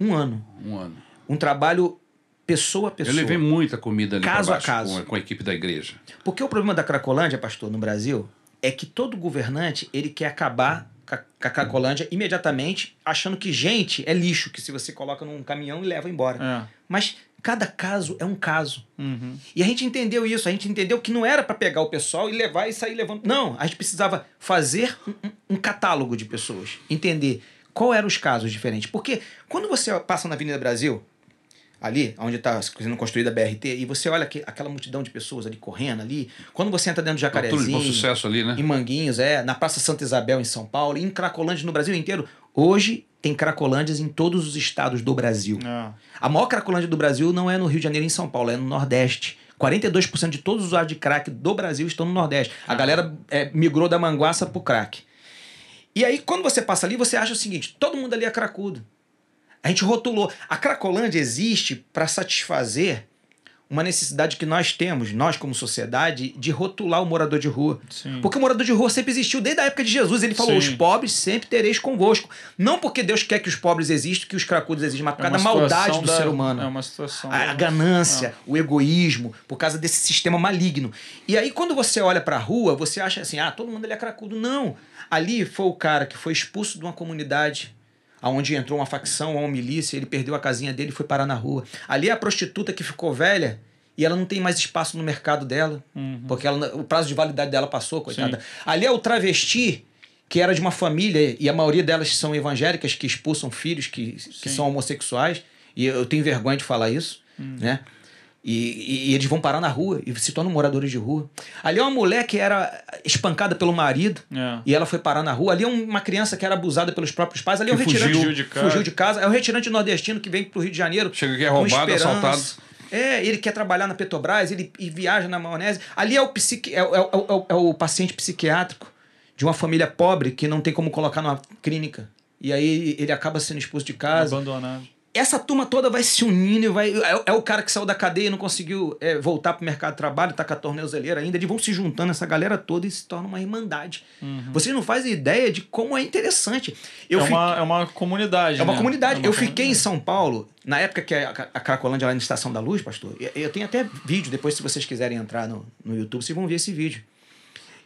Um ano. Um ano. Um trabalho pessoa a pessoa. Eu levei muita comida ali Caso pra a baixo caso. Com, a, com a equipe da igreja. Porque o problema da Cracolândia, pastor, no Brasil, é que todo governante ele quer acabar com a, com a Cracolândia imediatamente, achando que gente é lixo, que se você coloca num caminhão e leva embora. É. Mas cada caso é um caso. Uhum. E a gente entendeu isso, a gente entendeu que não era para pegar o pessoal e levar e sair levando. Não, a gente precisava fazer um, um- um catálogo de pessoas, entender qual eram os casos diferentes. Porque quando você passa na Avenida Brasil, ali, onde está sendo construída a BRT, e você olha que, aquela multidão de pessoas ali correndo ali, quando você entra dentro do Altura de Jacarezinho, bom sucesso ali, né? em Manguinhos, é, na Praça Santa Isabel em São Paulo, em Cracolândia no Brasil inteiro, hoje tem Cracolândias em todos os estados do Brasil. É. A maior cracolândia do Brasil não é no Rio de Janeiro e em São Paulo, é no Nordeste. 42% de todos os usuários de crack do Brasil estão no Nordeste. A galera é, migrou da manguaça pro crack. E aí, quando você passa ali, você acha o seguinte: todo mundo ali é cracudo. A gente rotulou. A Cracolândia existe para satisfazer uma necessidade que nós temos, nós como sociedade, de rotular o morador de rua. Sim. Porque o morador de rua sempre existiu desde a época de Jesus. Ele falou: Sim. os pobres sempre tereis convosco. Não porque Deus quer que os pobres existam, que os cracudos existam, mas por É causa da maldade do da- ser humano. É uma situação. A, a ganância, o egoísmo, por causa desse sistema maligno. E aí, quando você olha pra rua, você acha assim: ah, todo mundo ali é cracudo. Não. Ali foi o cara que foi expulso de uma comunidade. Onde entrou uma facção, uma milícia, ele perdeu a casinha dele e foi parar na rua. Ali é a prostituta que ficou velha e ela não tem mais espaço no mercado dela, Uhum. porque ela- o prazo de validade dela passou, coitada. Ali é o travesti que era de uma família, e a maioria delas são evangélicas, que expulsam filhos que, que Sim. são homossexuais, e eu tenho vergonha de falar isso, né? E, e- e eles vão parar na rua e se tornam moradores de rua. Ali é uma mulher que era espancada pelo marido É. e ela foi parar na rua. Ali é uma criança que era abusada pelos próprios pais. Ali é um Que retirante. fugiu de casa. fugiu de casa. É um retirante nordestino que vem pro Rio de Janeiro. Chega aqui é roubado, assaltado. É, ele quer trabalhar na Petrobras, ele e viaja na maionese. Ali é o, psiqui, é, o- é é é o paciente psiquiátrico de uma família pobre que não tem como colocar numa clínica. E aí ele acaba sendo expulso de casa. Abandonado. Essa turma toda vai se unindo e vai. É, é o cara que saiu da cadeia e não conseguiu é, voltar pro mercado de trabalho, tá com a torneuzeleira ainda. Eles vão se juntando, essa galera toda, e se torna uma irmandade. Vocês não fazem ideia de como é interessante. Eu é, fiquei- uma, é uma comunidade. é uma né? comunidade. É uma eu fiquei em comunidade. São Paulo, na época que a, a Cracolândia lá na Estação da Luz, pastor. Eu, eu tenho até vídeo, depois, se vocês quiserem entrar no, no YouTube, vocês vão ver esse vídeo.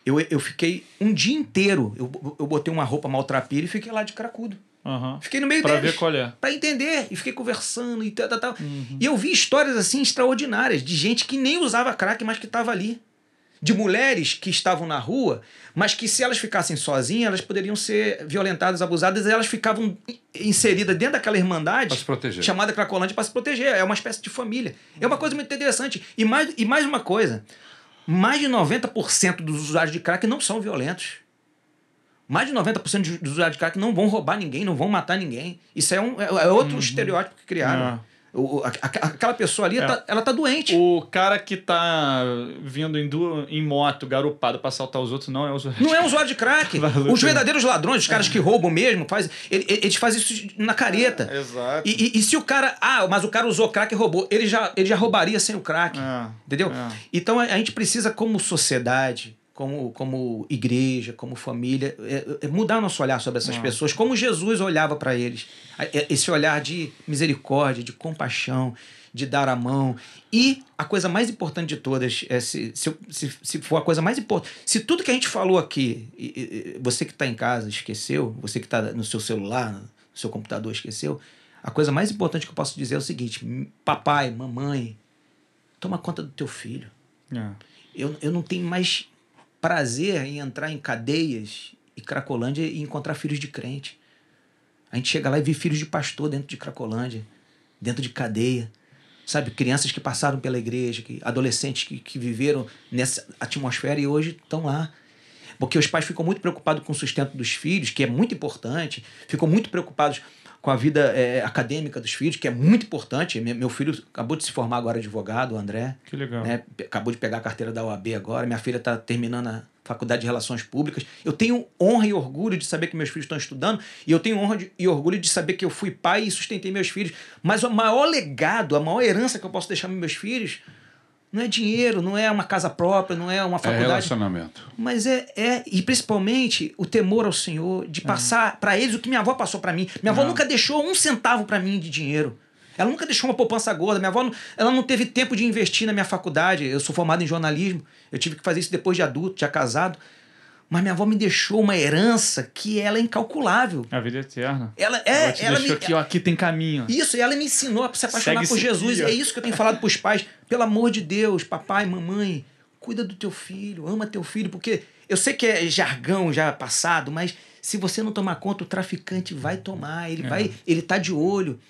Eu, eu fiquei um dia inteiro. Eu, eu botei uma roupa maltrapilha e fiquei lá de cracudo. Aham. Fiquei no meio Pra deles. ver qual é. Pra entender. E fiquei conversando e tal, tal, tal. Uhum. E eu vi histórias assim extraordinárias de gente que nem usava crack, mas que estava ali. De mulheres que estavam na rua, mas que se elas ficassem sozinhas, elas poderiam ser violentadas, abusadas, e elas ficavam in- inseridas dentro daquela irmandade Pra se proteger. chamada Cracolândia para se proteger. É uma espécie de família. É uma coisa muito interessante. E mais, e mais uma coisa: mais de 90% dos usuários de crack não são violentos. Mais de 90% dos dos usuários de crack não vão roubar ninguém, não vão matar ninguém. Isso é, um, é, é outro estereótipo que criaram. É. O- a- a- aquela pessoa ali, É. tá- ela tá doente. O cara que tá vindo em, du... em moto, garupado pra assaltar os outros, não é usuário. Não é usuário de crack. Valeu, Os verdadeiros ladrões, os caras que roubam mesmo, faz, ele- ele- eles fazem isso na careta. Exato. E, e- e se o cara. Ah, mas o cara usou crack e roubou. Ele já, ele já roubaria sem o crack. É, Entendeu? é. Então a, a gente precisa, como sociedade, como, como igreja, como família, é- é mudar nosso olhar sobre essas Ah. pessoas, como Jesus olhava para eles. É- Esse olhar de misericórdia, de compaixão, de dar a mão. E a coisa mais importante de todas, é se, se, se, se for a coisa mais importante. Se tudo que a gente falou aqui, e- e- e você que está em casa esqueceu, você que está no seu celular, no seu computador esqueceu, a coisa mais importante que eu posso dizer é o seguinte: papai, mamãe, toma conta do teu filho. É. Eu, eu não tenho mais prazer em entrar em cadeias e Cracolândia e encontrar filhos de crente. A gente chega lá e vê filhos de pastor dentro de Cracolândia, dentro de cadeia. Sabe, crianças que passaram pela igreja, que, adolescentes que, que viveram nessa atmosfera e hoje estão lá. Porque os pais ficam muito preocupados com o sustento dos filhos, que é muito importante, ficam muito preocupados com a vida eh, acadêmica dos filhos, que é muito importante. Me- Meu filho acabou de se formar agora advogado, o André Que legal. né? Acabou de pegar a carteira da OAB agora. Minha filha está terminando a faculdade de Relações Públicas. Eu tenho honra e orgulho de saber que meus filhos estão estudando. E eu tenho honra de- e orgulho de saber que eu fui pai e sustentei meus filhos. Mas o maior legado, a maior herança que eu posso deixar para meus filhos não é dinheiro, não é uma casa própria, não é uma É faculdade. relacionamento. Mas é, é, e principalmente o temor ao Senhor, de passar para eles o que minha avó passou para mim. Minha avó Não. nunca deixou um centavo para mim de dinheiro. Ela nunca deixou uma poupança gorda. Minha avó ela não teve tempo de investir na minha faculdade. Eu sou formado em jornalismo. Eu tive que fazer isso depois de adulto, já casado. Mas minha avó me deixou uma herança que ela é incalculável. A vida é eterna. Ela Ela é, ela deixou me, aqui, ó, aqui tem caminho. isso, e ela me ensinou a se apaixonar Segue por Jesus. é isso que eu tenho falado para os pais. Pelo amor de Deus, papai, mamãe, cuida do teu filho, ama teu filho, porque eu sei que é jargão já passado, mas se você não tomar conta, o traficante vai tomar, ele vai, ele tá de olho.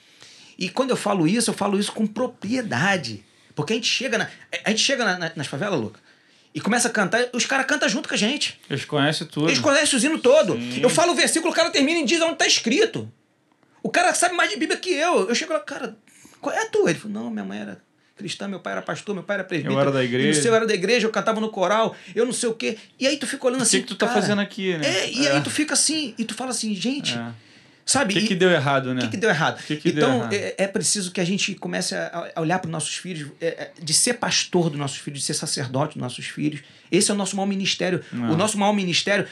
E quando eu falo isso, eu falo isso com propriedade. Porque a gente chega, na, a gente chega na- na- nas favelas, Luca, e começa a cantar, os caras cantam junto com a gente. Eles conhecem tudo. Eles conhecem o hino todo. Sim. Eu falo o versículo, o cara termina e diz onde está escrito. O cara sabe mais de Bíblia que eu. Eu chego lá, cara, qual é a tua? Ele falou, não, minha mãe era cristã, meu pai era pastor, meu pai era presbítero. Eu era da igreja. eu era da igreja, eu cantava no coral, eu não sei o quê. E aí tu fica olhando O assim. que, que tu tá cara, fazendo aqui, né? É, e aí tu fica assim, e tu fala assim, gente, É. sabe? O que, que deu errado, né? o que, que deu errado? Que deu então, errado? É, é preciso que a gente comece a, a olhar para os nossos filhos, é, é, de ser pastor dos nossos filhos, de ser sacerdote dos nossos filhos. Esse é o nosso maior ministério. Não. O nosso maior ministério,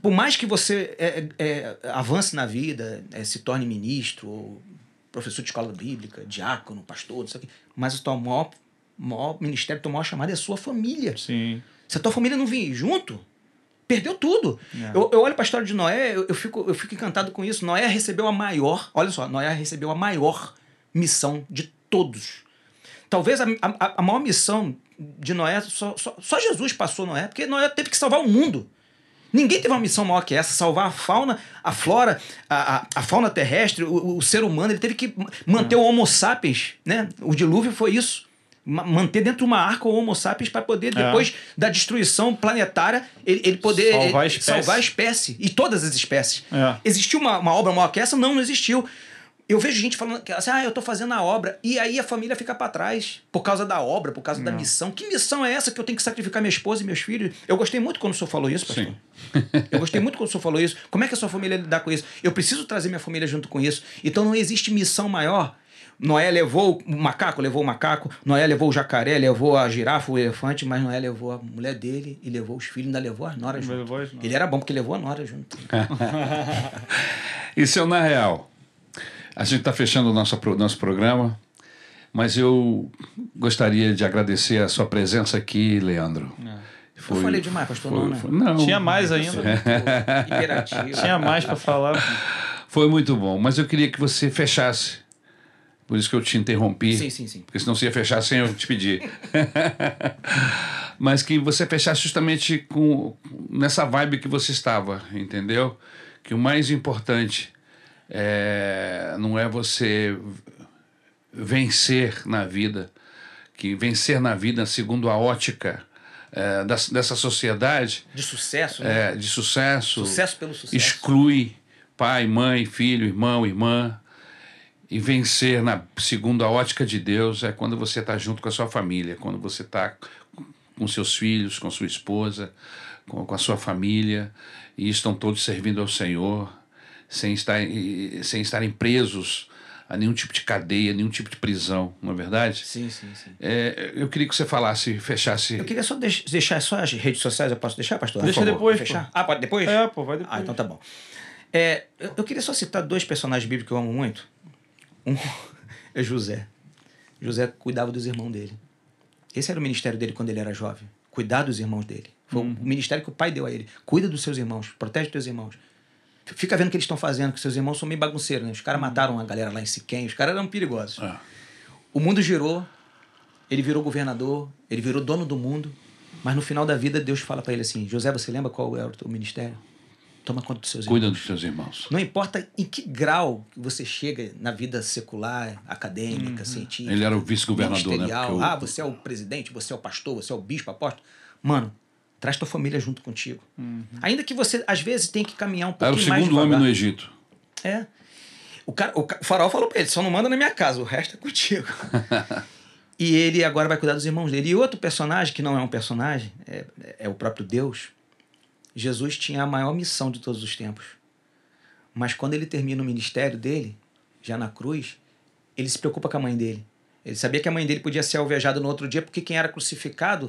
por mais que você é, é, avance na vida, é, se torne ministro, ou professor de escola bíblica, diácono, pastor, não sei o quê, mas o teu maior, maior ministério, o teu maior chamado é a sua família. Sim. Se a tua família não vir junto, perdeu tudo. É. Eu, eu olho para a história de Noé, eu, eu fico, eu fico encantado com isso. Noé recebeu a maior, olha só, Noé recebeu a maior missão de todos. Talvez a, a, a maior missão de Noé, só, só, só Jesus passou Noé, porque Noé teve que salvar o mundo. Ninguém teve uma missão maior que essa, salvar a fauna, a flora, a, a, a fauna terrestre, o, o ser humano. Ele teve que manter o Homo sapiens, né? O dilúvio foi isso. Ma- Manter dentro de uma arca o Homo sapiens para poder, É. depois da destruição planetária, ele, ele poder Salvar a espécie. salvar a espécie. E todas as espécies. É. Existiu uma, uma obra maior que essa? Não, não existiu. Eu vejo gente falando que assim, ah, eu tô fazendo a obra. E aí a família fica para trás por causa da obra, por causa da Não. missão. Que missão é essa que eu tenho que sacrificar minha esposa e meus filhos? Eu gostei muito quando o senhor falou isso, pastor. Eu gostei muito quando o senhor falou isso. Como é que a sua família lidar com isso? Eu preciso trazer minha família junto com isso. Então não existe missão maior. Noé levou o macaco, levou o macaco. Noé levou o jacaré, levou a girafa, o elefante. Mas Noé levou a mulher dele e levou os filhos, ainda levou as noras junto. Levou as noras. Ele era bom porque levou a nora junto. Isso é o Na Real. A gente está fechando o nosso, nosso programa, mas eu gostaria de agradecer a sua presença aqui, Leandro. Foi- eu falei demais, pastor, foi- não, né? foi- não, Tinha mais ainda. Tinha mais pra falar. foi muito bom, mas eu queria que você fechasse. Por isso que eu te interrompi. Sim, sim, sim. Porque senão você ia fechar sem eu te pedir. Mas que você fechasse justamente com nessa vibe que você estava, entendeu? Que o mais importante é, não é você vencer na vida, que vencer na vida segundo a ótica é, das- dessa sociedade De sucesso, né? é, de sucesso, Sucesso pelo sucesso. exclui pai, mãe, filho, irmão, irmã. E vencer, na, segundo a ótica de Deus, é quando você está junto com a sua família, quando você está com seus filhos, com sua esposa, com, com a sua família, e estão todos servindo ao Senhor, sem, estar, sem estarem presos a nenhum tipo de cadeia, nenhum tipo de prisão, não é verdade? Sim, sim, sim. É, eu queria que você falasse, fechasse. Eu queria só deix- deixar só as redes sociais, eu posso deixar, pastor? Deixa depois, Fechar? Ah, pode depois? É, pô, vai depois. Ah, então tá bom. É, eu, eu queria só citar dois personagens bíblicos que eu amo muito. Um é José. José cuidava dos irmãos dele. Esse era o ministério dele quando ele era jovem. Cuidar dos irmãos dele. Foi Uhum. o ministério que o pai deu a ele. Cuida dos seus irmãos, protege teus irmãos. Fica vendo o que eles estão fazendo, que seus irmãos são meio bagunceiros, né? Os Uhum. caras mataram a galera lá em Siquém, os caras eram perigosos. Ah, O mundo girou, ele virou governador, ele virou dono do mundo, mas no final da vida Deus fala para ele assim: José, você lembra qual era o teu ministério? Toma conta dos seus cuida irmãos. dos seus irmãos. Não importa em que grau você chega na vida secular, acadêmica, científica. Ele era o vice-governador, né? o- Ah, você é o presidente, você é o pastor, você é o bispo, apóstolo. Mano, traz tua família junto contigo. Ainda que você, às vezes, tenha que caminhar um Era pouquinho o mais segundo homem no Egito. É. O, cara, o, o farol falou pra ele: só não manda na minha casa, o resto é contigo. e ele agora vai cuidar dos irmãos dele. E outro personagem, que não é um personagem, é, é o próprio Deus. Jesus tinha a maior missão de todos os tempos. Mas quando ele termina o ministério dele, já na cruz, ele se preocupa com a mãe dele. Ele sabia que a mãe dele podia ser alvejada no outro dia, porque quem era crucificado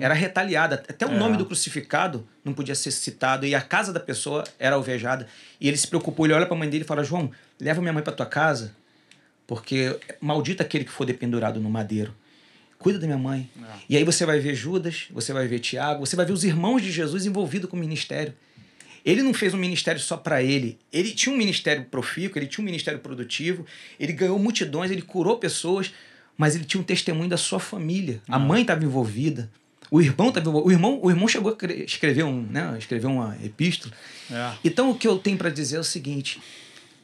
era retaliada. Até o É. nome do crucificado não podia ser citado, e a casa da pessoa era alvejada. E ele se preocupou, ele olha para a mãe dele e fala: João, leva minha mãe para tua casa, porque maldito aquele que for dependurado no madeiro. Cuida da minha mãe. E aí você vai ver Judas, você vai ver Tiago, você vai ver os irmãos de Jesus envolvidos com o ministério. Ele não fez um ministério só para ele. Ele tinha um ministério profícuo, ele tinha um ministério produtivo, ele ganhou multidões, ele curou pessoas, mas ele tinha um testemunho da sua família. A mãe estava envolvida. O irmão estava envolvido. O irmão, o irmão chegou a cre- escrever um, né, escrever uma epístola. É. Então o que eu tenho para dizer é o seguinte: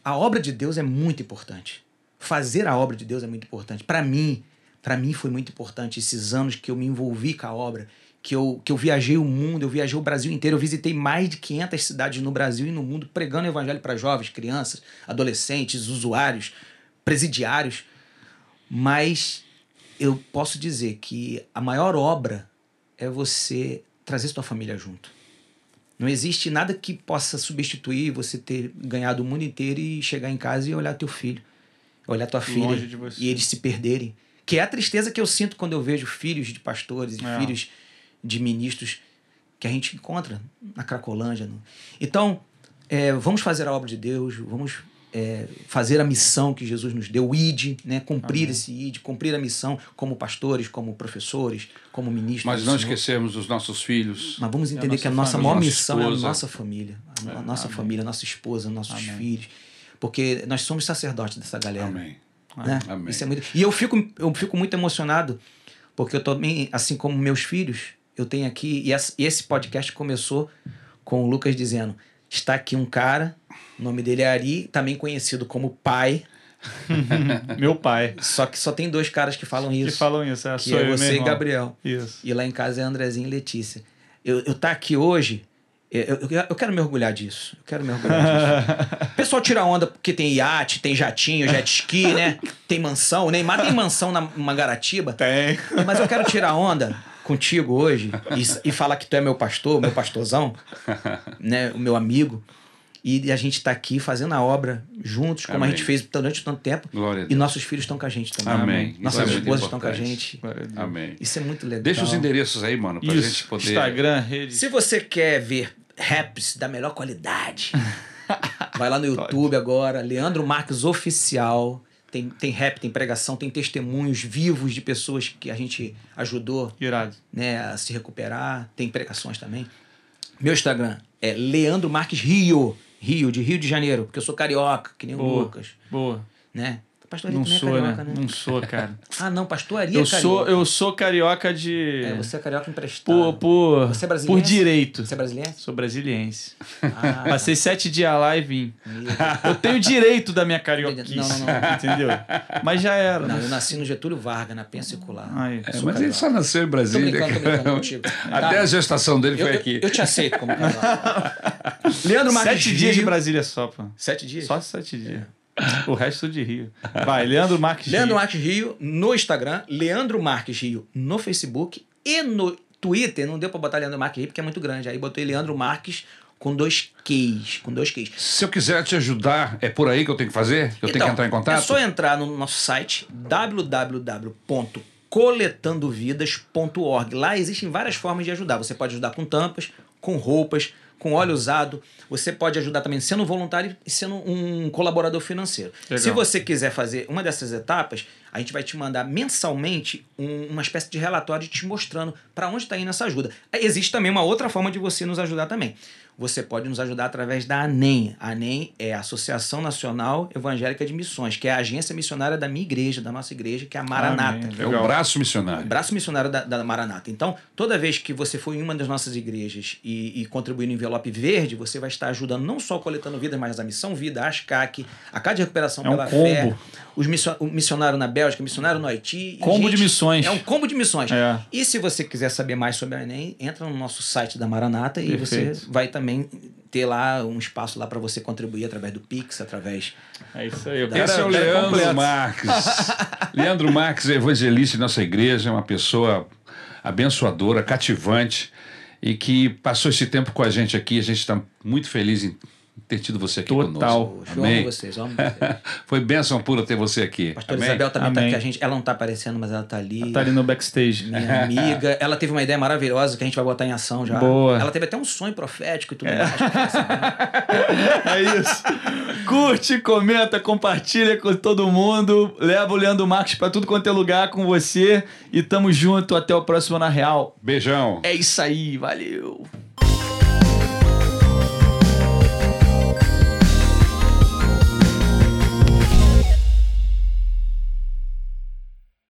a obra de Deus é muito importante. Fazer a obra de Deus é muito importante. Para mim, para mim foi muito importante esses anos que eu me envolvi com a obra, que eu, que eu viajei o mundo, eu viajei o Brasil inteiro, eu visitei mais de 500 cidades no Brasil e no mundo pregando o evangelho para jovens, crianças, adolescentes, usuários, presidiários. Mas eu posso dizer que a maior obra é você trazer sua família junto. Não existe nada que possa substituir você ter ganhado o mundo inteiro e chegar em casa e olhar teu filho, olhar tua filha Longe e eles se perderem. Que é a tristeza que eu sinto quando eu vejo filhos de pastores e É. filhos de ministros que a gente encontra na Cracolândia. Então, é, vamos fazer a obra de Deus, vamos é, fazer a missão que Jesus nos deu, o ID, né? cumprir esse ID, cumprir a missão como pastores, como professores, como ministros. Mas não esquecermos dos nossos filhos. Mas vamos E a entender que a nossa família. maior Nossa missão é a esposa. nossa família. A É, nossa amém. família, a nossa esposa, nossos Amém. filhos. Porque nós somos sacerdotes dessa galera. Amém. Né? Isso é muito... E eu fico, eu fico muito emocionado, porque eu também, assim como meus filhos, eu tenho aqui. E esse podcast começou com o Lucas dizendo: está aqui um cara, o nome dele é Ari, também conhecido como pai. Meu pai. Só que só tem dois caras que falam Que isso. falam isso. É, que é você e. Gabriel. Isso. E lá em casa é Andrezinho e Letícia. Eu, eu tá aqui hoje, eu, eu, eu quero me orgulhar disso. Eu quero me orgulhar disso. O pessoal tira onda porque tem iate, tem jatinho, jet ski, né? Tem mansão. O Neymar tem mansão na Mangaratiba. Tem. Mas eu quero tirar onda contigo hoje e, e falar que tu é meu pastor, meu pastorzão, né? O meu amigo. E a gente tá aqui fazendo a obra juntos, como Amém. a gente fez durante tanto tempo. Glória a E nossos filhos estão com a gente também. Amém. Nossas Isso é esposas estão com a gente. Amém. Isso é muito legal. Deixa os endereços aí, mano, pra Isso. gente poder. Instagram, redes. Se você quer ver raps da melhor qualidade, vai lá no YouTube agora, Leandro Marques Oficial. Tem, tem rap, tem pregação, tem testemunhos vivos de pessoas que a gente ajudou Irado. né, a se recuperar. Tem pregações também. Meu Instagram é Leandro Marques Rio. Rio, de Rio de Janeiro, porque eu sou carioca, que nem o Boa. Lucas. Boa. Né? Pastor Ari Não também é sou, carioca, né? né? Não sou, cara. Ah, não, Pastor Ari eu é sou, carioca. eu sou carioca de. É, você é carioca emprestado. por, por, Você é brasileiro? por direito. Você é brasileiro? Sou brasiliense. Ah, Passei sete dias lá e vim. Eu tenho direito da minha carioquice. Não, não, não. Entendeu? Mas já era. Não, né? eu nasci no Getúlio Vargas, na Pensacolar. Ai, É, sou mas ele carioca. só nasceu em Tô Brasília. brincando, tô brincando contigo. Até Tá. a gestação dele Eu, foi eu, aqui. eu te aceito como carioca. Leandro Marques Sete dias de. Brasília só, pô. Sete dias? Só sete dias. O resto de Rio. Vai, Leandro Marques Leandro Rio. Marques Rio no Instagram, Leandro Marques Rio no Facebook e no Twitter. Não deu pra botar Leandro Marques Rio porque é muito grande. Aí botei Leandro Marques com dois Qs. Com dois Qs. Se eu quiser te ajudar, é por aí que eu tenho que fazer? Eu tenho que entrar em contato? É só entrar no nosso site www.coletandovidas.org. Lá existem várias formas de ajudar. Você pode ajudar com tampas, com roupas, com óleo usado. Você pode ajudar também sendo voluntário e sendo um colaborador financeiro. Legal. Se você quiser fazer uma dessas etapas, a gente vai te mandar mensalmente um- uma espécie de relatório te mostrando para onde está indo essa ajuda. Existe também uma outra forma de você nos ajudar também. Você pode nos ajudar através da ANEM. A ANEM é a Associação Nacional Evangélica de Missões, que é a agência missionária da minha igreja, da nossa igreja, que é a Maranata. É o braço missionário. Braço missionário da, da Maranata. Então, toda vez que você for em uma das nossas igrejas e, e contribuir no envelope verde, você vai estar ajudando não só coletando vidas, mas a Missão Vida, a ASCAC, a Casa de Recuperação É um pela combo. Fé, os missio- o missionário na Bélgica, o missionário no Haiti. e, Combo de missões. É um combo de missões. É. E se você quiser saber mais sobre a Enem, entra no nosso site da Maranata e Perfeito. você vai também ter lá um espaço lá para você contribuir através do Pix, através É isso aí. O Esse é o Leandro completo. Marques. Leandro Marques é evangelista de nossa igreja, é uma pessoa abençoadora, cativante e que passou esse tempo com a gente aqui. A gente está muito feliz em ter tido você aqui Total. conosco. Eu Amém. amo vocês, eu amo vocês. Foi bênção pura ter você aqui. Pastor Amém? Isabel também tá Amém. aqui, a gente, ela não tá aparecendo, mas ela tá ali. Tá ali no backstage. Minha amiga, ela teve uma ideia maravilhosa que a gente vai botar em ação já. Boa. Ela teve até um sonho profético e tudo mais. É isso. Curte, comenta, compartilha com todo mundo. Leva o Leandro Marques pra tudo quanto é lugar com você. E tamo junto. Até o próximo Na Real. Beijão. É isso aí. Valeu.